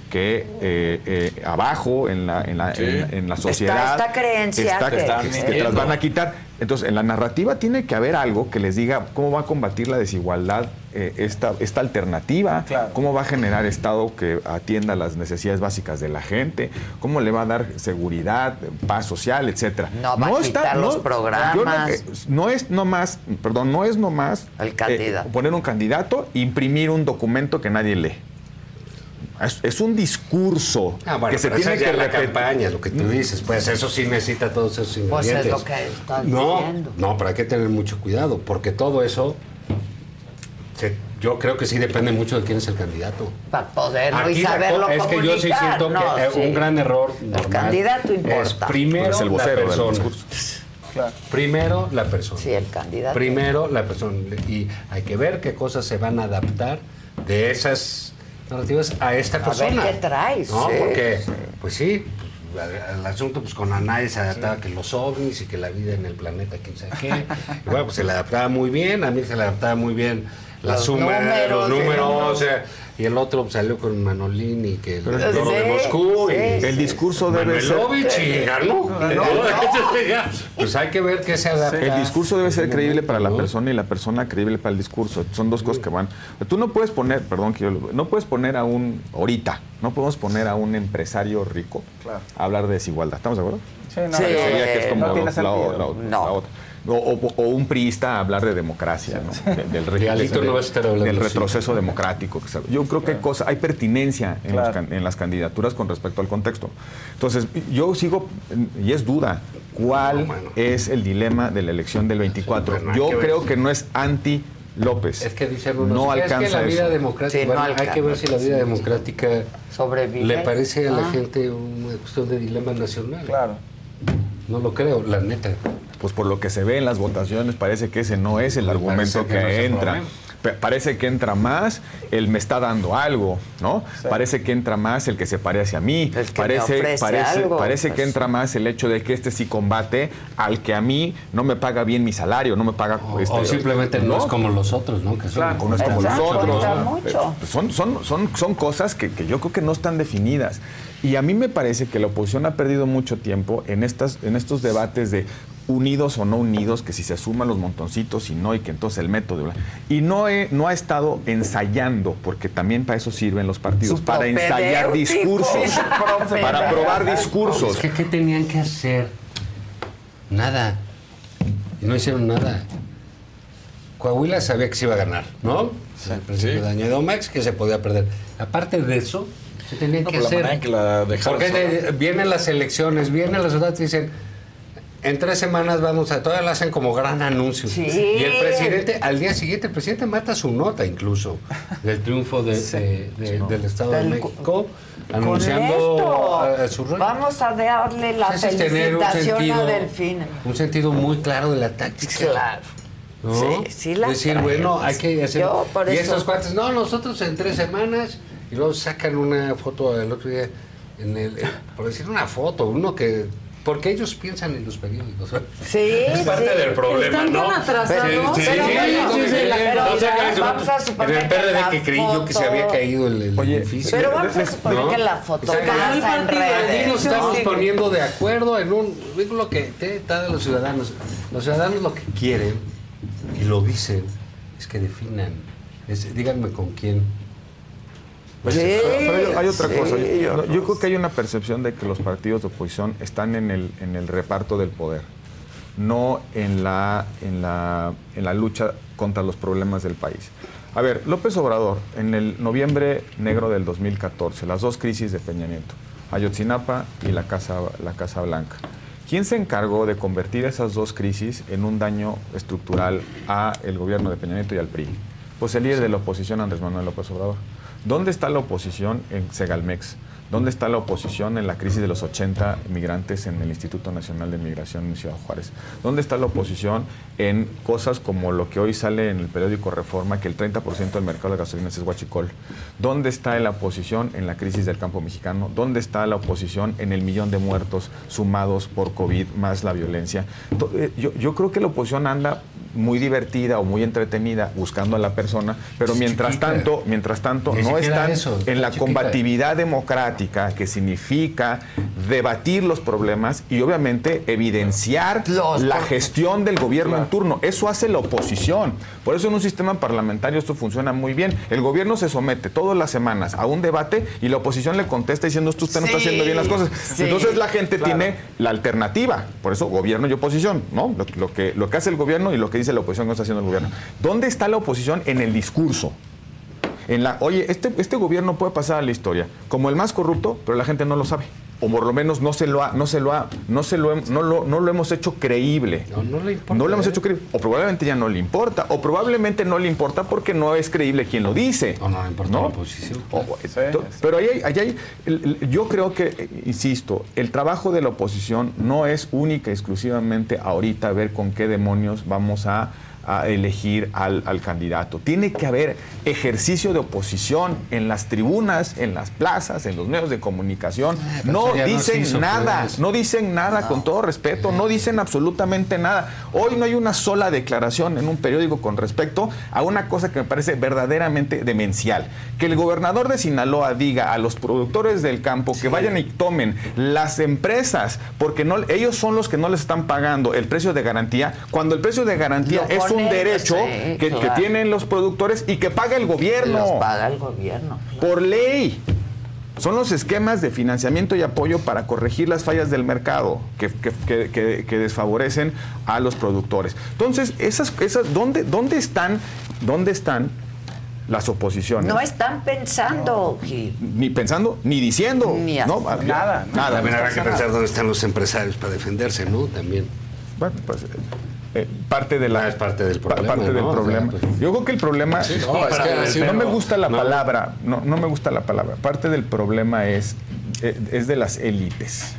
Que eh, eh, abajo en la, en, la, en, en la sociedad. esta creencia está que- Están que te las van a quitar. Entonces, en la narrativa tiene que haber algo que les diga cómo va a combatir la desigualdad eh, esta, esta alternativa, cómo va a generar Estado que atienda las necesidades básicas de la gente, cómo le va a dar seguridad, paz social, etcétera. No va a quitar los no- programas. eh, no es nomás, perdón, no es nomás El candidato. eh, poner un candidato, imprimir un documento que nadie lee. Es, es un discurso Ah, bueno, que se tiene que es la repetir. campaña, lo que tú dices, pues eso sí necesita todos esos Pues ingredientes. es lo que estás no, diciendo. no, pero hay que tener mucho cuidado, porque todo eso, se- yo creo que sí depende mucho de quién es el candidato. Para poderlo y Aquí la saberlo es que yo sí siento ¿no? que Sí. un gran error normal candidato es importa. primero Es el vocero la del persona. Primero la persona. Sí, el candidato. Primero la persona. Y hay que ver qué cosas se van a adaptar de esas a esta A persona. ver qué traes. No, sí, porque, sí. pues sí, el asunto pues con Anaya se adaptaba que los ovnis y que la vida en el planeta, quién sabe qué. Y bueno, pues se le adaptaba muy bien, a mí se le adaptaba muy bien la Los suma de los números, números, o sea, y el otro salió con Manolín y que el Pero- toro de Sí, Moscú. y sí, El discurso debe ser- y ganó. Pues hay que ver qué se adapta. El discurso debe ser creíble para la persona y la persona creíble para el discurso. Son dos cosas que van. Tú no puedes poner, perdón que yo lo- no puedes poner a un ahorita, no podemos poner a un empresario rico Claro. a hablar de desigualdad. ¿Estamos de acuerdo? Sí, no, Parecería que es como no tiene la- la- sentido. la otra- la otra. O, o- o un priista a hablar de democracia, ¿no? De- del, Alito no estar del retroceso democrático. Yo creo que hay cosas, hay pertinencia en, los Claro. can- en las candidaturas con respecto al contexto. Entonces, yo sigo, y es duda, ¿cuál es el dilema de la elección del 24? Bueno, hay yo que creo que no es anti López. Es que dicen unos, no es alcanza que la vida eso. democrática, Sí, no bueno, hay que ver si la vida democrática Sobrevive. le parece a la Ah. gente una cuestión de dilema nacional. Claro. No lo creo, la neta. Pues por lo que se ve en las votaciones parece que ese no es el argumento parece que, no entra. Parece que entra más el me está dando algo, ¿no? Parece que entra más el que se pare hacia mí. El que me parece parece, algo, parece pues. que entra más el hecho de que este sí combate al que a mí no me paga bien mi salario, no me paga... O, este, o simplemente no, es como los otros, ¿no? Que son Claro, no es como los otros. mucho. Son, son, son, son cosas que, que yo creo que no están definidas. Y a mí me parece que la oposición ha perdido mucho tiempo en, estas, en estos debates de unidos o no unidos, que si se suman los montoncitos y no, y que entonces el método. Y no, he- no ha estado ensayando, porque también para eso sirven los partidos, para ensayar discursos, para probar discursos. Es que, ¿qué tenían que hacer? Nada. Y no hicieron nada. Coahuila sabía que se iba a ganar, ¿no? Al principio de Omax, que se podía perder. Aparte de eso, se tenían No, que por la hacer. manera en que la dejaron Porque vienen las elecciones, vienen los resultados y dicen, en tres semanas vamos a, todavía lo hacen como gran anuncio. Sí. Y el presidente, al día siguiente, el presidente mata su nota incluso del triunfo de- de- de- del Estado de México, anunciando esto, eh, su rol. Vamos a darle la Ese es tener un felicitación sentido, a Delfín. un sentido muy claro de la táctica. Claro. ¿no? Sí, sí la Decir, traemos. bueno, hay que hacer. Yo, por y eso- estos cuates, no, nosotros en tres semanas, y luego sacan una foto del otro día, en el, eh, por decir una foto, uno que. Porque ellos piensan en los periódicos. Sí, Es parte sí. del problema, Están ¿no? tan atrasados. Sí, sí, Pero sí, bueno, sí, sí, No vamos a En suponer el que PRD la que creí yo que se había foto- caído el, el Oye, edificio. Pero vamos a suponer ¿no? que la foto pasa en Aquí redes. nos estamos Sí. poniendo de acuerdo en un lo que te da de los ciudadanos. Los ciudadanos lo que quieren y lo dicen es que definan. Es- díganme con quién. Pues, Sí. Pero hay, otra sí, cosa. Yo, no yo creo que hay una percepción de que los partidos de oposición están en el, en el reparto del poder, no en la, en, la, en la lucha contra los problemas del país. A ver, López Obrador, en el noviembre negro del 2014, las dos crisis de Peña Nieto, Ayotzinapa y la Casa, la Casa Blanca. ¿Quién se encargó de convertir esas dos crisis en un daño estructural a el gobierno de Peña Nieto y al PRI? Pues el líder de la oposición, Andrés Manuel López Obrador. ¿Dónde está la oposición en Segalmex? ¿Dónde está la oposición en la crisis de los 80 migrantes en el Instituto Nacional de Migración en Ciudad Juárez? ¿Dónde está la oposición en cosas como lo que hoy sale en el periódico Reforma, que el 30% del mercado de gasolinas es huachicol? ¿Dónde está la oposición en la crisis del campo mexicano? ¿Dónde está la oposición en el millón de muertos sumados por COVID más la violencia? Eh, Yo, yo creo que la oposición anda muy divertida o muy entretenida buscando a la persona, pero mientras chiquita. tanto, mientras tanto, no están eso, en la chiquita. combatividad democrática que significa debatir los problemas y obviamente evidenciar la gestión del gobierno en turno. Eso hace la oposición. Por eso en un sistema parlamentario esto funciona muy bien. El gobierno se somete todas las semanas a un debate y la oposición le contesta diciendo esto usted no está haciendo bien las cosas. sí, Entonces la gente claro. tiene la alternativa. Por eso gobierno y oposición, ¿no? Lo, lo que, lo que hace el gobierno y lo que dice la oposición que está haciendo el gobierno. ¿Dónde está la oposición en el discurso? En la, oye, este, este gobierno puede pasar a la historia como el más corrupto, pero la gente no lo sabe. O por lo menos no se lo ha, no se lo ha, no se lo, no lo, no lo hemos hecho creíble. No, no le importa. No lo hemos ¿eh? hecho creíble. O probablemente ya no le importa. O probablemente no le importa porque no es creíble quien lo dice. No, no le importa ¿no? la oposición. O- pero ahí hay, ahí hay- yo creo que, insisto, el trabajo de la oposición no es única y exclusivamente ahorita ver con qué demonios vamos a, a elegir al, al candidato. Tiene que haber ejercicio de oposición en las tribunas, en las plazas, en los medios de comunicación. pero No dicen nada, pues. no dicen nada, con todo respeto, no dicen absolutamente nada. Hoy no hay una sola declaración en un periódico con respecto a una cosa que me parece verdaderamente demencial. Que el gobernador de Sinaloa diga a los productores del campo que vayan y tomen las empresas, porque no, ellos son los que no les están pagando el precio de garantía, cuando el precio de garantía es un ponen, derecho sí, que, tienen los productores y que paga el gobierno. Los paga el gobierno. Por ley. Son los esquemas de financiamiento y apoyo para corregir las fallas del mercado que, que- que- que- que desfavorecen a los productores. Entonces, esas, esas, ¿dónde, dónde están, dónde están las oposiciones? No están pensando, Gil. Ni pensando, ni diciendo. Ni ¿no? nada, Nada. También habrá que pensar dónde están los empresarios para defenderse, ¿no? También. Bueno, pues eh, parte de la es parte del problema. parte del ¿no? O sea, problema. pues, Yo creo que el problema Sí, no, no, es pero- que pero- no me gusta la palabra, no, no me gusta la palabra. Parte del problema es eh, es de las élites.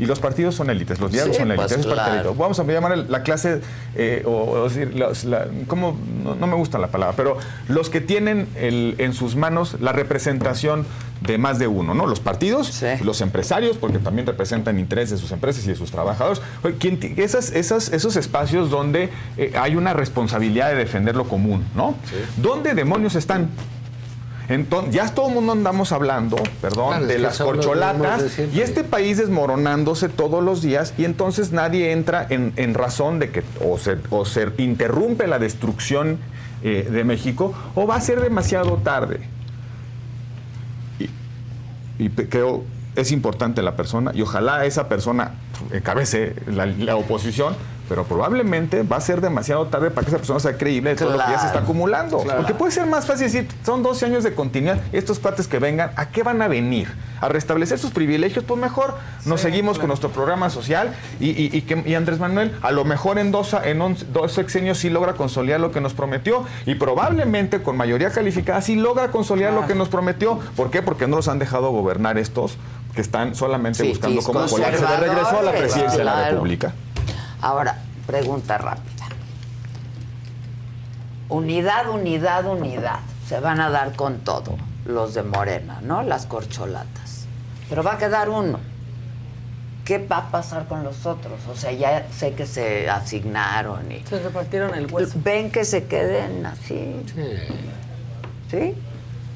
Y los partidos son élites, los diarios Sí, son élites. pues, claro. Vamos a llamar la clase, eh, o, o decir, la- ¿cómo? No, no me gusta la palabra, pero los que tienen el- en sus manos la representación de más de uno, ¿no? Los partidos, los empresarios, porque también representan intereses de sus empresas y de sus trabajadores. Oye, ¿quién ti- esas, esas, esos espacios donde eh, hay una responsabilidad de defender lo común, ¿no? ¿Dónde demonios están? Entonces, ya todo el mundo andamos hablando, perdón, Claro, de las corcholatas de y este país desmoronándose todos los días y entonces nadie entra en, en razón de que o se, o se interrumpe la destrucción eh, de México o va a ser demasiado tarde. Y, y creo es importante la persona y ojalá esa persona encabece la, la oposición, pero probablemente va a ser demasiado tarde para que esa persona sea creíble de todo lo que ya se está acumulando. Claro. Porque puede ser más fácil decir, son 12 años de continuidad, estos cuates que vengan, ¿a qué van a venir? ¿A restablecer sus privilegios? Pues mejor nos seguimos con nuestro programa social y, y- y que, y Andrés Manuel a lo mejor en dos, en once- dos sexenios sí logra consolidar lo que nos prometió y probablemente con mayoría calificada sí logra consolidar lo que nos prometió. ¿Por qué? Porque no los han dejado gobernar estos que están solamente Sí, buscando cómo colarse de regreso a la presidencia de la. República. Ahora, pregunta rápida. Unidad, unidad, unidad. Se van a dar con todo los de Morena, ¿no? Las corcholatas. Pero va a quedar uno. ¿Qué va a pasar con los otros? O sea, ya sé que se asignaron y... Se repartieron el hueso. ¿Ven que se queden así? Sí.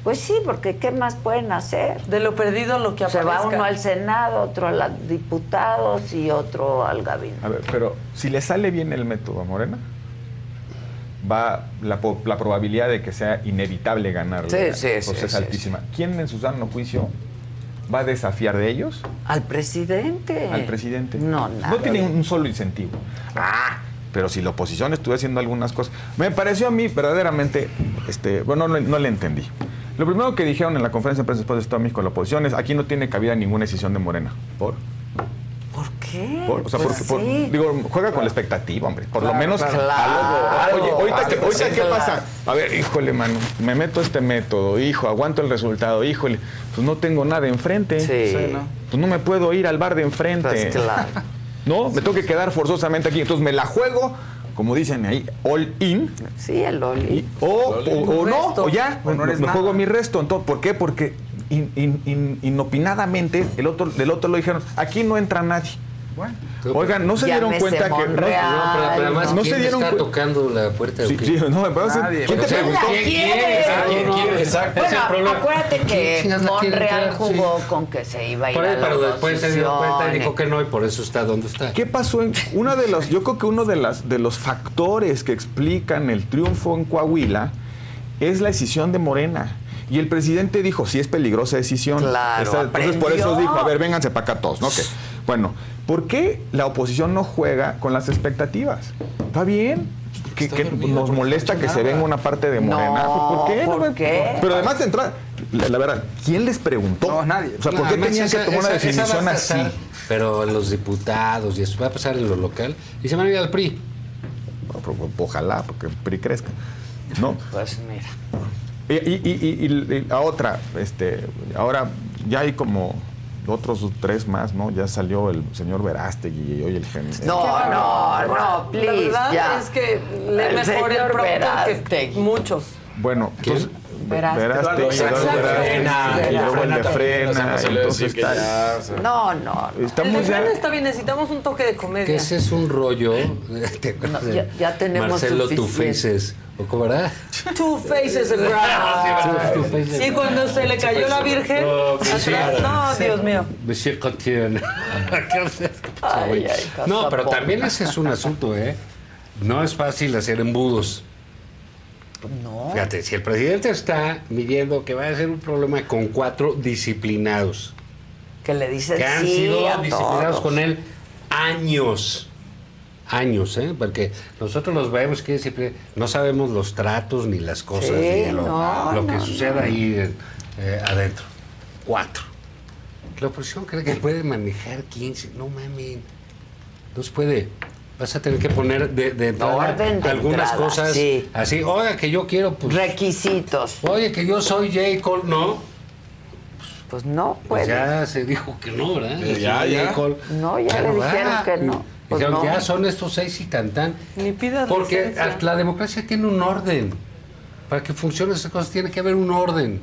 Pues sí, porque ¿qué más pueden hacer? De lo perdido lo que Se va aparezca. uno al Senado, otro a los diputados y otro al gabinete. A ver, pero si le sale bien el método a Morena, va la, po- la probabilidad de que sea inevitable ganarle Sí, sí, pues sí, es sí, altísima. ¿Quién en su sano juicio va a desafiar de ellos? Al presidente. Al presidente. No, nada. No tiene un solo incentivo. Ah, pero si la oposición estuviera haciendo algunas cosas. Me pareció a mí verdaderamente, este, bueno, no, no le entendí. Lo primero que dijeron en la conferencia de prensa después de Estado de México la oposición es aquí no tiene cabida ninguna decisión de Morena. ¿Por? ¿Por qué? Por- o sea, Pues porque, por- sí. digo, juega con la expectativa, hombre. Por lo Claro, menos. claro. algo- Oye, ahorita, que- ahorita sí, ¿qué claro. pasa? A ver, híjole, mano, me meto este método, hijo, aguanto el resultado, híjole, pues no tengo nada enfrente. Sí. Sí, ¿no? Pues no me puedo ir al bar de enfrente. Pues claro. No, me tengo que quedar forzosamente aquí. Entonces me la juego, como dicen ahí, all in. Sí, el Oli. O, o- o no, Resto. o ya, O no me, eres me nada. juego mi resto. Entonces, ¿Por qué? Porque in- in- in- inopinadamente el otro, del otro lo dijeron, aquí no entra nadie. Oigan, no se dieron Llámese cuenta que. No, Monreal, No, pero, pero además, no ¿quién se dieron está tocando la puerta? o Sí, sí, no, me parece- Nadie. ¿quién te ¿Quién preguntó? no, ¿quién? no, Exacto. ese es el Bueno, problema. acuérdate ¿Quién que Monreal jugó Sí. con que se iba a ir Por ahí, a la pero después se dio cuenta y dijo que no, y por eso está donde está. ¿Qué pasó en una de los, yo creo que uno de las de los factores que explican el triunfo en Coahuila es la decisión de Morena. Y el presidente dijo, sí es peligrosa decisión. Claro, entonces por eso dijo, a ver, vénganse para acá todos, ¿no? Que, bueno, ¿por qué la oposición no juega con las expectativas? ¿Está bien? Que, que nos molesta que se venga una parte de Morena. No, ¿Por qué? ¿por qué? Pero además de entrar, la, la verdad, ¿quién les preguntó? No, nadie. O sea, ¿por qué tenían que tomar una esa- definición a así? Pero los diputados y eso va a pasar en lo local y se van a ir al PRI. Ojalá, porque el PRI crezca. ¿No? Pues mira. Y, y- y- y- y la otra, este, ahora ya hay como otros tres más, ¿no? Ya salió el señor Verástegui y hoy el gen. No, no, no, please, La verdad ya. es que lee El mejor que muchos. Bueno, entonces. Verástegui, Verástegui, Frena, y luego el frena de frena, no se le entonces decir que está. ya, o sea. No, no. El de Estamos Fran ya. está bien, necesitamos un toque de comedia. Que ese es un rollo. ¿te acuerdas No, de ya- ya tenemos Marcelo. ¿O cómo era? Two faces and Two faces. Y cuando se le cayó la virgen, Oh, sí. atrás- no, Dios mío. Monsieur Cotien. Ay, ay, no, pero también ese es un asunto, ¿eh? No es fácil hacer embudos. No. Fíjate, si el presidente está midiendo que va a ser un problema con cuatro disciplinados, Que le dicen que han sí sido a disciplinados todos. con él años. Años, ¿eh? Porque nosotros los vemos que siempre no sabemos los tratos ni las cosas, Sí, ni lo, no, lo que no, sucede no. ahí eh, adentro. Cuatro. La oposición cree que puede manejar 15. No mames. No se puede. Vas a tener que poner de, de entrada orden de algunas entrada, cosas sí. así. Oiga, que yo quiero, pues. Requisitos. Oye, que yo soy J. Cole. No. Pues no, Pues pues. ya se dijo que no, ¿verdad? Ya, ya. J. Cole. No, ya le va. dijeron que no. Pues Dijeron, no. ya son estos seis y tan tan. Ni pidas Porque licencia. la democracia tiene un orden. Para que funcionen esas cosas tiene que haber un orden.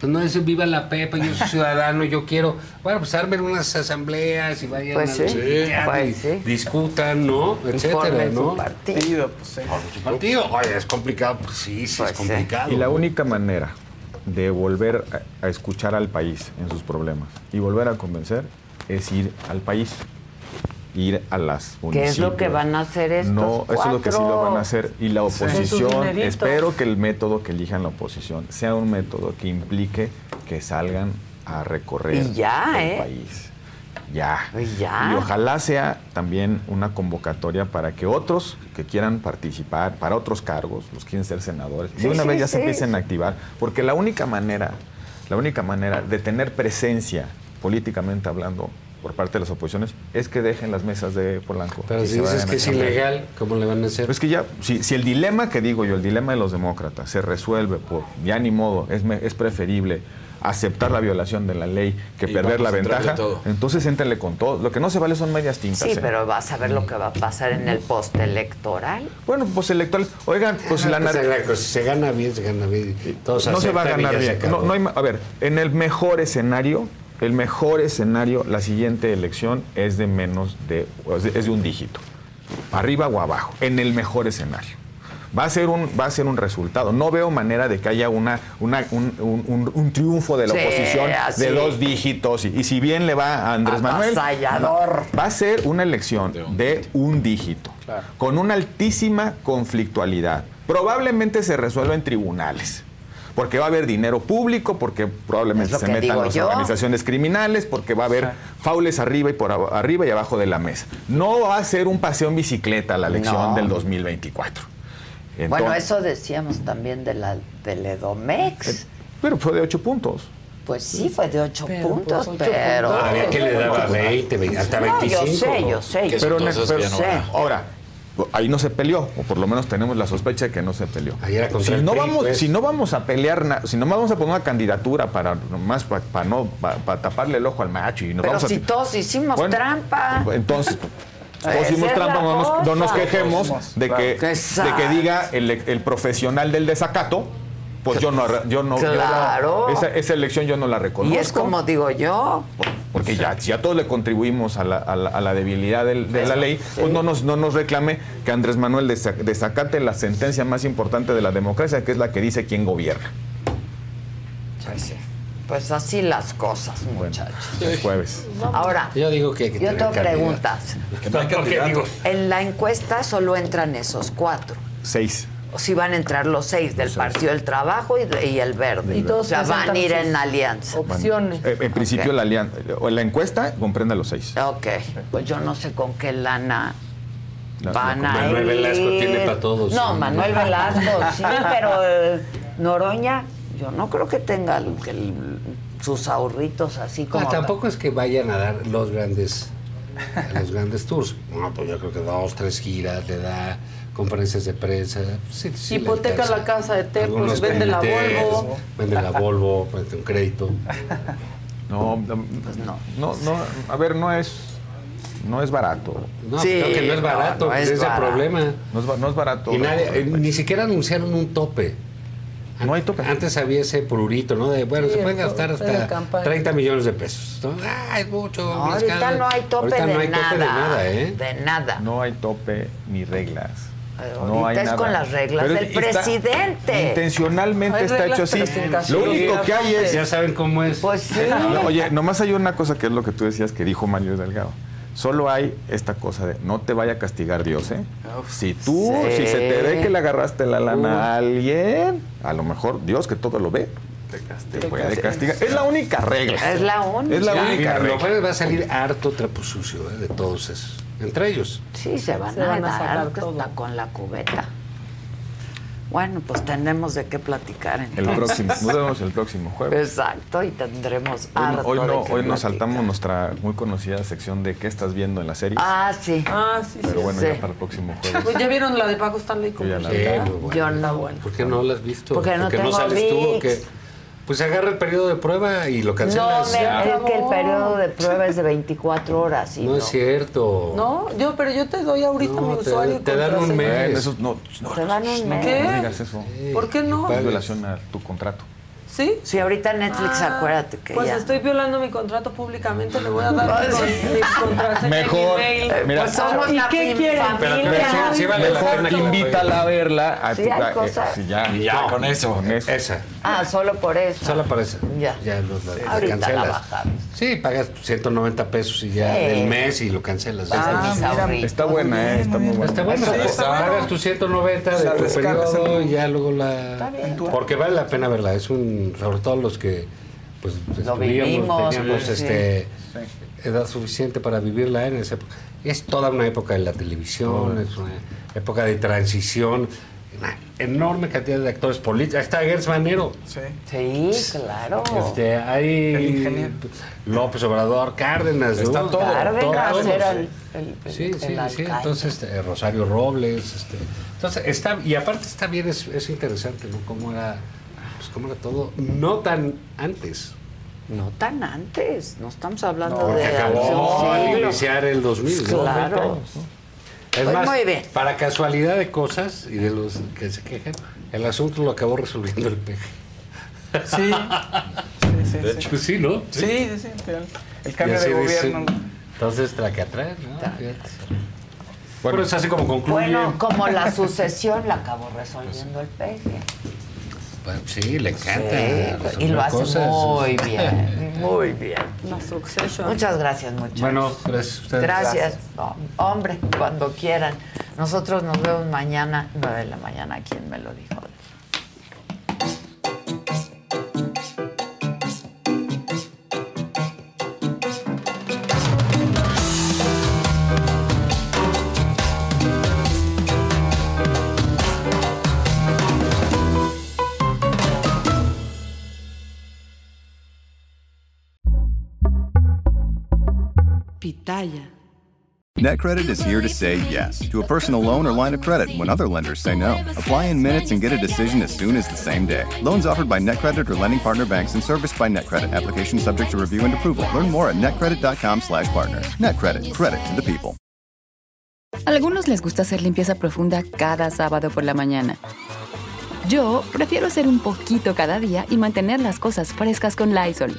Pues no es viva la Pepa, yo soy ciudadano, yo quiero. Bueno, pues armen unas asambleas y vayan Pues a sí, pues y sí. discutan, ¿no? Etcétera, Formen su ¿no? partido. Su partido. Oye, es complicado. Pues sí, sí, es complicado. Y la ¿no? única manera de volver a escuchar al país en sus problemas y volver a convencer es ir al país, ir a las ¿Qué municipios. es lo que van a hacer estos No, eso es lo que sí lo van a hacer. Y la oposición, espero que el método que elijan la oposición sea un método que implique que salgan a recorrer Y ya, el ¿eh? país. Ya. Y ya. Y ojalá sea también una convocatoria para que otros que quieran participar, para otros cargos, los quieren ser senadores, Sí, de una sí, vez ya sí. se empiecen a activar, porque la única manera, la única manera de tener presencia políticamente hablando por parte de las oposiciones es que dejen las mesas de Polanco. Pero si dices que es ilegal, ¿cómo le van a hacer? Es que ya, si, si el dilema que digo yo, el dilema de los demócratas, se resuelve por, ya ni modo, es, me- es preferible aceptar la violación de la ley que Y perder la ventaja, entonces éntrenle con todo. Lo que no se vale son medias tintas. Sí, ¿eh? pero vas a ver lo que va a pasar en el postelectoral. Bueno, pues electoral. Oigan, pues la pues, nar- se, pues, si se gana bien, se gana bien. Todos no se va a ganar bien. No, no hay ma- a ver, en el mejor escenario, el mejor escenario, la siguiente elección es de menos de, es de, un dígito. Arriba o abajo, en el mejor escenario. Va a ser un, va a ser un resultado. No veo manera de que haya una, una- un, un- un- un triunfo de la Sí, oposición así. de dos dígitos. Y, y si bien le va a Andrés Manuel, va a ser una elección de un dígito, con una altísima conflictualidad. Probablemente se resuelva en tribunales. Porque va a haber dinero público, porque probablemente se metan las yo. organizaciones criminales, porque va a haber faules arriba y por arriba y abajo de la mesa. No va a ser un paseo en bicicleta la elección No. del 2024. bueno, Entonces- eso decíamos también de la del Edomex. Pero fue de ocho puntos. Pues sí, fue de ocho puntos, ocho pero... Había que le daba 20, 20, hasta No, 25. yo sé, yo sé. yo Pero, sé. ne- pero- ahora, ahí no se peleó, o por lo menos tenemos la sospecha de que no se peleó. Ahí era si no PRI, vamos, pues. si no vamos a pelear, na- si no vamos a poner una candidatura para nomás para no para taparle el ojo al macho y nos Pero vamos a si todos hicimos Bueno, trampa. entonces todos hicimos trampa, no nos, no nos cosa. quejemos de que, de que diga el, el profesional del desacato, pues yo no, yo no, yo no- Claro. esa, esa elección yo no la reconozco. Y es como digo yo. Porque ya, si a todos le contribuimos a la, a la- a la debilidad del- de la ley, pues no nos, no nos reclame que Andrés Manuel desa- desacate la sentencia más importante de la democracia, que es la que dice quién gobierna. Pues sí. Pues así las cosas, muchachos. Es jueves. Ahora, Yo digo que yo tengo candidato. preguntas. Que no. En la encuesta solo entran esos cuatro. Seis. O si van a entrar los seis del Partido del Trabajo y, y el Verde. Y todos o sea, van a ir en alianza. Bueno, eh, en principio Ok. la alianza, o la encuesta comprende a los seis. Ok, pues yo no sé con qué lana La- van la- a Manuel ir. Velasco tiene pa' todos. No, Sí. Manuel Velasco, sí, pero eh, Noroña, yo no creo que tenga el- el- sus ahorritos así como... Tampoco es que vayan a dar los grandes los grandes tours. No, pues yo creo que dos, tres giras le da, conferencias de prensa. Sí, sí Hipoteca la casa de Algunos vende la Volvo. Vende la Volvo, vende un crédito. No, no, no. no, no, a ver, no es, no es barato. No, creo que no es barato, ese es el problema. No es, ba- no es barato. Y nadie- eh, ni siquiera anunciaron un tope. No hay tope. Antes había ese prurito, ¿no? De, bueno, Sí, se pueden gastar hasta campaña. 30 millones de pesos. ¿no? Ah, es mucho. No, ahorita no hay tope Ahorita de no hay nada. tope de nada, ¿eh? De nada. No hay tope ni reglas. No ahorita hay es nada. con las reglas Pero del está- presidente. Intencionalmente está hecho así. Lo único que hay es. Ya saben cómo es. Pues sí. No, oye, nomás hay una cosa que es lo que tú decías que dijo Mario Delgado. Solo hay esta cosa de no te vaya a castigar Dios, ¿eh? Si tú, Sí. si se te ve que le agarraste la lana a alguien, a lo mejor Dios que todo lo ve, te, puede castigar. Es la única regla. Es la única. Es la única mira, lo regla. cual va a salir harto trapo sucio ¿eh? de todos esos. Entre ellos. Sí, se van, Se a, van a dar sacar hasta con la cubeta. Bueno, pues tenemos de qué platicar. El entonces. próximo, nos vemos el próximo jueves. Exacto, y tendremos Hoy, harto hoy de no, qué hoy nos saltamos nuestra muy conocida sección de qué estás viendo en la serie. Ah, sí. Ah, sí, Pero sí. bueno, sí. ya para el próximo jueves. Pues ya vieron la de Paco Stanley como ya la Sí, bueno. Yo no. ¿Por qué no la has visto? Porque no tengo sales tú o qué? Pues agarra el periodo de prueba y lo No, cancelas. me, Ya. es que el periodo de prueba es de 24 horas. Y No no, es cierto. No, yo, pero yo te doy ahorita No, mi te- usuario. te dan un mes. Eso no, no, Te dan un mes. ¿Qué? no digas eso. ¿Por qué no? Es violación a tu contrato. ¿Sí? Sí, ahorita Netflix, Ah, acuérdate que Pues ya. estoy violando mi contrato públicamente, le voy a dar mi, mi contraseña Mejor, y mi mail. mira. Pues somos ¿Y la qué quieren? Pero, pero sí, sí vale la Mejor la invítala a verla. A Sí, tu- hay eh, cosas. sí, ya, Y ya, con eso. Con eso. Esa. Ah, solo por eso. Solo para esa. Ya. Ya los, la, la la cancelas. bajamos. Sí, pagas 190 pesos y ya Sí. del mes y lo cancelas. Ah, está. ahorritos. Está buena, eh, está muy buena. Está está pagas tus 190 de La tu periodo en y ya luego la... Porque vale la pena verla, es un... Sobre todo los que pues Lo vivimos, teníamos sí. este, edad suficiente para vivirla en esa época. Es toda una época de la televisión, es una época de transición, una enorme cantidad de actores políticos. Ahí está Gers Manero. Sí. Sí, claro. Este, hay El ingeniero. López Obrador, Cárdenas, ¿no? Está todo. Cárdenas Todos. era el, el- Sí, el sí, sí. Entonces, este, Rosario Robles, este, entonces está y aparte está bien, es, es interesante, ¿no? Cómo era, cómo era todo, no tan antes. No tan antes, no estamos hablando Porque de acabó al iniciar el 2000, ¿no? Claro. Es Pues más, muy bien. para casualidad de cosas y de los que se quejan, el asunto lo acabó resolviendo el PG. Sí. Sí, sí, sí. Pues sí, ¿no? Sí, sí, sí. El, el cambio de dicen, gobierno. Entonces, tracatrás, ¿no? Fíjate. Bueno, es así como concluye. Bueno, como la sucesión la acabó resolviendo el peje. Bueno, sí, le encanta. Sí, resolver y lo hace cosas. muy bien, muy bien. La succession. Muchas gracias, muchachos. Bueno, gracias a ustedes. Gracias. No, hombre, cuando quieran. Nosotros nos vemos mañana, 9 de la mañana, ¿quién me lo dijo? NetCredit is here to say yes to a personal loan or line of credit when other lenders say no. Apply in minutes and get a decision as soon as the same day. Loans offered by NetCredit or lending partner banks and serviced by NetCredit. Application subject to review and approval. Learn more at netcredit.com/partner. NetCredit. Credit to the people. Algunos les gusta hacer limpieza profunda cada sábado por la mañana. Yo prefiero hacer un poquito cada día y mantener las cosas frescas con Lysol.